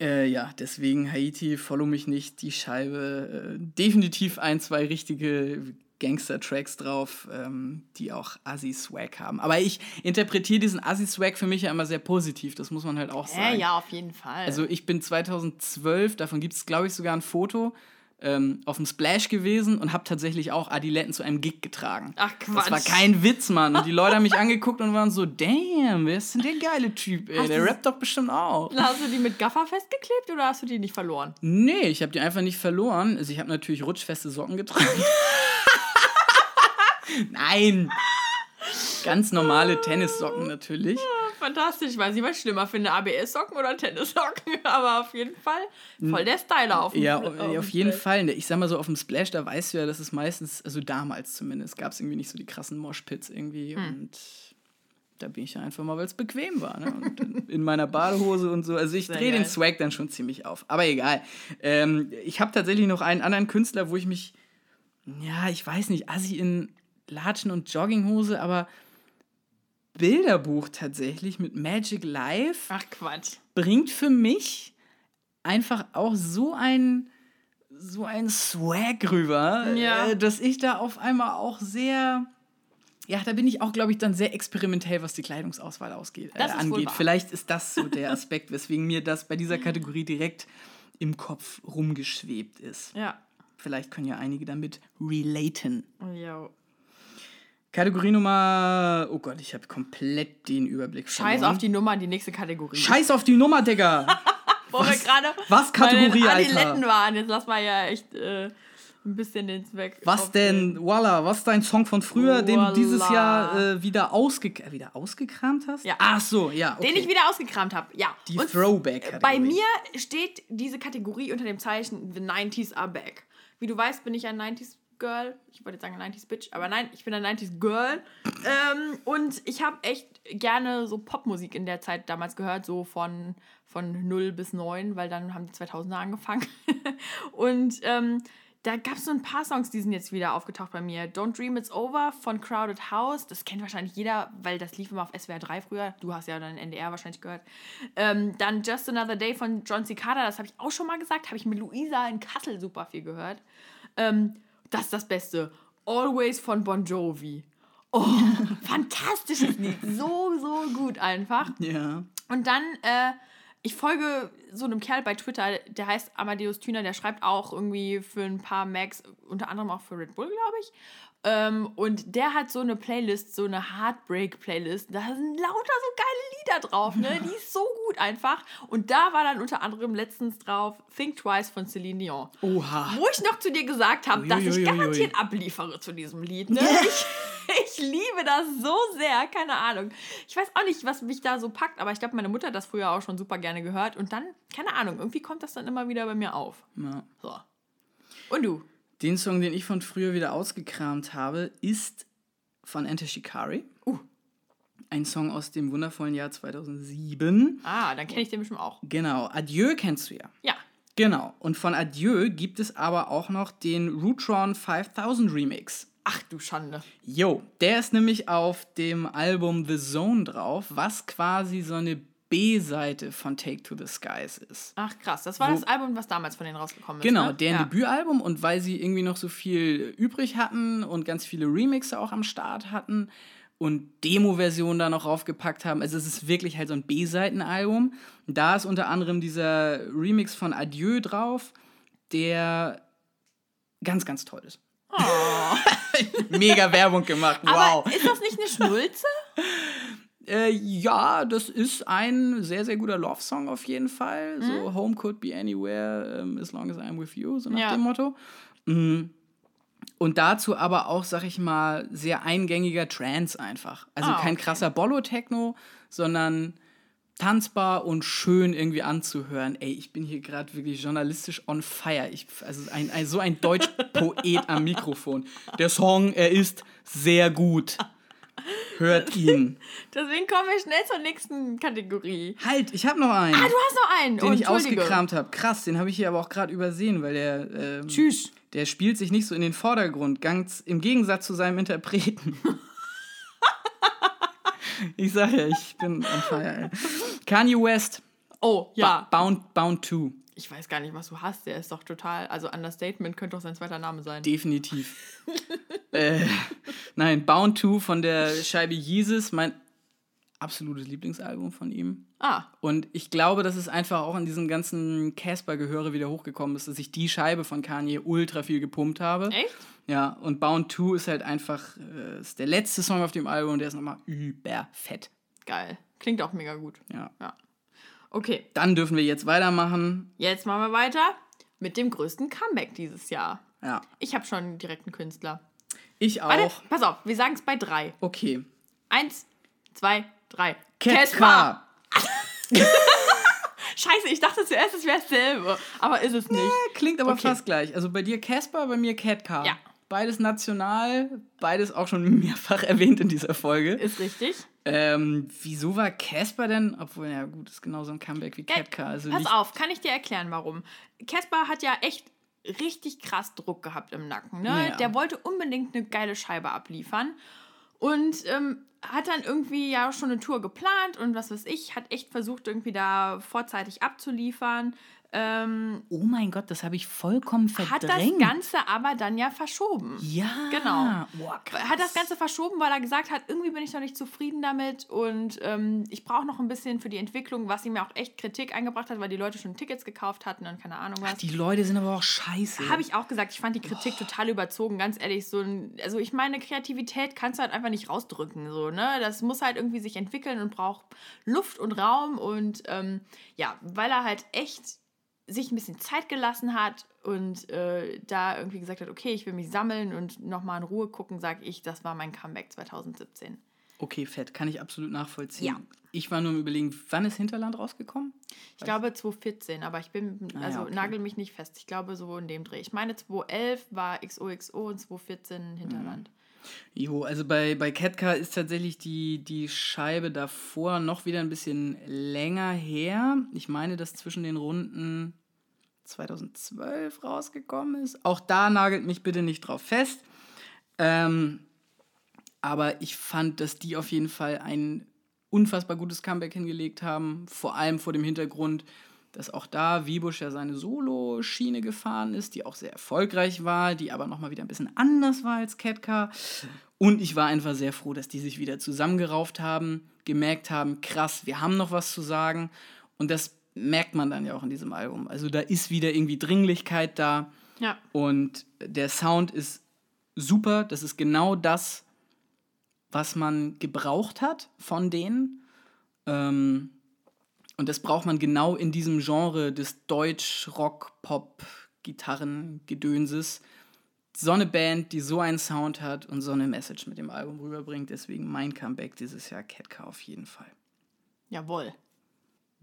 Äh, ja, deswegen Haiti, follow mich nicht, die Scheibe. Äh, definitiv ein, zwei richtige Gangster-Tracks drauf, ähm, die auch Assi-Swag haben. Aber ich interpretiere diesen Assi-Swag für mich ja immer sehr positiv, das muss man halt auch sagen.
Äh, ja, auf jeden Fall.
Also ich bin 2012, davon gibt es, glaube ich, sogar ein Foto, ähm, auf dem Splash gewesen und habe tatsächlich auch Adiletten zu einem Gig getragen.
Ach,
Das war
Quatsch.
kein Witz, Mann. Und die Leute haben mich angeguckt und waren so, damn, wer ist denn der geile Typ, ey?
Hast
Der rappt doch bestimmt auch.
Hast du die mit Gaffer festgeklebt oder hast du die nicht verloren?
Nee, ich habe die einfach nicht verloren. Also ich habe natürlich rutschfeste Socken getragen. Nein. Ganz normale Tennissocken natürlich.
Fantastisch, ich weiß nicht, was ich schlimmer finde, ABS-Socken oder Tennissocken, aber auf jeden Fall voll der Styler auf dem
Ja, auf
dem
jeden
Feld.
Fall. Ich sag mal so, auf dem Splash, da weißt du ja, dass es meistens, also damals zumindest, gab es irgendwie nicht so die krassen Moshpits irgendwie.
Hm.
Und da bin ich ja einfach mal, weil es bequem war. Ne? Und in- in meiner Badehose und so. Also ich drehe den. Swag dann schon ziemlich auf. Aber egal. Ähm, ich habe tatsächlich noch einen anderen Künstler, wo ich mich, ja, ich weiß nicht, Assi in Latschen und Jogginghose, aber Bilderbuch tatsächlich mit Magic Life
Ach Quatsch.
bringt für mich einfach auch so ein so ein Swag rüber,
Ja.
äh, dass ich da auf einmal auch sehr ja, da bin ich auch, glaube ich, dann sehr experimentell, was die Kleidungsauswahl ausgeht, äh,
Das ist wohl
angeht. Vielleicht ist das so der Aspekt, weswegen mir das bei dieser Kategorie direkt im Kopf rumgeschwebt ist.
Ja.
Vielleicht können ja einige damit relaten.
Jo.
Kategorie Nummer. Oh Gott, ich habe komplett den Überblick
Scheiß
verloren.
auf die Nummer, die nächste Kategorie.
Scheiß auf die Nummer, Digga!
Wo wir gerade
was Kategorie, Alter?
Waren. Jetzt lass mal ja echt äh, ein bisschen den Zweck.
Was denn, Walla, was ist dein Song von früher, den du dieses. Jahr äh, wieder, ausge äh, wieder ausgekramt hast?
Ja.
Ach so, ja. Okay.
Den ich wieder ausgekramt habe, ja.
Die
Und
Throwback-Kategorie.
Bei mir steht diese Kategorie unter dem Zeichen The 90s are back. Wie du weißt, bin ich ein 90s Girl. Ich wollte jetzt sagen 90s Bitch, aber nein, ich bin ein 90s Girl. Ähm, und ich habe echt gerne so Popmusik in der Zeit damals gehört, so von, von 0 bis 9, weil dann haben die 2000er angefangen. und ähm, da gab es so ein paar Songs, die sind jetzt wieder aufgetaucht bei mir. Don't Dream It's Over von Crowded House. Das kennt wahrscheinlich jeder, weil das lief immer auf SWR 3 früher. Du hast ja dann NDR wahrscheinlich gehört. Ähm, dann Just Another Day von John Cicada. Das habe ich auch schon mal gesagt. Habe ich mit Luisa in Kassel super viel gehört. Ähm, das ist das Beste. Always von Bon Jovi. Oh, fantastisches Lied. So, so gut einfach.
Ja.
Und dann, äh, ich folge so einem Kerl bei Twitter, der heißt Amadeus Thüner, der schreibt auch irgendwie für ein paar Macs, unter anderem auch für Red Bull, glaube ich. Ähm, und der hat so eine Playlist, so eine Heartbreak-Playlist. Da sind lauter so geile Lieder drauf, ne? Die ist so gut einfach. Und da war dann unter anderem letztens drauf Think Twice von Celine Dion.
Oha.
Wo ich noch zu dir gesagt habe, dass ich garantiert abliefere zu diesem Lied. Ne? Ich, ich liebe das so sehr, keine Ahnung. Ich weiß auch nicht, was mich da so packt, aber ich glaube, meine Mutter hat das früher auch schon super gerne gehört. Und dann, keine Ahnung, irgendwie kommt das dann immer wieder bei mir auf.
ja.
So. Und du?
Den Song, den ich von früher wieder ausgekramt habe, ist von Enter Shikari.
Uh.
Ein Song aus dem wundervollen Jahr 2007.
Ah, dann kenne ich den bestimmt auch.
Genau, Adieu kennst du ja.
Ja.
Genau, und von Adieu gibt es aber auch noch den Rutron 5000 Remix.
Ach du Schande.
Jo, der ist nämlich auf dem Album The Zone drauf, was quasi so eine B-Seite von Take to the Skies ist.
Ach krass, das war
Wo-
das Album, was damals von denen rausgekommen ist.
Genau,
ne?
deren
ja.
Debütalbum und weil sie irgendwie noch so viel übrig hatten und ganz viele Remixe auch am Start hatten und Demo-Versionen da noch raufgepackt haben. Also es ist wirklich halt so ein B-Seitenalbum. Da ist unter anderem dieser Remix von Adieu drauf, der ganz, ganz toll ist. Mega Werbung gemacht,
Oh. Aber
wow.
ist das nicht eine Schnulze?
Äh, ja, das ist ein sehr, sehr guter Love-Song auf jeden Fall. So, Home could be anywhere, um, as long as I'm with you, so nach
Ja.
dem Motto. Mm. Und dazu aber auch, sag ich mal, sehr eingängiger Trance einfach. Also
Ah,
kein
okay.
krasser Bollo-Techno, sondern tanzbar und schön irgendwie anzuhören. Ey, ich bin hier gerade wirklich journalistisch on fire. Ich, also ein, ein, so ein Deutsch-Poet am Mikrofon. Der Song, er ist sehr gut. Hört ihn.
Deswegen kommen wir schnell zur nächsten Kategorie.
Halt, ich habe noch einen,
Ah, du hast noch einen.
den
oh,
ich ausgekramt habe. Krass, den habe ich hier aber auch gerade übersehen, weil der, ähm,
Tschüss.
der spielt sich nicht so in den Vordergrund, ganz im Gegensatz zu seinem Interpreten. ich sag ja, ich bin on fire. Kanye West,
Oh, ja.
ba Bound, Bound 2,
Ich weiß gar nicht, was du hast. Der ist doch total. Also, Understatement könnte doch sein zweiter Name sein.
definitiv. äh, nein, Bound 2 von der Scheibe Jesus, mein absolutes Lieblingsalbum von ihm.
Ah,
Und ich glaube, dass es einfach auch in diesem ganzen Casper-Gehöre wieder hochgekommen ist, dass ich die Scheibe von Kanye ultra viel gepumpt habe.
echt?
Ja, und Bound 2 ist halt einfach äh, ist der letzte Song auf dem Album und der ist nochmal überfett.
Geil. Klingt auch mega gut.
Ja.
Ja. Okay,
Dann dürfen wir jetzt weitermachen.
jetzt machen wir weiter mit dem größten Comeback dieses Jahr.
Ja.
Ich habe schon direkt einen Künstler.
Ich auch.
Warte, pass auf, wir sagen es bei drei.
Okay.
Eins, zwei, drei.
Car.
Scheiße, ich dachte zuerst, es wäre dasselbe, aber ist es nicht.
Klingt aber
Okay.
fast gleich. Also bei dir Casper, bei mir Cat Car.
Ja.
Beides national, beides auch schon mehrfach erwähnt in dieser Folge.
Ist richtig.
Ähm, wieso war Casper denn? Obwohl, ja gut, ist genauso ein Comeback wie Cat Car. Also
Pass auf, kann ich dir erklären, warum. Casper hat ja echt richtig krass Druck gehabt im Nacken. Ne?
Ja.
Der wollte unbedingt eine geile Scheibe abliefern und ähm, hat dann irgendwie ja schon eine Tour geplant und was weiß ich, hat echt versucht, irgendwie da vorzeitig abzuliefern. Ähm,
Oh mein Gott, das habe ich vollkommen
hat das
verdrängt.
Ganze aber dann ja verschoben.
ja,
Genau.
Boah.
Hat das Ganze verschoben, weil er gesagt hat, irgendwie bin ich noch nicht zufrieden damit und ähm, ich brauche noch ein bisschen für die Entwicklung, was ihm ja auch echt Kritik eingebracht hat, weil die Leute schon Tickets gekauft hatten und keine Ahnung was.
Die Leute sind aber auch scheiße.
Habe ich auch gesagt, ich fand die Kritik total überzogen, ganz ehrlich. So ein, also ich meine, Kreativität kannst du halt einfach nicht rausdrücken. So, ne? Das muss halt irgendwie sich entwickeln und braucht Luft und Raum. Und ähm, ja, weil er halt echt sich ein bisschen Zeit gelassen hat und äh, da irgendwie gesagt hat, okay, ich will mich sammeln und nochmal in Ruhe gucken, sage ich, das war mein Comeback 2017.
Okay, fett, kann ich absolut nachvollziehen.
Ja.
Ich war nur im Überlegen, wann ist Hinterland rausgekommen?
Ich glaube 2014, aber ich bin,
Ah, ja,
also
okay.
nagel mich nicht fest. Ich glaube so in dem Dreh. Ich meine 2011 war XOXO und 2014 Hinterland.
Jo, also bei, bei Ketka ist tatsächlich die, die Scheibe davor noch wieder ein bisschen länger her. Ich meine, dass zwischen den Runden 2012 rausgekommen ist. Auch da nagelt mich bitte nicht drauf fest. Ähm, aber ich fand, dass die auf jeden Fall ein unfassbar gutes Comeback hingelegt haben. Vor allem vor dem Hintergrund, dass auch da Wiebusch ja seine Solo-Schiene gefahren ist, die auch sehr erfolgreich war, die aber nochmal wieder ein bisschen anders war als Ketka. Und ich war einfach sehr froh, dass die sich wieder zusammengerauft haben, gemerkt haben, krass, wir haben noch was zu sagen. Und das merkt man dann ja auch in diesem Album. Also da ist wieder irgendwie Dringlichkeit da.
Ja.
Und der Sound ist super. Das ist genau das, was man gebraucht hat von denen. Ähm, und das braucht man genau in diesem Genre des Deutsch-Rock-Pop-Gitarren-Gedönses. So eine Band, die so einen Sound hat und so eine Message mit dem Album rüberbringt. Deswegen mein Comeback dieses Jahr, Ketka auf jeden Fall.
Jawohl.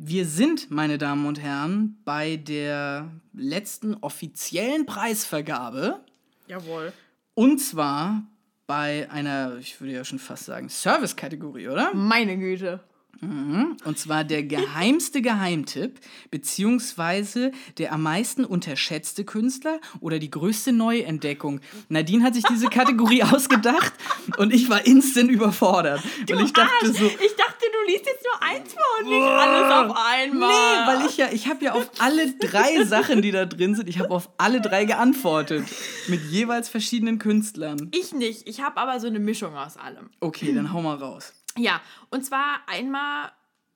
Wir sind, meine Damen und Herren, bei der letzten offiziellen Preisvergabe.
Jawohl.
Und zwar bei einer, ich würde ja schon fast sagen, Service-Kategorie, oder?
Meine Güte.
Und zwar der geheimste Geheimtipp, beziehungsweise der am meisten unterschätzte Künstler oder die größte Neuentdeckung. Nadine hat sich diese Kategorie ausgedacht und ich war instant überfordert. und ich dachte so,
ich dachte, du liest jetzt nur eins vor und nicht alles auf einmal.
Nee, weil ich ja, ich habe ja auf alle drei Sachen, die da drin sind, ich habe auf alle drei geantwortet. Mit jeweils verschiedenen Künstlern.
Ich nicht. Ich habe aber so eine Mischung aus allem.
Okay, dann hau mal raus.
Ja, und zwar einmal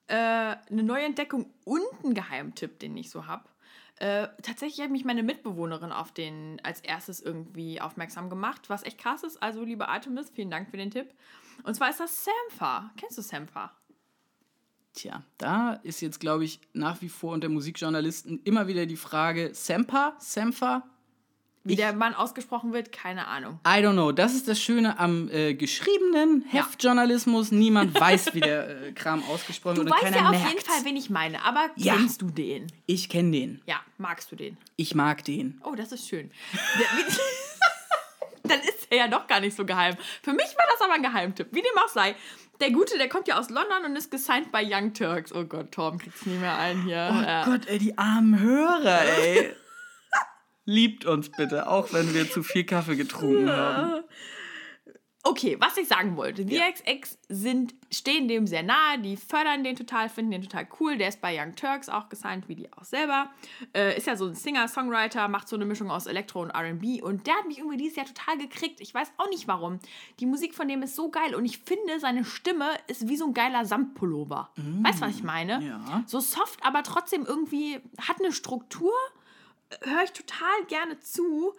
äh, eine Neuentdeckung und ein Geheimtipp, den ich so habe. Äh, tatsächlich hat mich meine Mitbewohnerin auf den als erstes irgendwie aufmerksam gemacht, was echt krass ist. Also, liebe Artemis, vielen Dank für den Tipp. Und zwar ist das Sampha. Kennst du Sampha?
Tja, da ist jetzt, glaube ich, nach wie vor unter Musikjournalisten immer wieder die Frage: Sempa, Sempa?
Wie der Mann ausgesprochen wird, keine Ahnung.
I don't know. Das ist das Schöne am äh, geschriebenen Heftjournalismus. Niemand weiß, wie der äh, Kram ausgesprochen
Du
wird. und
weißt
keiner
ja auf jeden Fall, wen ich meine, aber
Ja.
kennst du den?
Ich kenne den.
Ja, magst du den?
Ich mag den.
Oh, das ist schön. Dann ist er ja doch gar nicht so geheim. Für mich war das aber ein Geheimtipp. Wie dem auch sei. Der Gute, der kommt ja aus London und ist gesigned bei Young Turks. Oh Gott, Torben kriegt's nie mehr ein hier.
Oh
Ja.
Gott, ey, die armen Hörer, ey. Liebt uns bitte, auch wenn wir zu viel Kaffee getrunken haben.
Okay, was ich sagen wollte. Die
Ja.
XX sind, stehen dem sehr nahe, die fördern den total, finden den total cool. Der ist bei Young Turks auch gesigned, wie die auch selber. Äh, ist ja so ein Singer-Songwriter, macht so eine Mischung aus Elektro und RB. Und der hat mich irgendwie dieses Jahr total gekriegt. Ich weiß auch nicht warum. Die Musik von dem ist so geil und ich finde, seine Stimme ist wie so ein geiler Samtpullover. Weißt du, was ich meine?
Mm, Ja.
So soft, aber trotzdem irgendwie hat eine Struktur. Höre ich total gerne zu.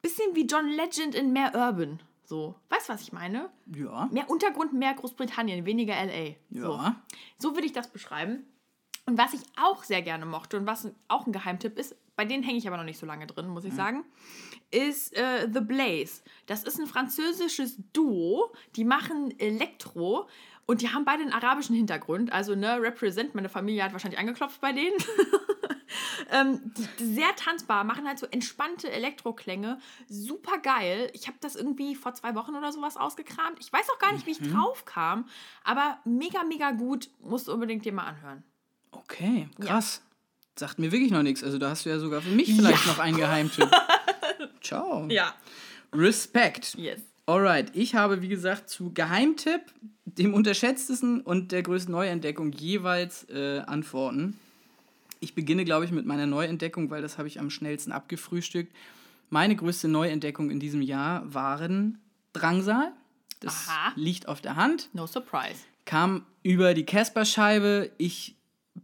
Bisschen wie John Legend in mehr Urban. So, weißt du, was ich meine?
Ja.
Mehr Untergrund, mehr Großbritannien, weniger LA. So,
Ja.
so würde ich das beschreiben. Und was ich auch sehr gerne mochte und was auch ein Geheimtipp ist, bei denen hänge ich aber noch nicht so lange drin, muss ich sagen, ist äh, The Blaze. Das ist ein französisches Duo, die machen Elektro und die haben beide einen arabischen Hintergrund. Also, ne, Represent, meine Familie hat wahrscheinlich angeklopft bei denen. ähm, sehr tanzbar, machen halt so entspannte Elektroklänge. Super geil. Ich habe das irgendwie vor zwei Wochen oder sowas ausgekramt. Ich weiß auch gar nicht, wie ich drauf kam, aber mega, mega gut. Musst du unbedingt dir mal anhören.
Okay, krass. Sagt mir wirklich noch nichts. Also da hast du ja sogar für mich vielleicht noch einen Geheimtipp. Ciao.
Ja.
Respekt.
Yes.
Alright, ich habe wie gesagt zu Geheimtipp, dem unterschätztesten und der größten Neuentdeckung jeweils äh, Antworten. Ich beginne, glaube ich, mit meiner Neuentdeckung, weil das habe ich am schnellsten abgefrühstückt. Meine größte Neuentdeckung in diesem Jahr waren Drangsal. Das
Aha.
liegt auf der Hand.
No surprise.
Kam über die Casper-Scheibe. Ich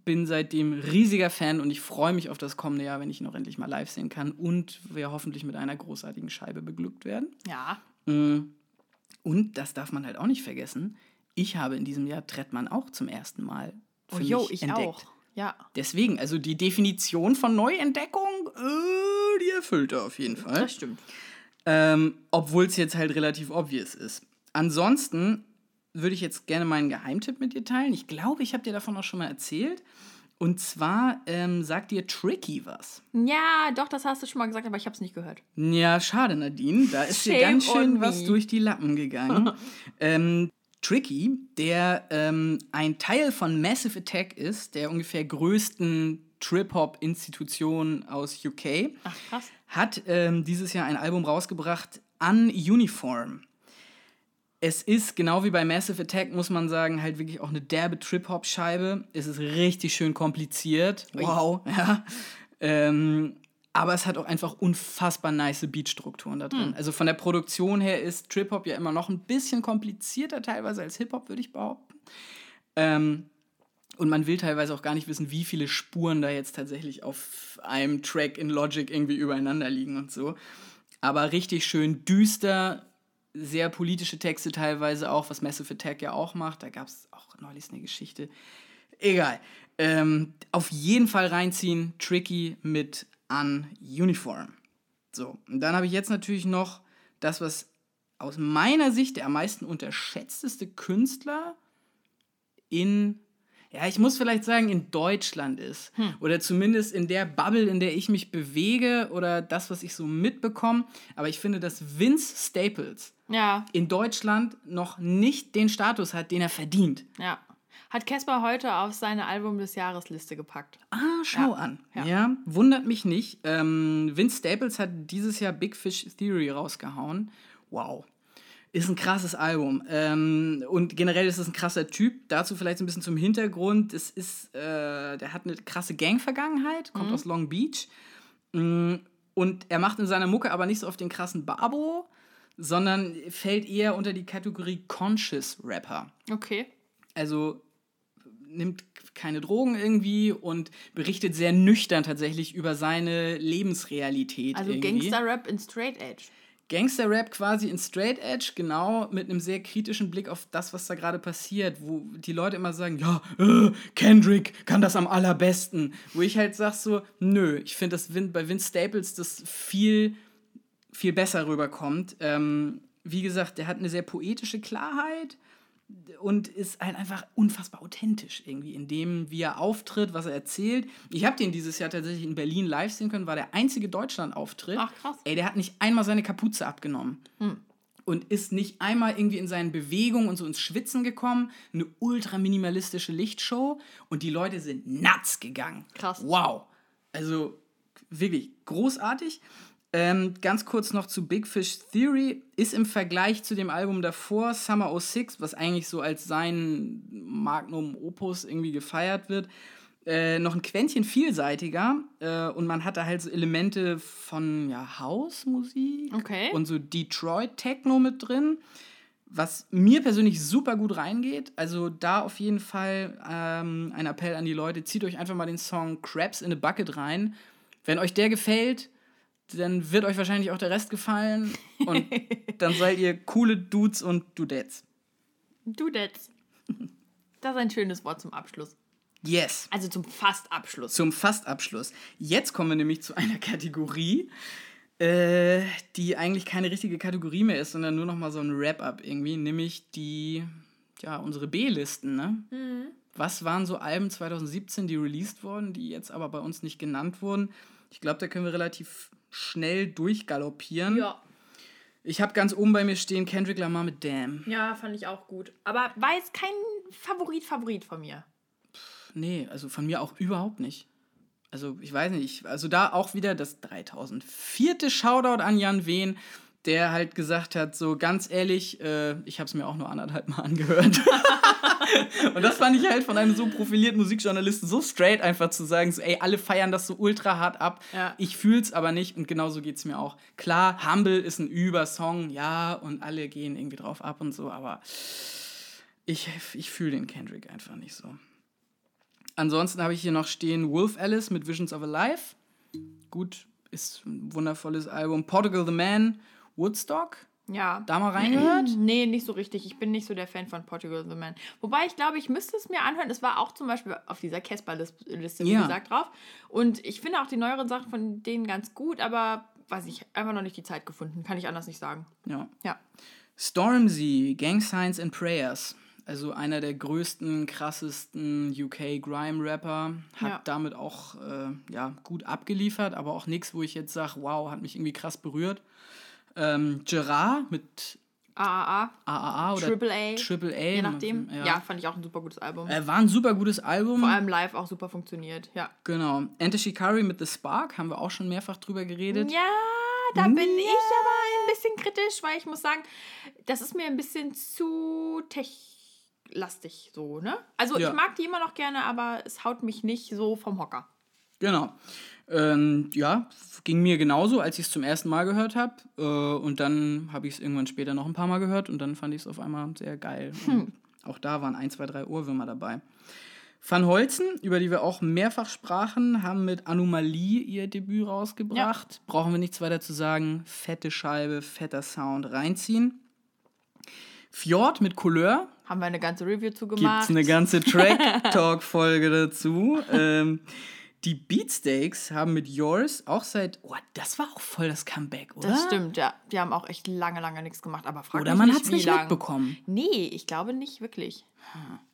bin seitdem riesiger Fan und ich freue mich auf das kommende Jahr, wenn ich ihn auch endlich mal live sehen kann und wir hoffentlich mit einer großartigen Scheibe beglückt werden.
Ja.
Und das darf man halt auch nicht vergessen. Ich habe in diesem Jahr Trettmann auch zum ersten Mal für
Oh, yo,
mich
ich
entdeckt.
auch. Ja.
Deswegen, also die Definition von Neuentdeckung, äh, die erfüllt er auf jeden Fall.
Das stimmt.
Ähm, Obwohl es jetzt halt relativ obvious ist. Ansonsten würde ich jetzt gerne meinen Geheimtipp mit dir teilen. Ich glaube, ich habe dir davon auch schon mal erzählt. Und zwar ähm, sagt dir Tricky was.
Ja, doch, das hast du schon mal gesagt, aber ich habe es nicht gehört.
Ja, schade, Nadine. Da ist dir ganz schön was durch die Lappen gegangen. ähm, Tricky, der ähm, ein Teil von Massive Attack ist, der ungefähr größten Trip-Hop-Institution aus UK,
Ach,
hat ähm, dieses Jahr ein Album rausgebracht, Ununiform. Es ist, genau wie bei Massive Attack, muss man sagen, halt wirklich auch eine derbe Trip-Hop-Scheibe. Es ist richtig schön kompliziert. Wow, ja. Ähm, aber es hat auch einfach unfassbar nice Beatstrukturen da drin. Also von der Produktion her ist Trip-Hop ja immer noch ein bisschen komplizierter teilweise als Hip-Hop, würde ich behaupten. Ähm, und man will teilweise auch gar nicht wissen, wie viele Spuren da jetzt tatsächlich auf einem Track in Logic irgendwie übereinander liegen und so. Aber richtig schön düster, sehr politische Texte teilweise auch, was Massive Attack ja auch macht. Da gab es auch neulich eine Geschichte. Egal. Ähm, auf jeden Fall reinziehen. Tricky mit Ununiform. So, und dann habe ich jetzt natürlich noch das, was aus meiner Sicht der am meisten unterschätzteste Künstler in, ja, ich muss vielleicht sagen, in Deutschland ist. Oder zumindest in der Bubble, in der ich mich bewege oder das, was ich so mitbekomme. Aber ich finde, dass Vince Staples
Ja,
in Deutschland noch nicht den Status hat, den er verdient.
ja. Hat Casper heute auf seine Album des Jahresliste gepackt.
Ah, schau
Ja,
an.
ja.
Ja. wundert mich nicht. Ähm, Vince Staples hat dieses Jahr Big Fish Theory rausgehauen. Wow. Ist ein krasses Album. Ähm, und generell ist es ein krasser Typ. Dazu vielleicht so ein bisschen zum Hintergrund. Es ist, äh, der hat eine krasse Gang-Vergangenheit, kommt aus Long Beach. Mm, Und er macht in seiner Mucke aber nicht so auf den krassen Babo, sondern fällt eher unter die Kategorie Conscious Rapper.
Okay.
Also nimmt keine Drogen irgendwie und berichtet sehr nüchtern tatsächlich über seine Lebensrealität.
Also. Gangster-Rap in Straight Edge.
Gangster-Rap quasi in Straight Edge, genau, mit einem sehr kritischen Blick auf das, was da gerade passiert, wo die Leute immer sagen, ja, äh, Kendrick kann das am allerbesten. Wo ich halt sag so, nö, ich finde, dass bei Vince Staples das viel, viel besser rüberkommt. Ähm, wie gesagt, der hat eine sehr poetische Klarheit und ist halt einfach unfassbar authentisch irgendwie in dem, wie er auftritt, was er erzählt. Ich habe den dieses Jahr tatsächlich in Berlin live sehen können, war der einzige Deutschland-Auftritt.
Ach, krass.
Ey, der hat nicht einmal seine Kapuze abgenommen. Und ist nicht einmal irgendwie in seinen Bewegungen und so ins Schwitzen gekommen. Eine ultra minimalistische Lichtshow und die Leute sind nuts gegangen.
Krass.
Wow. Also wirklich großartig. Ähm, ganz kurz noch zu Big Fish Theory. Ist im Vergleich zu dem Album davor, Summer 06, was eigentlich so als sein Magnum Opus irgendwie gefeiert wird, äh, noch ein Quäntchen vielseitiger. Äh, und man hat da halt so Elemente von ja, Hausmusik
Okay.
und so Detroit Techno mit drin. Was mir persönlich super gut reingeht. Also da auf jeden Fall ähm, ein Appell an die Leute, zieht euch einfach mal den Song Crabs in a Bucket rein. Wenn euch der gefällt, dann wird euch wahrscheinlich auch der Rest gefallen. Und dann seid ihr coole Dudes und Dudettes.
Du das. Ist ein schönes Wort zum Abschluss.
Yes.
Also zum Fast-Abschluss.
Zum Fastabschluss. Jetzt kommen wir nämlich zu einer Kategorie, äh, die eigentlich keine richtige Kategorie mehr ist, sondern nur noch mal so ein Wrap-up irgendwie, nämlich die, ja, unsere B-Listen, ne? Was waren so Alben 2017, die released wurden, die jetzt aber bei uns nicht genannt wurden? Ich glaube, da können wir relativ schnell durchgaloppieren.
Ja.
Ich habe ganz oben bei mir stehen Kendrick Lamar mit Damn.
Ja, fand ich auch gut. Aber war jetzt kein Favorit-Favorit von mir.
Nee, also von mir auch überhaupt nicht. Also ich weiß nicht, also da auch wieder das 3004. Shoutout an Jan Wehn, der halt gesagt hat, so ganz ehrlich, äh, ich habe es mir auch nur anderthalb Mal angehört. Und das fand ich halt von einem so profilierten Musikjournalisten so straight einfach zu sagen, so, ey, alle feiern das so ultra hart ab.
Ja.
Ich fühl's aber nicht und genauso geht's mir auch. Klar, Humble ist ein Übersong, ja, und alle gehen irgendwie drauf ab und so, aber ich, ich fühle den Kendrick einfach nicht so. Ansonsten habe ich hier noch stehen Wolf Alice mit Visions of a Life. Gut, ist ein wundervolles Album. Portugal the Man, Woodstock.
Ja.
Da mal reingehört?
Nee, nicht so richtig. Ich bin nicht so der Fan von Portugal the Man. Wobei ich glaube, ich müsste es mir anhören. Es war auch zum Beispiel auf dieser Casper-Liste, wie
Ja.
gesagt, drauf. Und ich finde auch die neueren Sachen von denen ganz gut, aber weiß ich, einfach noch nicht die Zeit gefunden. Kann ich anders nicht sagen.
Ja.
Ja.
Stormzy, Gang Signs and Prayers. Also einer der größten, krassesten UK Grime-Rapper. Hat
Ja.
damit auch äh, ja, gut abgeliefert, aber auch nichts, wo ich jetzt sage, wow, hat mich irgendwie krass berührt. Ähm, Gerard mit
AAA,
AAA oder
Triple A,
Triple A.
je nachdem.
Ja.
Ja. fand ich auch ein super gutes Album.
Äh, war ein super gutes Album.
Vor allem live auch super funktioniert. Ja.
Genau. Ente Shikari mit The Spark haben wir auch schon mehrfach drüber geredet.
Ja, da bin ich aber ein bisschen kritisch, weil ich muss sagen, das ist mir ein bisschen zu tech-lastig so, ne? Also
Ja.
ich mag die immer noch gerne, aber es haut mich nicht so vom Hocker.
Genau. Ähm, ja, ging mir genauso, als ich es zum ersten Mal gehört habe. Äh, und dann habe ich es irgendwann später noch ein paar Mal gehört und dann fand ich es auf einmal sehr geil. Und Auch da waren ein, zwei, drei Ohrwürmer dabei. Van Holzen, über die wir auch mehrfach sprachen, haben mit Anomalie ihr Debüt rausgebracht. Brauchen wir nichts weiter zu sagen. Fette Scheibe, fetter Sound, reinziehen. Fjord mit Couleur,
Haben wir eine ganze Review zu gemacht.
es eine ganze Track-Talk-Folge dazu. Ähm, die Beatsteaks haben mit Yours auch seit. Oh, das war auch voll das Comeback, oder?
das stimmt, ja. Die haben auch echt lange, lange nichts gemacht, aber frag
Oder man
nicht,
hat es nicht
lang.
mitbekommen.
Nee, ich glaube nicht wirklich.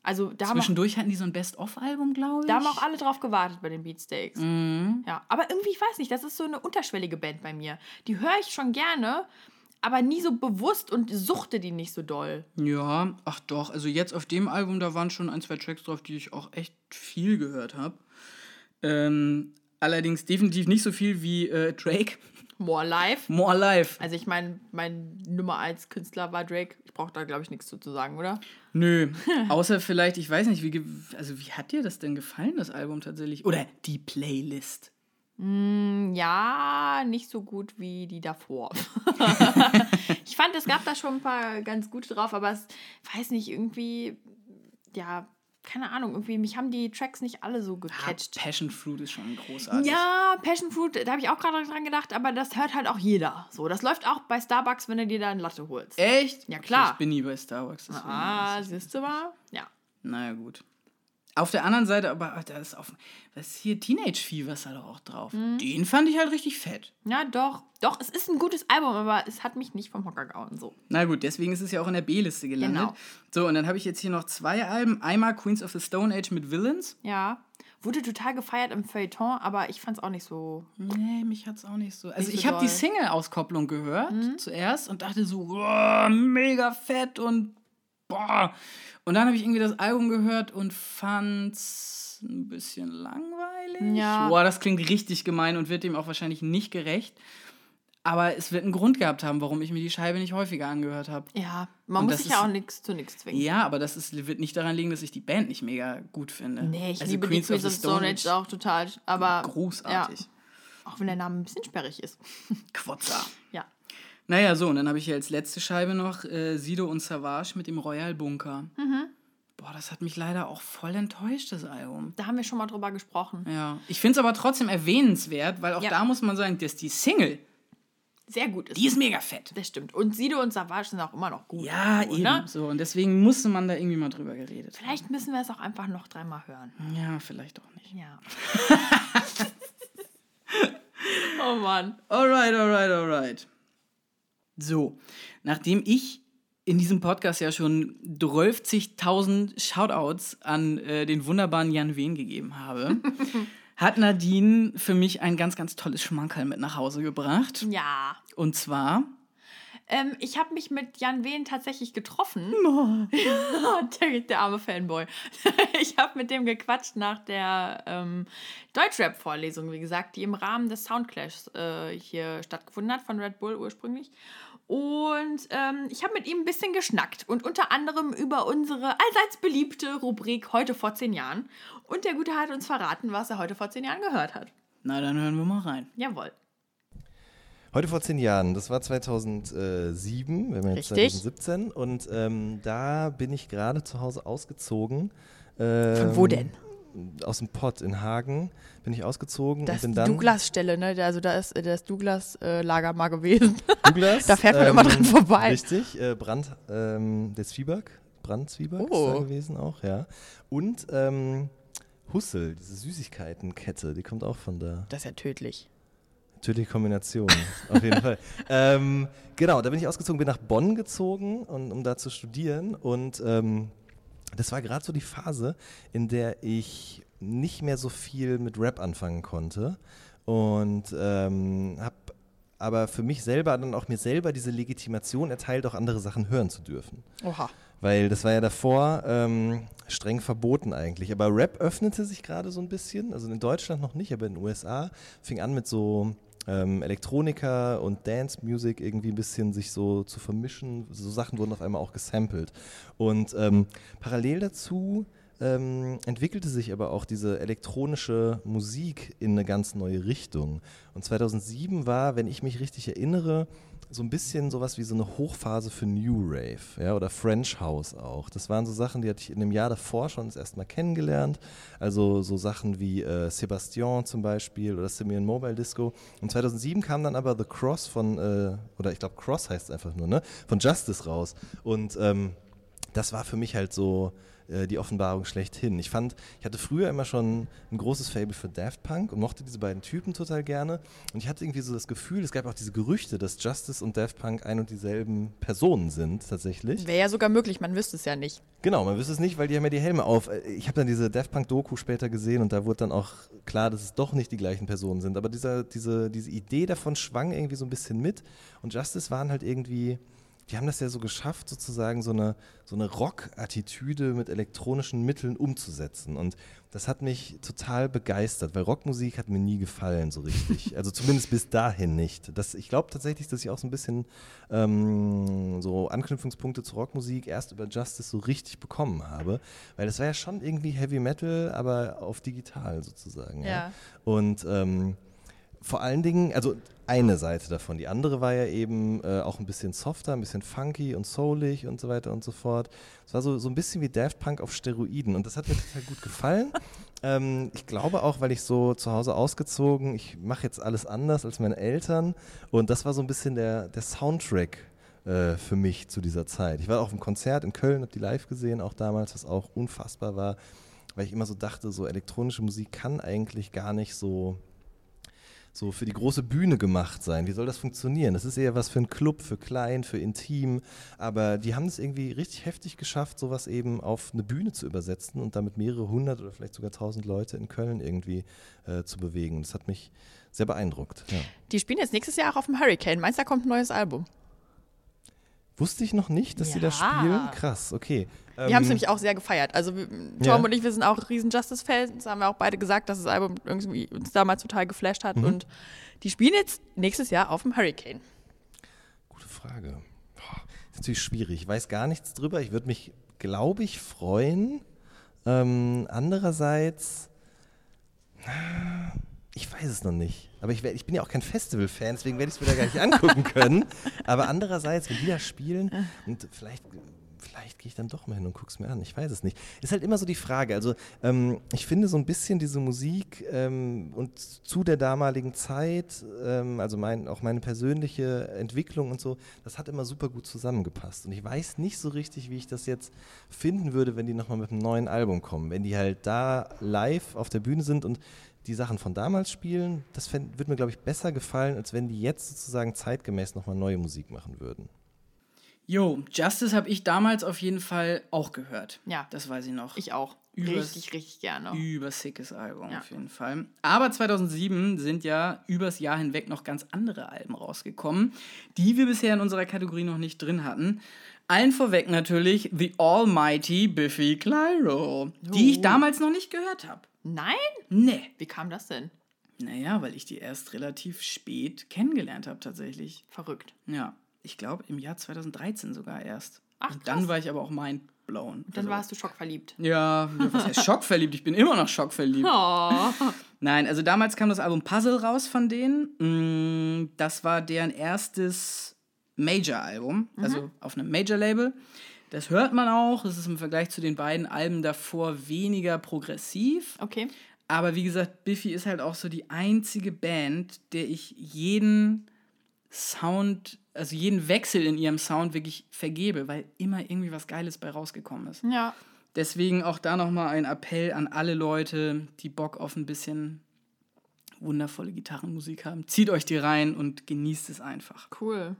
Also da haben, auch,
Zwischendurch hatten die so ein Best-of-Album, glaube ich.
da haben auch alle drauf gewartet bei den Beatsteaks.
Mhm.
Ja, aber irgendwie, ich weiß nicht, das ist so eine unterschwellige Band bei mir. Die höre ich schon gerne, aber nie so bewusst und suchte die nicht so doll.
Ja, ach doch. Also jetzt auf dem Album, da waren schon ein, zwei Tracks drauf, die ich auch echt viel gehört habe. Ähm, allerdings definitiv nicht so viel wie äh, Drake.
More Live.
More Life.
Also ich meine, mein Nummer 1 Künstler war Drake. Ich brauche da, glaube ich, nichts zu, sagen, oder?
Nö, außer vielleicht, ich weiß nicht, wie, also wie hat dir das denn gefallen, das Album tatsächlich? Oder die Playlist?
Hm, Ja, nicht so gut wie die davor. ich fand, es gab da schon ein paar ganz gute drauf, aber es weiß nicht, irgendwie, ja, keine Ahnung, irgendwie, mich haben die Tracks nicht alle so
Ah,
gecatcht.
Passion Fruit ist schon großartig.
Ja, Passion Fruit, da habe ich auch gerade dran gedacht, aber das hört halt auch jeder. So, das läuft auch bei Starbucks, wenn du dir da eine Latte holst.
Echt?
Ja, klar.
Ich bin nie bei Starbucks.
Ah, siehst du mal? Ja.
Naja, gut. Auf der anderen Seite, aber da ist auf. Was ist hier? Teenage Fever ist da doch auch drauf.
Mhm.
Den fand ich halt richtig fett.
Ja, doch. Doch, es ist ein gutes Album, aber es hat mich nicht vom Hocker gehauen. So.
Na gut, deswegen ist es ja auch in der B-Liste gelandet.
Genau.
So, und dann habe ich jetzt hier noch zwei Alben. Einmal Queens of the Stone Age mit Villains.
Ja. Wurde total gefeiert im Feuilleton, aber ich fand es auch nicht so.
Nee, mich hat's auch nicht so. Also
Nicht so
ich habe die.
Mhm.
Single-Auskopplung gehört zuerst und dachte so, mega fett und boah. Und dann habe ich irgendwie das Album gehört und fand's ein bisschen langweilig.
Ja.
Boah, das klingt richtig gemein und wird dem auch wahrscheinlich nicht gerecht. Aber es wird einen Grund gehabt haben, warum ich mir die Scheibe nicht häufiger angehört habe.
Ja, man
Und
muss sich ja auch nichts zu nichts zwingen.
Ja, aber das ist, wird nicht daran liegen, dass ich die Band nicht mega gut finde.
Nee, ich
Also
liebe die Queens of the Stone Age auch total. Aber
Großartig.
Ja, auch wenn der Name ein bisschen sperrig ist.
Quotzer.
Ja.
Naja, so, und dann habe ich hier als letzte Scheibe noch äh, Sido und Savage mit dem Royal Bunker.
Mhm.
Boah, das hat mich leider auch voll enttäuscht, das Album.
Da haben wir schon mal drüber gesprochen.
Ja. Ich finde es aber trotzdem erwähnenswert, weil auch
Ja.
da muss man sagen, dass die Single,
Sehr gut ist.
die ist mega fett.
das stimmt. Und Sido und Savage sind auch immer noch gut.
Ja,
so,
eben.
ne?
So, und deswegen musste man da irgendwie mal drüber geredet. haben.
Vielleicht müssen wir es auch einfach noch dreimal hören.
Ja, vielleicht auch nicht.
Ja. oh Mann.
Alright, alright, alright. So, nachdem ich in diesem Podcast ja schon 12.000 Shoutouts an äh, den wunderbaren Jan Wehn gegeben habe, hat Nadine für mich ein ganz, ganz tolles Schmankerl mit nach Hause gebracht.
Ja.
Und zwar,
Ähm, ich habe mich mit Jan Wehn tatsächlich getroffen. der, der arme Fanboy. ich habe mit dem gequatscht nach der ähm, Deutschrap-Vorlesung, wie gesagt, die im Rahmen des Soundclashs äh, hier stattgefunden hat, von Red Bull ursprünglich. Und ähm, ich habe mit ihm ein bisschen geschnackt und unter anderem über unsere allseits beliebte Rubrik Heute vor zehn Jahren. Und der Gute hat uns verraten, was er heute vor zehn Jahren gehört hat.
na dann hören wir mal rein.
Jawohl.
Heute vor zehn Jahren, das war 2007, wir haben jetzt
Richtig.
2017 und ähm, da bin ich gerade zu Hause ausgezogen. Ähm,
Von wo denn?
Aus dem Pott in Hagen bin ich ausgezogen
Das
und bin
ist
dann
die Douglas-Stelle, ne? Also da ist äh, das Douglas-Lager mal gewesen.
Douglas,
Da fährt man immer dran vorbei.
Richtig, äh, Brand, ähm, der Zwieback, Brandzwieback
Oh.
ist da gewesen auch, ja. Und ähm, Hussel, diese Süßigkeitenkette, die kommt auch von da.
Das ist ja tödlich.
Tödliche Kombination, auf jeden Fall. Ähm, genau, da bin ich ausgezogen, bin nach Bonn gezogen, und, um da zu studieren. Und ähm, das war gerade so die Phase, in der ich nicht mehr so viel mit Rap anfangen konnte. Und ähm, habe aber für mich selber dann auch mir selber diese Legitimation erteilt, auch andere Sachen hören zu dürfen.
Oha.
Weil das war ja davor ähm, streng verboten eigentlich. Aber Rap öffnete sich gerade so ein bisschen. Also in Deutschland noch nicht, aber in den USA fing an mit so ähm, Elektronika und Dance Music irgendwie ein bisschen sich so zu vermischen. So Sachen wurden auf einmal auch gesampelt. Und ähm, parallel dazu ähm, entwickelte sich aber auch diese elektronische Musik in eine ganz neue Richtung. Und 2007 war, wenn ich mich richtig erinnere, so ein bisschen sowas wie so eine Hochphase für New Rave ja, oder French House auch. Das waren so Sachen, die hatte ich in dem Jahr davor schon das erste Mal kennengelernt. Also so Sachen wie äh, Sebastian zum Beispiel oder Simeon Mobile Disco. Und 2007 kam dann aber The Cross von, äh, oder ich glaube Cross heißt es einfach nur, ne? von Justice raus. Und ähm, das war für mich halt so äh, die Offenbarung schlechthin. Ich fand, ich hatte früher immer schon ein großes Fable für Daft Punk und mochte diese beiden Typen total gerne. Und ich hatte irgendwie so das Gefühl, es gab auch diese Gerüchte, dass Justice und Daft Punk ein und dieselben Personen sind tatsächlich.
Wäre ja sogar möglich, man wüsste es ja nicht.
Genau, man wüsste es nicht, weil die haben ja die Helme auf. Äh, Ich habe dann diese Daft Punk Doku später gesehen und da wurde dann auch klar, dass es doch nicht die gleichen Personen sind. Aber dieser, diese, diese Idee davon schwang irgendwie so ein bisschen mit. Und Justice waren halt irgendwie, die haben das ja so geschafft, sozusagen so eine, so eine Rock-Attitüde mit elektronischen Mitteln umzusetzen. Und das hat mich total begeistert, weil Rockmusik hat mir nie gefallen so richtig. Also zumindest bis dahin nicht. Das, ich glaube tatsächlich, dass ich auch so ein bisschen ähm, so Anknüpfungspunkte zur Rockmusik erst über Justice so richtig bekommen habe. Weil das war ja schon irgendwie Heavy Metal, aber auf digital sozusagen. Ja.
Ja.
Und ähm, vor allen Dingen, also eine Seite davon. Die andere war ja eben äh, auch ein bisschen softer, ein bisschen funky und soulig und so weiter und so fort. Es war so, so ein bisschen wie Daft Punk auf Steroiden und das hat mir total gut gefallen. ähm, ich glaube auch, weil ich so zu Hause ausgezogen, ich mache jetzt alles anders als meine Eltern und das war so ein bisschen der, der Soundtrack äh, für mich zu dieser Zeit. Ich war auch auf einem Konzert in Köln, habe die live gesehen, auch damals, was auch unfassbar war, weil ich immer so dachte, so elektronische Musik kann eigentlich gar nicht so so für die große Bühne gemacht sein. Wie soll das funktionieren? Das ist eher was für einen Club, für klein, für intim. Aber die haben es irgendwie richtig heftig geschafft, sowas eben auf eine Bühne zu übersetzen und damit mehrere hundert oder vielleicht sogar tausend Leute in Köln irgendwie äh, zu bewegen. Das hat mich sehr beeindruckt. Ja.
Die spielen jetzt nächstes Jahr auch auf dem Hurricane. Meinst du, da kommt ein neues Album?
Wusste ich noch nicht, dass sie da
Ja.
spielen? Krass, okay.
Wir haben es nämlich auch sehr gefeiert. Also Tom
Ja.
und ich, wir sind auch riesen Justice-Fans. Das haben wir auch beide gesagt, dass das Album irgendwie uns damals total geflasht
Mhm.
hat. Und die spielen jetzt nächstes Jahr auf dem Hurricane.
Gute Frage. Boah, ist natürlich schwierig. Ich weiß gar nichts drüber. Ich würde mich, glaube ich, freuen. Ähm, andererseits, ich weiß es noch nicht. Aber ich, werd- ich bin ja auch kein Festival-Fan, deswegen werde ich es mir da gar nicht angucken können. Aber andererseits, wenn die da spielen, und vielleicht, vielleicht gehe ich dann doch mal hin und gucke es mir an. Ich weiß es nicht. Ist halt immer so die Frage. Also, ähm, ich finde so ein bisschen diese Musik ähm, und zu der damaligen Zeit, ähm, also mein, auch meine persönliche Entwicklung und so, das hat immer super gut zusammengepasst. Und ich weiß nicht so richtig, wie ich das jetzt finden würde, wenn die nochmal mit einem neuen Album kommen. Wenn die halt da live auf der Bühne sind und die Sachen von damals spielen, das würde mir, glaube ich, besser gefallen, als wenn die jetzt sozusagen zeitgemäß nochmal neue Musik machen würden.
Jo, Justice habe ich damals auf jeden Fall auch gehört.
Ja.
Das weiß ich noch.
Ich auch.
Übers-
richtig, richtig gerne.
Übersickes Album
Ja.
auf jeden Fall. Aber 2007 sind ja übers Jahr hinweg noch ganz andere Alben rausgekommen, die wir bisher in unserer Kategorie noch nicht drin hatten. Allen vorweg natürlich The Almighty Biffy Clyro, die ich
Oh.
damals noch nicht gehört habe.
Nein?
Nee.
Wie kam das denn?
Naja, weil ich die erst relativ spät kennengelernt habe tatsächlich.
Verrückt.
Ja, ich glaube im Jahr 2013 sogar erst.
Ach,
Und dann
krass.
war ich aber auch mindblown.
Dann
Also-
warst du schockverliebt.
Ja, was heißt schockverliebt? Ich bin immer noch schockverliebt.
Oh.
Nein, also damals kam das Album Puzzle raus von denen. Mm, Das war deren erstes Major-Album, also auf einem Major-Label. Das hört man auch. Es ist im Vergleich zu den beiden Alben davor weniger progressiv.
Okay.
Aber wie gesagt, Biffy ist halt auch so die einzige Band, der ich jeden Sound, also jeden Wechsel in ihrem Sound wirklich vergebe, weil immer irgendwie was Geiles bei rausgekommen ist.
Ja.
Deswegen auch da nochmal ein Appell an alle Leute, die Bock auf ein bisschen wundervolle Gitarrenmusik haben. Zieht euch die rein und genießt es einfach.
Cool.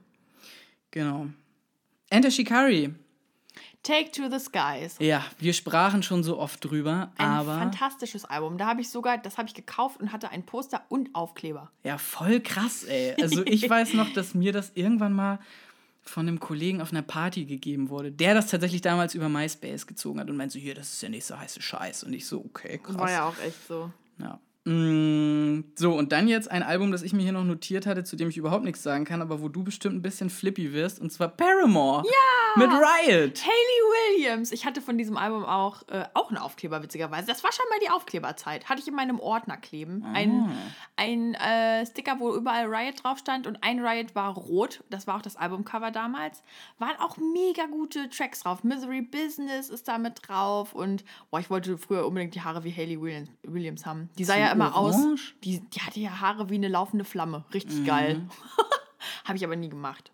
Genau. Enter Shikari.
Take to the Skies.
Ja, wir sprachen schon so oft drüber,
Ein
aber
fantastisches Album. Da habe ich sogar, das habe ich gekauft und hatte ein Poster und Aufkleber.
ja, voll krass, ey. Also ich weiß noch, dass mir das irgendwann mal von einem Kollegen auf einer Party gegeben wurde, der das tatsächlich damals über MySpace gezogen hat und meinte so, hier, das ist der nächste heiße Scheiß. Und ich so, okay, krass.
War ja auch echt so.
Ja. Mm, So, und dann jetzt ein Album, das ich mir hier noch notiert hatte, zu dem ich überhaupt nichts sagen kann, aber wo du bestimmt ein bisschen flippy wirst, und zwar Paramore. Ja! Mit Riot.
Haley Williams. Ich hatte von diesem Album auch, äh, auch einen Aufkleber, witzigerweise. Das war schon mal die Aufkleberzeit. Hatte ich in meinem Ordner kleben. Ein, ein äh, Sticker, wo überall Riot drauf stand und ein Riot war rot. Das war auch das Albumcover damals. Waren auch mega gute Tracks drauf. Misery Business ist da mit drauf und boah, ich wollte früher unbedingt die Haare wie Haley Williams, Williams haben. Die sah
So
ja immer aus.
orange?
Die, die hatte ja Haare wie eine laufende Flamme. Richtig geil. Habe ich aber nie gemacht.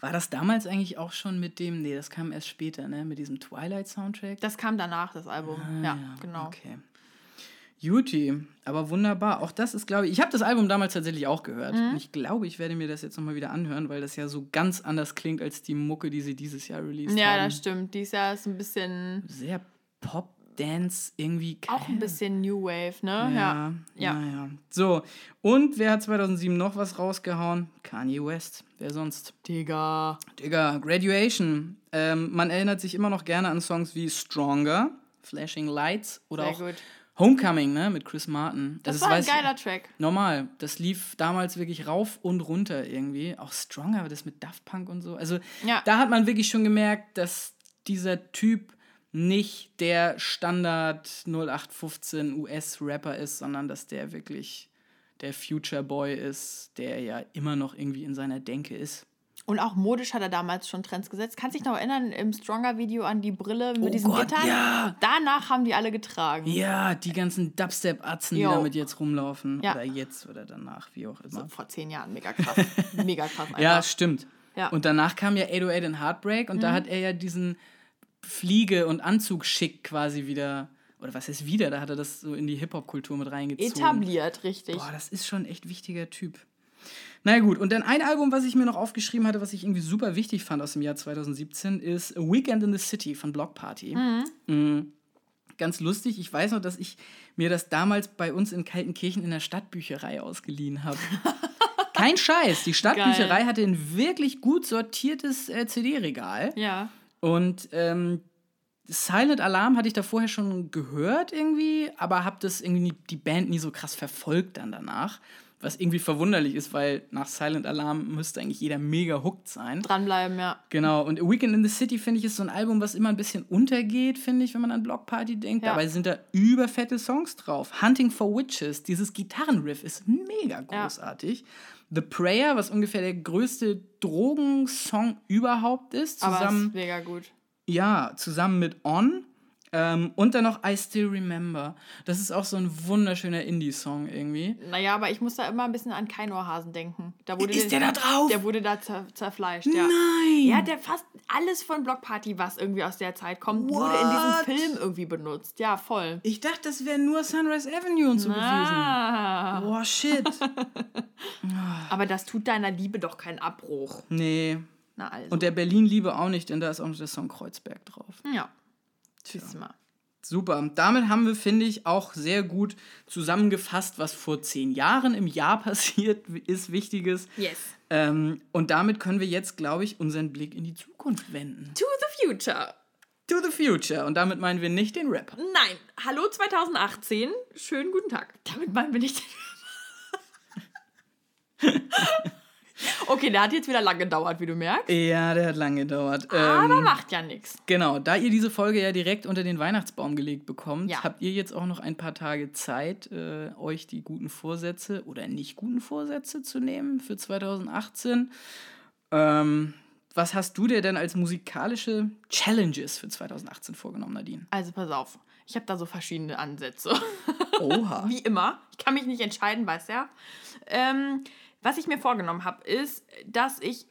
War das damals eigentlich auch schon mit dem, nee, das kam erst später, ne, mit diesem Twilight-Soundtrack?
Das kam danach, das Album. ja,
Ah,
genau.
Okay. Juti, aber wunderbar. Auch das ist, glaube ich, ich habe das Album damals tatsächlich auch gehört.
Mhm.
Und ich glaube, ich werde mir das jetzt nochmal wieder anhören, weil das ja so ganz anders klingt als die Mucke, die sie dieses Jahr released
Ja,
haben.
das stimmt. Dies Jahr ist ein bisschen,
Sehr Pop, Dance, irgendwie.
auch ein bisschen New Wave, ne?
Ja,
Ja.
ja.
Ja.
ja. So, und wer hat 2007 noch was rausgehauen? Kanye West. Wer sonst?
Digga.
Digga, Graduation. Ähm, man erinnert sich immer noch gerne an Songs wie Stronger, Flashing Lights oder
Sehr
auch
gut.
Homecoming, ne, mit Chris Martin.
Das
Also
war ein
weiß ich-
geiler Track.
Normal, das lief damals wirklich rauf und runter irgendwie. Auch Stronger, aber das mit Daft Punk und so. Also
Ja.
da hat man wirklich schon gemerkt, dass dieser Typ nicht der Standard 0815 US-Rapper ist, sondern dass der wirklich der Future Boy ist, der ja immer noch irgendwie in seiner Denke ist.
Und auch modisch hat er damals schon Trends gesetzt. Kannst dich noch erinnern im Stronger-Video an die Brille mit
Oh
diesen
Gott,
Gittern?
ja.
Danach haben die alle getragen.
Ja, die ganzen Dubstep-Atzen, die damit jetzt rumlaufen.
Ja.
Oder jetzt oder danach, wie auch immer.
So, vor zehn Jahren. Mega krass. Mega krass. Einfach.
Ja, stimmt.
Ja. Mhm.
Und danach kam ja 808 and Heartbreak und da hat er ja diesen Fliege- und Anzug-Schick quasi wieder, oder was heißt wieder, da hat er das so in die Hip-Hop-Kultur mit reingezogen.
Etabliert, richtig.
Boah, das ist schon ein echt wichtiger Typ. Na ja, gut, und dann ein Album, was ich mir noch aufgeschrieben hatte, was ich irgendwie super wichtig fand aus dem Jahr 2017, ist A Weekend in the City von Block Party. Mhm. Ganz lustig, ich weiß noch, dass ich mir das damals bei uns in Kaltenkirchen in der Stadtbücherei ausgeliehen habe. Kein Scheiß, die Stadtbücherei hatte ein wirklich gut sortiertes äh, CD-Regal.
Ja.
Und ähm, Silent Alarm hatte ich da vorher schon gehört irgendwie, aber habe das irgendwie die Band nie so krass verfolgt dann danach. Was irgendwie verwunderlich ist, weil nach Silent Alarm müsste eigentlich jeder mega hooked sein.
Dranbleiben, ja.
Genau, und A Weekend in the City, finde ich, ist so ein Album, was immer ein bisschen untergeht, finde ich, wenn man an Block Party denkt.
Ja.
Dabei sind da überfette Songs drauf. Hunting for Witches, dieses Gitarrenriff ist mega großartig. The Prayer, was ungefähr der größte Drogensong überhaupt ist,
Aber
zusammen
ist mega gut.
ja, zusammen mit On. Ähm, und dann noch I Still Remember. Das ist auch so ein wunderschöner Indie-Song irgendwie.
Naja, aber ich muss da immer ein bisschen an kein Ohrhasen denken. Da wurde
Ist der da drauf?
Der wurde da zer zerfleischt, ja.
Nein!
Ja, der fast alles von Block Party, was irgendwie aus der Zeit kommt, wurde in diesem
What?
Film irgendwie benutzt. Ja, voll.
Ich dachte, das wäre nur Sunrise Avenue und so gewesen.
Ah.
Boah, shit.
Aber das tut deiner Liebe doch keinen Abbruch.
nee.
Na also.
Und der Berlin-Liebe auch nicht, denn da ist auch noch der Song Kreuzberg drauf.
ja. Tschüss mal.
Super. Damit haben wir, finde ich, auch sehr gut zusammengefasst, was vor zehn Jahren im Jahr passiert ist, Wichtiges.
Yes.
Ähm, und damit können wir jetzt, glaube ich, unseren Blick in die Zukunft wenden.
To the future.
To the future. Und damit meinen wir nicht den Rapper.
Nein, hallo 2018. Schönen guten Tag. Damit meinen wir nicht. okay, der hat jetzt wieder lang gedauert, wie du merkst.
Ja, der hat lange gedauert.
Aber
Ähm,
macht ja nichts.
Genau, da ihr diese Folge ja direkt unter den Weihnachtsbaum gelegt bekommt,
Ja.
habt ihr jetzt auch noch ein paar Tage Zeit, äh, euch die guten Vorsätze oder nicht guten Vorsätze zu nehmen für 2018. Ähm, was hast du dir denn als musikalische Challenges für 2018 vorgenommen, Nadine?
Also pass auf. Ich habe da so verschiedene Ansätze.
Oha.
Wie immer. Ich kann mich nicht entscheiden, weißt ja. Ähm, was ich mir vorgenommen habe, ist, dass ich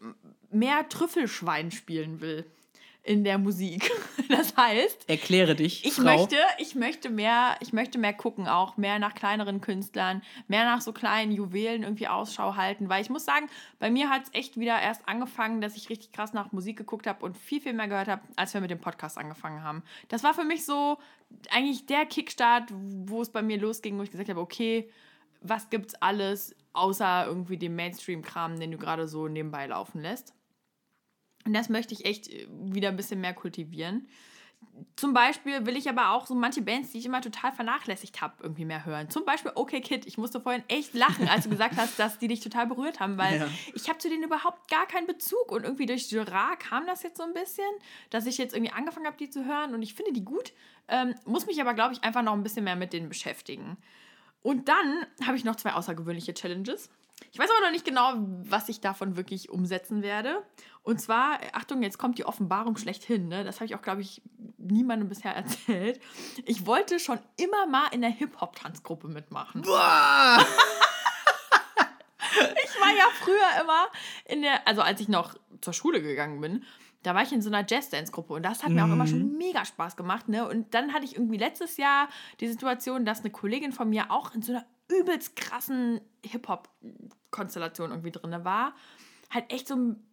mehr Trüffelschwein spielen will in der Musik. Das heißt,
Erkläre dich,
ich
Frau.
möchte, ich möchte mehr, ich möchte mehr gucken, auch mehr nach kleineren Künstlern, mehr nach so kleinen Juwelen irgendwie Ausschau halten, weil ich muss sagen, bei mir hat es echt wieder erst angefangen, dass ich richtig krass nach Musik geguckt habe und viel, viel mehr gehört habe, als wir mit dem Podcast angefangen haben. Das war für mich so eigentlich der Kickstart, wo es bei mir losging, wo ich gesagt habe, okay, was gibt's alles außer irgendwie dem Mainstream-Kram, den du gerade so nebenbei laufen lässt? Und das möchte ich echt äh, wieder ein bisschen mehr kultivieren. Zum Beispiel will ich aber auch so manche Bands, die ich immer total vernachlässigt habe, irgendwie mehr hören. Zum Beispiel OK Kid. Ich musste vorhin echt lachen, als du gesagt hast, dass die dich total berührt haben, weil
Ja.
ich habe zu denen überhaupt gar keinen Bezug. Und irgendwie durch Gerard kam das jetzt so ein bisschen, dass ich jetzt irgendwie angefangen habe, die zu hören. Und ich finde die gut. Ähm, muss mich aber, glaube ich, einfach noch ein bisschen mehr mit denen beschäftigen. Und dann habe ich noch zwei außergewöhnliche Challenges. Ich weiß aber noch nicht genau, was ich davon wirklich umsetzen werde. Und zwar, Achtung, jetzt kommt die Offenbarung schlechthin. Ne? Das habe ich auch, glaube ich, niemandem bisher erzählt. Ich wollte schon immer mal in der Hip-Hop-Tanzgruppe mitmachen.
Boah!
Ich war ja früher immer in der, also als ich noch zur Schule gegangen bin, da war ich in so einer Jazz-Dance-Gruppe und das hat mir auch immer schon mega Spaß gemacht. Ne? Und dann hatte ich irgendwie letztes Jahr die Situation, dass eine Kollegin von mir auch in so einer übelst krassen Hip-Hop-Konstellation irgendwie drin war. Halt echt so ein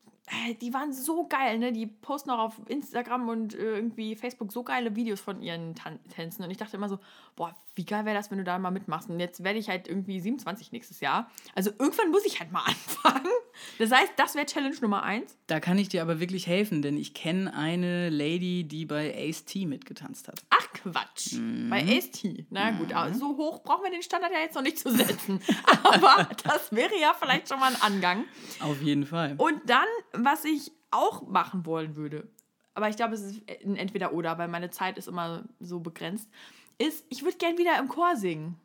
die waren so geil, ne? Die posten auch auf Instagram und äh, irgendwie Facebook so geile Videos von ihren Tan Tänzen. Und ich dachte immer so, boah, wie geil wäre das, wenn du da mal mitmachst. Und jetzt werde ich halt irgendwie 27 nächstes Jahr. Also irgendwann muss ich halt mal anfangen. Das heißt, das wäre Challenge Nummer eins.
Da kann ich dir aber wirklich helfen, denn ich kenne eine Lady, die bei Ace T mitgetanzt hat.
Ach Quatsch. Bei Ace-T. Na gut, aber so hoch brauchen wir den Standard ja jetzt noch nicht zu setzen. aber das wäre ja vielleicht schon mal ein Angang.
Auf jeden Fall.
Und dann, was ich auch machen wollen würde, aber ich glaube, es ist ein Entweder-Oder, weil meine Zeit ist immer so begrenzt, ist, ich würde gern wieder im Chor singen.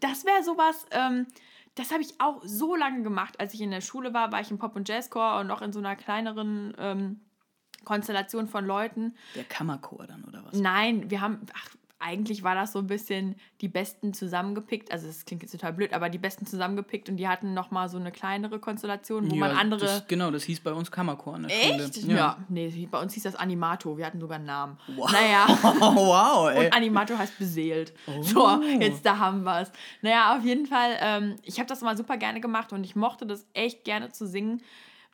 Das wäre sowas, ähm, das habe ich auch so lange gemacht. Als ich in der Schule war, war ich im Pop- und Jazzchor und noch in so einer kleineren ähm, Konstellation von Leuten.
Der Kammerchor dann, oder was?
Nein, wir haben, ach, eigentlich war das so ein bisschen die Besten zusammengepickt. Also, das klingt jetzt total blöd, aber die Besten zusammengepickt und die hatten nochmal so eine kleinere Konstellation, wo man andere.
Das, genau, das hieß bei uns Kammerchor an der Schule.
Echt? Ja. Nee, bei uns hieß das Animato. Wir hatten sogar einen Namen.
Wow.
Naja.
Oh, wow, ey.
Und Animato heißt beseelt.
Oh.
So, jetzt da haben wir es. Naja, auf jeden Fall, ähm, ich habe das immer super gerne gemacht und ich mochte das echt gerne zu singen.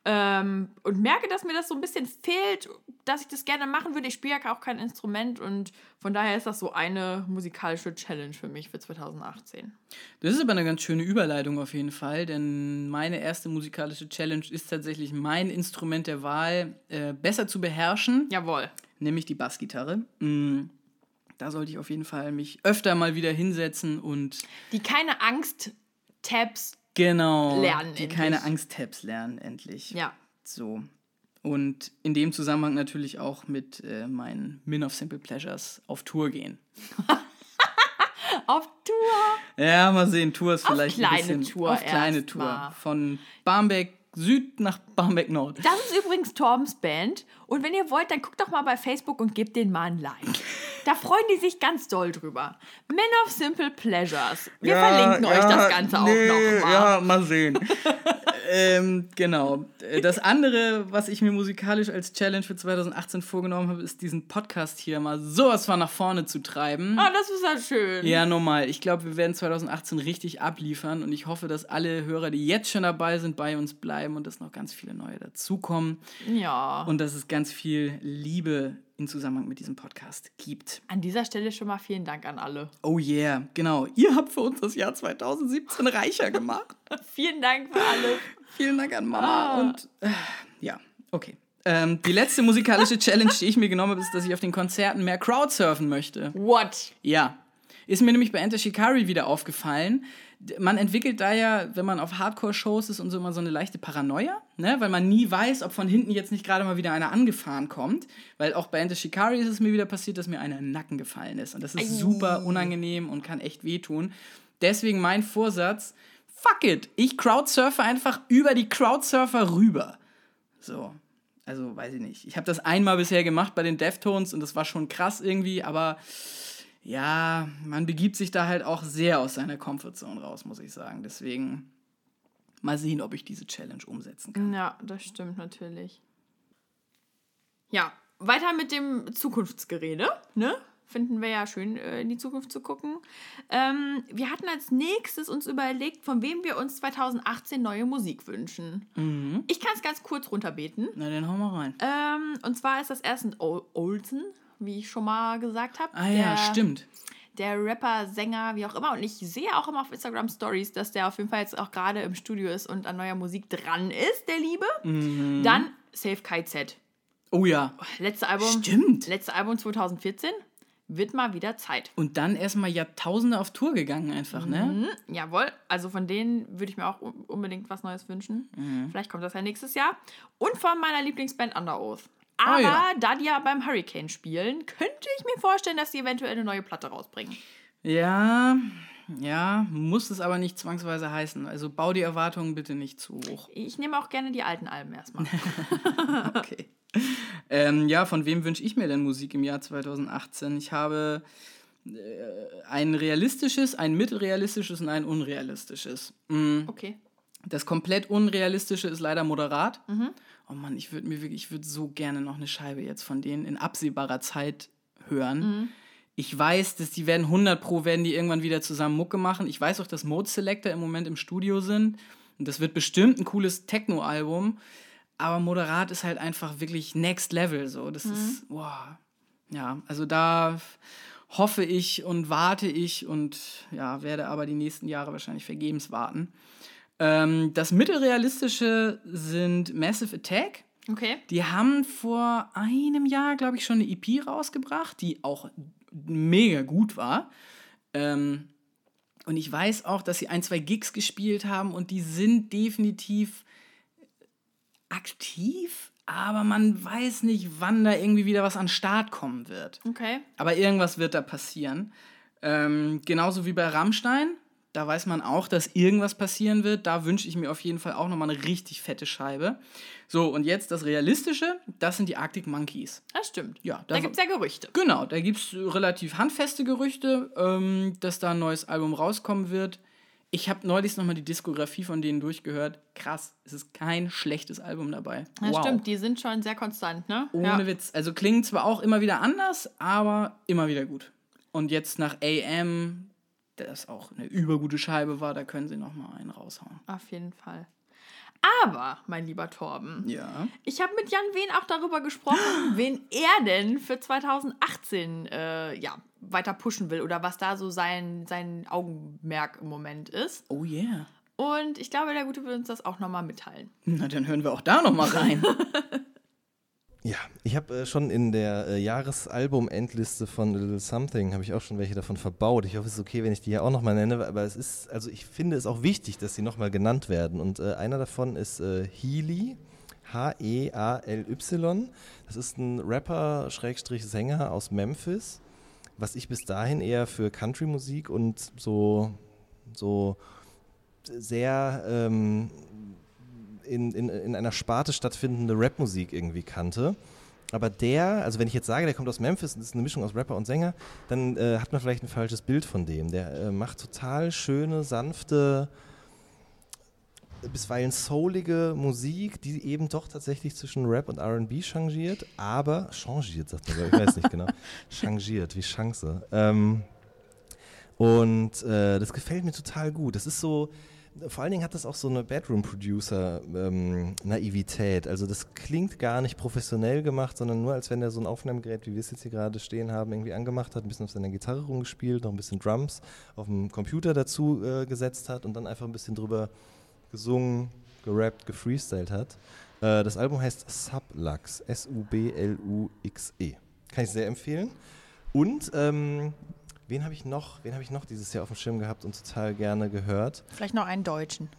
Ähm, und merke, dass mir das so ein bisschen fehlt, dass ich das gerne machen würde. Ich spiele ja auch kein Instrument und von daher ist das so eine musikalische Challenge für mich für 2018.
Das ist aber eine ganz schöne Überleitung auf jeden Fall, denn meine erste musikalische Challenge ist tatsächlich mein Instrument der Wahl äh, besser zu beherrschen.
Jawohl.
nämlich die Bassgitarre. Mm, Da sollte ich auf jeden Fall mich öfter mal wieder hinsetzen und
Die keine Angst-Tabs.
Genau
Lernen
die
endlich.
keine Angst-Tabs lernen endlich.
Ja.
So. Und in dem Zusammenhang natürlich auch mit äh, meinen Min of Simple Pleasures auf Tour gehen.
Auf Tour.
Ja, mal sehen, Tour ist vielleicht
kleine
ein bisschen
Tour
auf kleine Tour.
mal.
Von Barmbek Süd nach Barmbek Nord.
Das ist übrigens Torbens Band. Und wenn ihr wollt, dann guckt doch mal bei Facebook und gebt denen mal ein Like. Da freuen die sich ganz doll drüber. Men of Simple Pleasures. Wir verlinken euch das Ganze auch noch mal.
Ja, mal sehen. ähm, genau. Das andere, was ich mir musikalisch als Challenge für 2018 vorgenommen habe, ist diesen Podcast hier mal sowas von nach vorne zu treiben.
Ah, das ist ja schön.
Ja, normal. Ich glaube, wir werden 2018 richtig abliefern und ich hoffe, dass alle Hörer, die jetzt schon dabei sind, bei uns bleiben und dass noch ganz viele neue dazukommen
Ja.
und dass es ganz viel Liebe in Zusammenhang mit diesem Podcast gibt.
An dieser Stelle schon mal vielen Dank an alle.
Oh yeah, genau. Ihr habt für uns das Jahr 2017 reicher gemacht.
Vielen Dank für alle.
Vielen Dank an Mama
Ah.
und äh, ja, okay. Ähm, die letzte musikalische Challenge, die ich mir genommen habe, ist, dass ich auf den Konzerten mehr Crowdsurfen möchte.
What?
Ja. Ist mir nämlich bei Enter Shikari wieder aufgefallen. Man entwickelt da ja, wenn man auf Hardcore-Shows ist und so immer so eine leichte Paranoia, ne? weil man nie weiß, ob von hinten jetzt nicht gerade mal wieder einer angefahren kommt. Weil auch bei Enter Shikari ist es mir wieder passiert, dass mir einer in den Nacken gefallen ist. Und das ist super unangenehm und kann echt wehtun. Deswegen mein Vorsatz, fuck it, ich crowdsurfe einfach über die Crowdsurfer rüber. So. Also, weiß ich nicht. Ich habe das einmal bisher gemacht bei den Deftones und das war schon krass irgendwie, aber ja, man begibt sich da halt auch sehr aus seiner Comfortzone raus, muss ich sagen. Deswegen mal sehen, ob ich diese Challenge umsetzen kann.
Ja, das stimmt natürlich. Ja, weiter mit dem Zukunftsgerede, ne? Finden wir ja schön, äh, in die Zukunft zu gucken. Ähm, wir hatten als nächstes uns überlegt, von wem wir uns 2018 neue Musik wünschen.
Mhm.
Ich kann es ganz kurz runterbeten.
Na, dann hau mal rein.
Ähm, und zwar ist das erstens Ol Olsen, wie ich schon mal gesagt habe.
Ah ja, stimmt.
Der Rapper, Sänger, wie auch immer. Und ich sehe auch immer auf Instagram Stories, dass der auf jeden Fall jetzt auch gerade im Studio ist und an neuer Musik dran ist, der Liebe.
Mhm.
Dann Safe KZ.
Oh ja.
Letzte Album.
Stimmt.
Letzte Album 2014. Wird mal wieder Zeit.
Und dann erstmal Jahrtausende auf Tour gegangen einfach, ne?
Hm, jawohl. Also von denen würde ich mir auch un- unbedingt was Neues wünschen.
Mhm.
Vielleicht kommt das ja nächstes Jahr. Und von meiner Lieblingsband Under Oath. Aber
Oh ja.
da die ja beim Hurricane spielen, könnte ich mir vorstellen, dass sie eventuell eine neue Platte rausbringen.
Ja, ja, muss es aber nicht zwangsweise heißen. Also bau die Erwartungen bitte nicht zu hoch.
Ich nehme auch gerne die alten Alben erstmal.
Okay. ähm, ja, von wem wünsche ich mir denn Musik im Jahr 2018? Ich habe äh, ein realistisches, ein mittelrealistisches und ein unrealistisches. Mm,
Okay.
Das komplett unrealistische ist leider moderat. Oh Mann, ich würde mir wirklich, ich würde so gerne noch eine Scheibe jetzt von denen in absehbarer Zeit hören. Ich weiß, dass die werden 100 pro werden die irgendwann wieder zusammen Mucke machen. Ich weiß auch, dass Mode Selector im Moment im Studio sind und das wird bestimmt ein cooles Techno-Album. Aber moderat ist halt einfach wirklich Next Level so. Das ist, wow. Ja, also da hoffe ich und warte ich und ja, werde aber die nächsten Jahre wahrscheinlich vergebens warten. Ähm, das Mittelrealistische sind Massive Attack.
Okay.
Die haben vor einem Jahr, glaube ich, schon eine EP rausgebracht, die auch mega gut war. Ähm, und ich weiß auch, dass sie ein, zwei Gigs gespielt haben und die sind definitiv aktiv, aber man weiß nicht, wann da irgendwie wieder was an den Start kommen wird.
Okay.
Aber irgendwas wird da passieren. Ähm, genauso wie bei Rammstein. Da weiß man auch, dass irgendwas passieren wird. Da wünsche ich mir auf jeden Fall auch nochmal eine richtig fette Scheibe. So, und jetzt das Realistische, das sind die Arctic Monkeys.
Das stimmt.
Ja,
Da
da-
gibt es ja Gerüchte.
Genau, da gibt es relativ handfeste Gerüchte, ähm, dass da ein neues Album rauskommen wird. Ich habe neulich nochmal die Diskografie von denen durchgehört. Krass, es ist kein schlechtes Album dabei.
Das
wow.
stimmt, die sind schon sehr konstant, ne?
Ohne
ja.
Witz. Also klingen zwar auch immer wieder anders, aber immer wieder gut. Und jetzt nach AM, das auch eine übergute Scheibe war, da können sie noch mal einen raushauen.
Auf jeden Fall. Aber, mein lieber Torben,
Ja.
ich habe mit Jan Wehn auch darüber gesprochen, wen er denn für 2018 äh, ja, weiter pushen will oder was da so sein, sein Augenmerk im Moment ist.
Oh yeah.
Und ich glaube, der Gute will uns das auch nochmal mitteilen.
Na, dann hören wir auch da noch mal rein.
Ja, ich habe äh, schon in der äh, Jahresalbum-Endliste von Little Something, habe ich auch schon welche davon verbaut. Ich hoffe, es ist okay, wenn ich die hier auch nochmal nenne, aber es ist, also ich finde es auch wichtig, dass sie nochmal genannt werden. Und äh, einer davon ist äh, Healy, H-E-A-L-Y. Das ist ein Rapper-Sänger aus Memphis, was ich bis dahin eher für Country-Musik und so, so sehr ähm, in, in, in einer Sparte stattfindende Rapmusik irgendwie kannte. Aber der, also wenn ich jetzt sage, der kommt aus Memphis und ist eine Mischung aus Rapper und Sänger, dann äh, hat man vielleicht ein falsches Bild von dem. Der äh, macht total schöne, sanfte, bisweilen soulige Musik, die eben doch tatsächlich zwischen Rap und RB changiert, aber changiert, sagt man, ich weiß nicht genau. changiert, wie Chance. Ähm, und äh, das gefällt mir total gut. Das ist so, vor allen Dingen hat das auch so eine Bedroom-Producer-Naivität. Ähm, also das klingt gar nicht professionell gemacht, sondern nur als wenn er so ein Aufnahmegerät, wie wir es jetzt hier gerade stehen haben, irgendwie angemacht hat, ein bisschen auf seiner Gitarre rumgespielt, noch ein bisschen Drums auf dem Computer dazu äh, gesetzt hat und dann einfach ein bisschen drüber gesungen, gerappt, gefreestylt hat. Äh, das Album heißt Sublux, S-U-B-L-U-X-E. Kann ich sehr empfehlen. Und ähm, wen habe ich noch? Wen habe ich noch dieses Jahr auf dem Schirm gehabt und total gerne gehört?
Vielleicht noch einen Deutschen.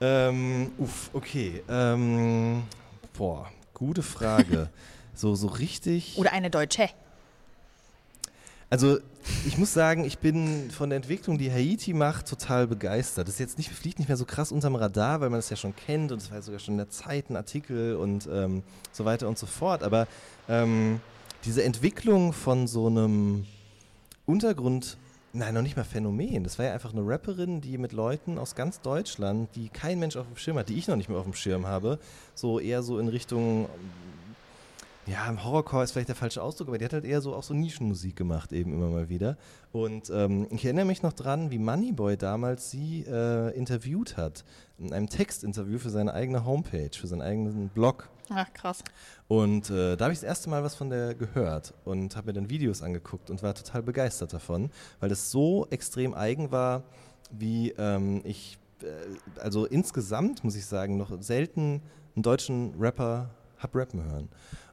Ähm, uff, okay. Ähm, boah, gute Frage. so, so richtig.
Oder eine Deutsche.
Also ich muss sagen, ich bin von der Entwicklung, die Haiti macht, total begeistert. Das ist jetzt nicht, fliegt nicht mehr so krass unterm Radar, weil man das ja schon kennt und es war sogar schon in der Zeit ein Artikel und ähm, so weiter und so fort. Aber ähm, diese Entwicklung von so einem Untergrund, nein, noch nicht mal Phänomen. Das war ja einfach eine Rapperin, die mit Leuten aus ganz Deutschland, die kein Mensch auf dem Schirm hat, die ich noch nicht mehr auf dem Schirm habe, so eher so in Richtung ja, Horrorcore ist vielleicht der falsche Ausdruck, aber die hat halt eher so auch so Nischenmusik gemacht, eben immer mal wieder. Und ähm, ich erinnere mich noch dran, wie Moneyboy damals sie äh, interviewt hat. In einem Textinterview für seine eigene Homepage, für seinen eigenen Blog.
Ach, krass.
Und äh, da habe ich das erste Mal was von der gehört und habe mir dann Videos angeguckt und war total begeistert davon, weil es so extrem eigen war, wie ähm, ich, äh, also insgesamt muss ich sagen, noch selten einen deutschen Rapper hab rappen hören.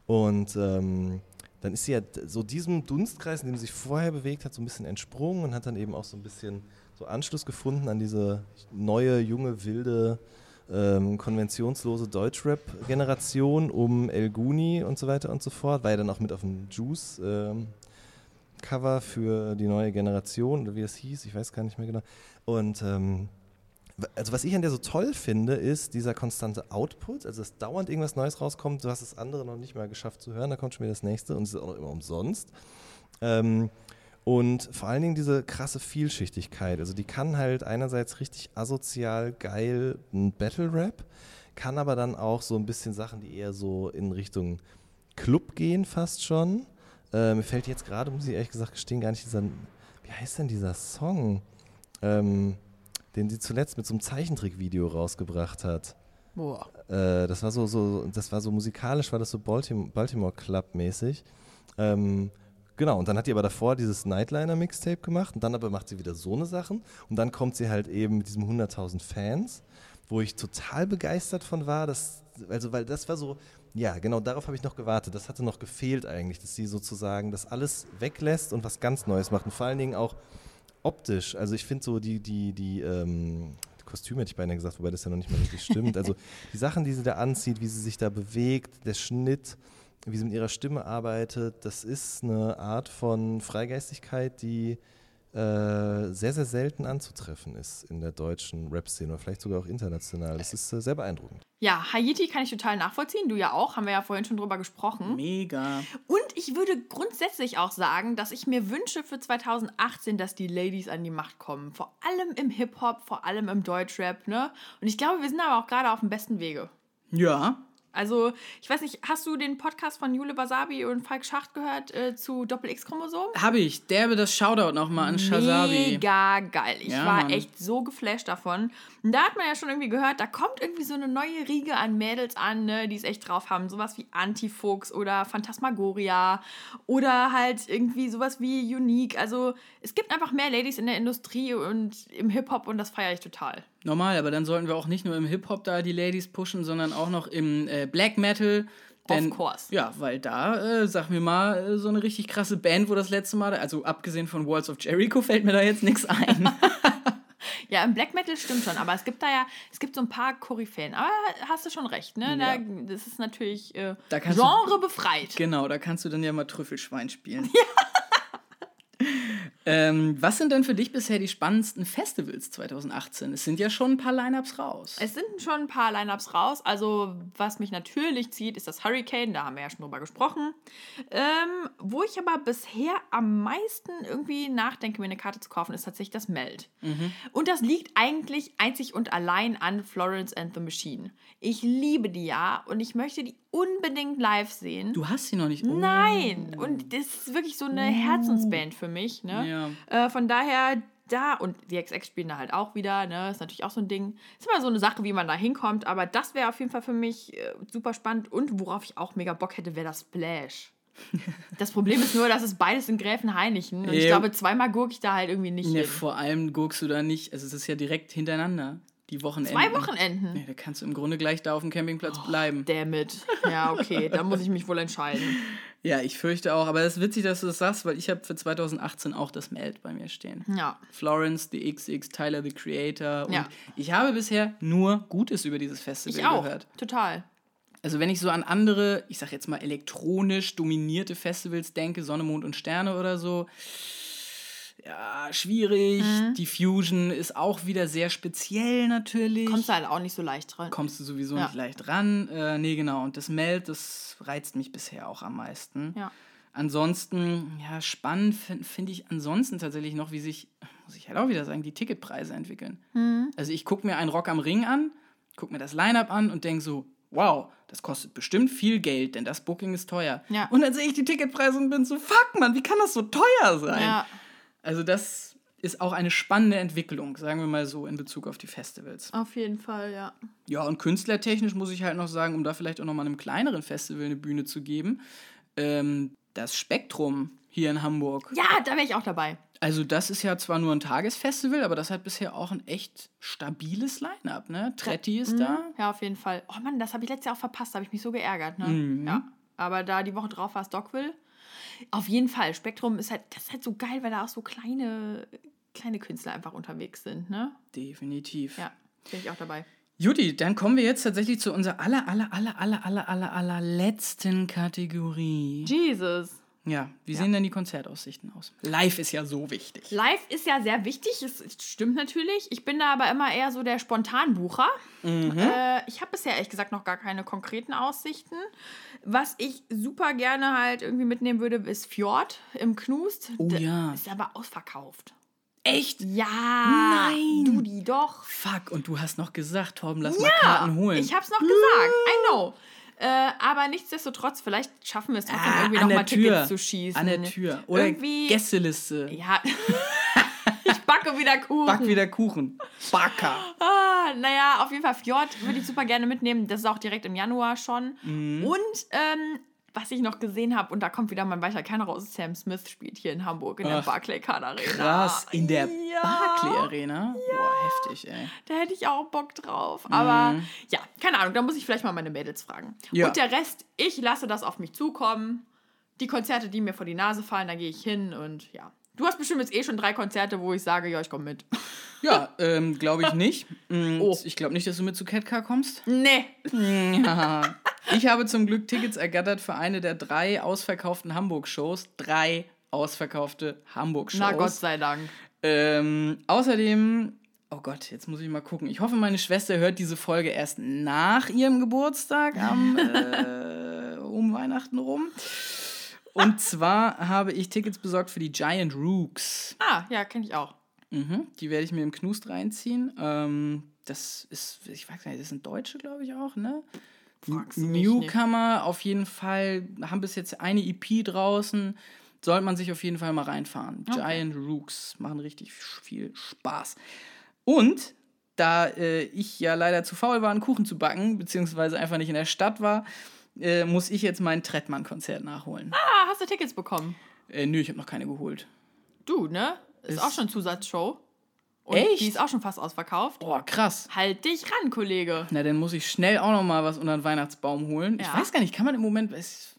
Und ähm, dann ist sie ja so diesem Dunstkreis, in dem sie sich vorher bewegt hat, so ein bisschen entsprungen und hat dann eben auch so ein bisschen so Anschluss gefunden an diese neue, junge, wilde, ähm, konventionslose Deutschrap-Generation um El Guni und so weiter und so fort. War ja dann auch mit auf dem Juice. Ähm, Cover für die neue Generation oder wie es hieß, ich weiß gar nicht mehr genau. Und ähm, also was ich an der so toll finde, ist dieser konstante Output, also dass dauernd irgendwas Neues rauskommt, du hast das andere noch nicht mal geschafft zu hören, da kommt schon wieder das nächste und es ist auch noch immer umsonst. Ähm, und vor allen Dingen diese krasse Vielschichtigkeit, also die kann halt einerseits richtig asozial, geil, ein Battle-Rap, kann aber dann auch so ein bisschen Sachen, die eher so in Richtung Club gehen fast schon. Äh, mir fällt jetzt gerade, muss ich ehrlich gesagt gestehen, gar nicht dieser, wie heißt denn dieser Song? Ähm, den sie zuletzt mit so einem Zeichentrickvideo rausgebracht hat.
Boah.
Äh, das war so, so, das war so musikalisch, war das so Baltimore, Baltimore Club-mäßig. Ähm, genau, und dann hat die aber davor dieses Nightliner-Mixtape gemacht und dann aber macht sie wieder so eine Sachen und dann kommt sie halt eben mit diesem 100.000 Fans, wo ich total begeistert von war, dass, also weil das war so, ja, genau, darauf habe ich noch gewartet. Das hatte noch gefehlt eigentlich, dass sie sozusagen das alles weglässt und was ganz Neues macht und vor allen Dingen auch optisch, also ich finde so die, die, die, ähm, Kostüme hätte ich beinahe gesagt, wobei das ja noch nicht mal richtig stimmt. Also die Sachen, die sie da anzieht, wie sie sich da bewegt, der Schnitt, wie sie mit ihrer Stimme arbeitet, das ist eine Art von Freigeistigkeit, die äh, sehr, sehr selten anzutreffen ist in der deutschen Rap-Szene oder vielleicht sogar auch international. Das ist äh, sehr beeindruckend.
Ja, Haiti kann ich total nachvollziehen. Du ja auch, haben wir ja vorhin schon drüber gesprochen.
Mega.
Und ich würde grundsätzlich auch sagen, dass ich mir wünsche für 2018, dass die Ladies an die Macht kommen. Vor allem im Hip-Hop, vor allem im Deutschrap, ne? Und ich glaube, wir sind aber auch gerade auf dem besten Wege.
Ja,
also, ich weiß nicht, hast du den Podcast von Jule Wasabi und Falk Schacht gehört äh, zu Doppel-X-Chromosom?
Habe ich. Derbe das Shoutout nochmal an Shazabi.
Mega geil. Ich
Ja,
war
Mann.
echt so geflasht davon. Und da hat man ja schon irgendwie gehört, da kommt irgendwie so eine neue Riege an Mädels an, ne, die es echt drauf haben. Sowas wie Antifuchs oder Phantasmagoria oder halt irgendwie sowas wie Unique. Also, es gibt einfach mehr Ladies in der Industrie und im Hip-Hop und das feiere ich total.
Normal, aber dann sollten wir auch nicht nur im Hip-Hop da die Ladies pushen, sondern auch noch im äh, Black Metal, Denn,
of course.
Ja, weil da, äh, sag mir mal, äh, so eine richtig krasse Band, wo das letzte Mal, also abgesehen von Walls of Jericho, fällt mir da jetzt nichts ein.
Ja, im Black Metal stimmt schon, aber es gibt da ja, es gibt so ein paar Koryphäen. Aber hast du schon recht, ne? Da,
Ja.
das ist natürlich äh,
Da du-
Genre befreit.
genau, da kannst du dann ja mal Trüffelschwein spielen. ähm, was sind denn für dich bisher die spannendsten Festivals 2018? Es sind ja schon ein paar Lineups raus.
Es sind schon ein paar Lineups raus. Also, was mich natürlich zieht, ist das Hurricane. Da haben wir ja schon drüber gesprochen. Ähm, wo ich aber bisher am meisten irgendwie nachdenke, mir eine Karte zu kaufen, ist tatsächlich das Meld. Und das liegt eigentlich einzig und allein an Florence and the Machine. Ich liebe die ja und ich möchte die unbedingt live sehen.
du hast sie noch nicht. Oh.
Nein! Und das ist wirklich so eine Herzensband für mich. Ne? Äh, von daher, da, und die XX spielen da halt auch wieder, ne? Ist natürlich auch so ein Ding. Ist immer so eine Sache, wie man da hinkommt, aber das wäre auf jeden Fall für mich äh, super spannend. Und worauf ich auch mega Bock hätte, wäre das Splash. Das Problem ist nur, dass es beides in Gräfenhainichen. Und ich
Jo.
glaube, zweimal gurke ich da halt irgendwie nicht
Ne,
hin.
vor allem guckst du da nicht, also es ist ja direkt hintereinander, die Wochenenden.
Zwei Wochenenden.
Nee, da kannst du im Grunde gleich da auf dem Campingplatz bleiben.
Damit. Ja, okay, da muss ich mich wohl entscheiden.
Ja, ich fürchte auch, aber es ist witzig, dass du das sagst, weil ich habe für 2018 auch das Meld bei mir stehen.
Ja.
Florence, The XX, Tyler, The Creator. Und
Ja.
ich habe bisher nur Gutes über dieses Festival
Ich auch.
gehört.
Total.
Also wenn ich so an andere, ich sag jetzt mal elektronisch dominierte Festivals denke, Sonne, Mond und Sterne oder so, ja, schwierig.
Mhm.
Die Fusion ist auch wieder sehr speziell natürlich.
Kommst du halt auch nicht so leicht dran.
kommst du sowieso
Ja.
nicht leicht ran. Äh, nee, genau. Und das Meld, das reizt mich bisher auch am meisten.
Ja.
Ansonsten, ja, spannend finde find ich ansonsten tatsächlich noch, wie sich, muss ich halt auch wieder sagen, die Ticketpreise entwickeln.
Mhm.
Also ich gucke mir einen Rock am Ring an, gucke mir das Line-Up an und denke so, wow, das kostet bestimmt viel Geld, denn das Booking ist teuer.
Ja.
Und dann sehe ich die Ticketpreise und bin so, fuck, Mann, wie kann das so teuer sein?
Ja.
Also das ist auch eine spannende Entwicklung, sagen wir mal so, in Bezug auf die Festivals.
Auf jeden Fall, ja.
Ja, und künstlertechnisch muss ich halt noch sagen, um da vielleicht auch noch mal einem kleineren Festival eine Bühne zu geben, ähm, das Spektrum hier in Hamburg.
Ja, da wäre ich auch dabei.
Also das ist ja zwar nur ein Tagesfestival, aber das hat bisher auch ein echt stabiles Line-Up, ne? Tretti ist da.
Ja, auf jeden Fall. Oh Mann, das habe ich letztes Jahr auch verpasst. Da habe ich mich so geärgert. Ne?
Mhm.
Ja. Aber da die Woche drauf war es Dockville. Auf jeden Fall. Spektrum ist halt, das ist halt so geil, weil da auch so kleine, kleine Künstler einfach unterwegs sind. Ne?
Definitiv.
Ja, bin ich auch dabei.
Juti, dann kommen wir jetzt tatsächlich zu unserer aller, aller, aller, aller, aller, aller, aller letzten Kategorie.
Jesus.
Ja, wie sehen denn die Konzertaussichten aus? Live ist ja so wichtig.
Live ist ja sehr wichtig, es es stimmt natürlich. Ich bin da aber immer eher so der Spontanbucher.
Mhm.
Äh, ich habe bisher ehrlich gesagt noch gar keine konkreten Aussichten. Was ich super gerne halt irgendwie mitnehmen würde, ist Fjord im Knust.
Oh ja.
Ist aber ausverkauft.
Echt?
Ja.
Nein.
Du die doch.
Fuck, und du hast noch gesagt, Torben, lass mal Karten holen.
Ich hab's noch gesagt. I know. Äh, aber nichtsdestotrotz, vielleicht schaffen wir es trotzdem
Ah,
irgendwie nochmal
Tür.
Tickets zu schießen.
An der Tür. Oder
irgendwie.
Gästeliste.
Ja. ich backe wieder Kuchen.
Back wieder Kuchen. Backer.
Ah, naja, auf jeden Fall Fjord würde ich super gerne mitnehmen. Das ist auch direkt im Januar schon.
Mhm.
Und ähm, was ich noch gesehen habe, und da kommt wieder mein weicher Kerner raus, Sam Smith spielt hier in Hamburg in der
Ach,
Barclaycard Arena.
Krass. In der
ja,
Barclay Arena? Boah, heftig, ey.
Da hätte ich auch Bock drauf. Aber ja, keine Ahnung, da muss ich vielleicht mal meine Mädels fragen.
Mhm. Ja.
Und der Rest, ich lasse das auf mich zukommen. Die Konzerte, die mir vor die Nase fallen, da gehe ich hin und ja. Du hast bestimmt jetzt eh schon drei Konzerte, wo ich sage, ja, ich komme mit.
Ja, ähm, glaube ich nicht.
Oh.
Ich glaube nicht, dass du mit zu Catcar kommst.
Nee.
Ja. Ich habe zum Glück Tickets ergattert für eine der drei ausverkauften Hamburg-Shows. Drei ausverkaufte Hamburg-Shows.
Na Gott sei Dank.
Ähm, außerdem, oh Gott, jetzt muss ich mal gucken. Ich hoffe, meine Schwester hört diese Folge erst nach ihrem Geburtstag am, äh, um Weihnachten rum. Und zwar habe ich Tickets besorgt für die Giant Rooks.
Ah, ja, kenne ich auch.
Mhm, die werde ich mir im Knust reinziehen. Ähm, das ist, ich weiß nicht, das sind Deutsche, glaube ich auch, ne? Newcomer auf jeden Fall, haben bis jetzt eine EP draußen. Sollte man sich auf jeden Fall mal reinfahren. Giant Rooks machen richtig viel Spaß. Und da äh, ich ja leider zu faul war, einen Kuchen zu backen, beziehungsweise einfach nicht in der Stadt war, äh, muss ich jetzt mein Trettmann-Konzert nachholen.
Ah, hast du Tickets bekommen?
Äh, nö, ich habe noch keine geholt.
Du, ne? Ist,
Ist-
auch schon Zusatzshow. Und
Echt?
die ist auch schon fast ausverkauft.
Boah, krass.
Halt dich ran, Kollege.
Na, dann muss ich schnell auch noch mal was unter den Weihnachtsbaum holen. Ich
Ja.
weiß gar nicht, kann man im Moment, es-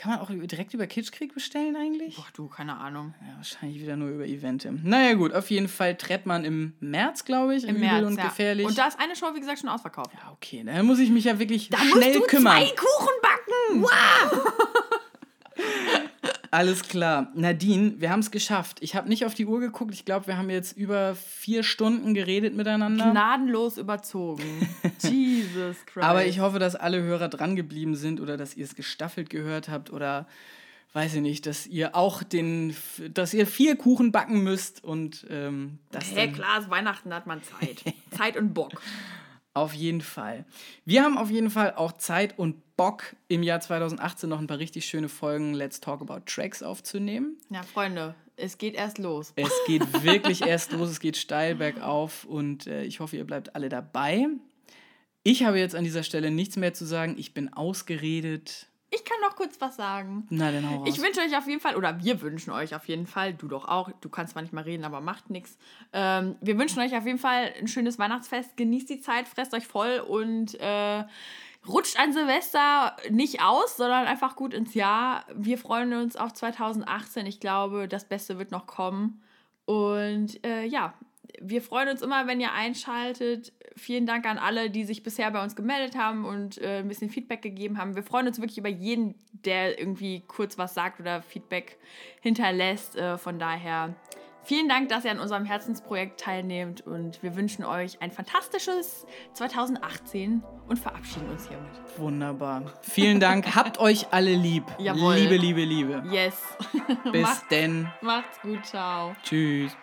kann man auch direkt über Kitschkrieg bestellen eigentlich?
Boah, du, keine Ahnung.
Ja, wahrscheinlich wieder nur über Eventim. Naja gut, auf jeden Fall Trettmann im März, glaube ich,
Im
Übel
März,
und
ja.
gefährlich.
Und da ist eine Show, wie gesagt, schon ausverkauft.
ja, okay, dann muss ich mich ja wirklich
Da
schnell
musst du
kümmern.
zwei Kuchen backen.
Alles klar. Nadine, wir haben es geschafft. Ich habe nicht auf die Uhr geguckt. Ich glaube, wir haben jetzt über vier Stunden geredet miteinander.
Gnadenlos überzogen. Jesus Christ.
Aber ich hoffe, dass alle Hörer dran geblieben sind oder dass ihr es gestaffelt gehört habt oder weiß ich nicht, dass ihr auch den, dass ihr vier Kuchen backen müsst und ähm, das
Hey, klar, ist Weihnachten, da hat man Zeit. Zeit und Bock.
Auf jeden Fall. Wir haben auf jeden Fall auch Zeit und Bock im Jahr 2018 noch ein paar richtig schöne Folgen Let's Talk About Tracks aufzunehmen.
Ja, Freunde, es geht erst los.
Es geht wirklich erst los, es geht steil bergauf und äh, ich hoffe, ihr bleibt alle dabei. Ich habe jetzt an dieser Stelle nichts mehr zu sagen. Ich bin ausgeredet.
Ich kann noch kurz was sagen.
Na, dann hau raus.
Ich wünsche euch auf jeden Fall, oder wir wünschen euch auf jeden Fall, du doch auch, du kannst zwar nicht mal reden, aber macht nichts. Ähm, wir wünschen euch auf jeden Fall ein schönes Weihnachtsfest, genießt die Zeit, fresst euch voll und äh, rutscht an Silvester nicht aus, sondern einfach gut ins Jahr. Wir freuen uns auf 2018. Ich glaube, das Beste wird noch kommen. Und äh, ja, wir freuen uns immer, wenn ihr einschaltet. Vielen Dank an alle, die sich bisher bei uns gemeldet haben und äh, ein bisschen Feedback gegeben haben. Wir freuen uns wirklich über jeden, der irgendwie kurz was sagt oder Feedback hinterlässt. Äh, von daher vielen Dank, dass ihr an unserem Herzensprojekt teilnehmt und wir wünschen euch ein fantastisches 2018 und verabschieden uns hiermit.
Wunderbar. Vielen Dank. Habt euch alle lieb.
Jawohl.
Liebe, liebe, liebe.
Yes.
Bis
Macht,
denn.
macht's gut, ciao.
Tschüss.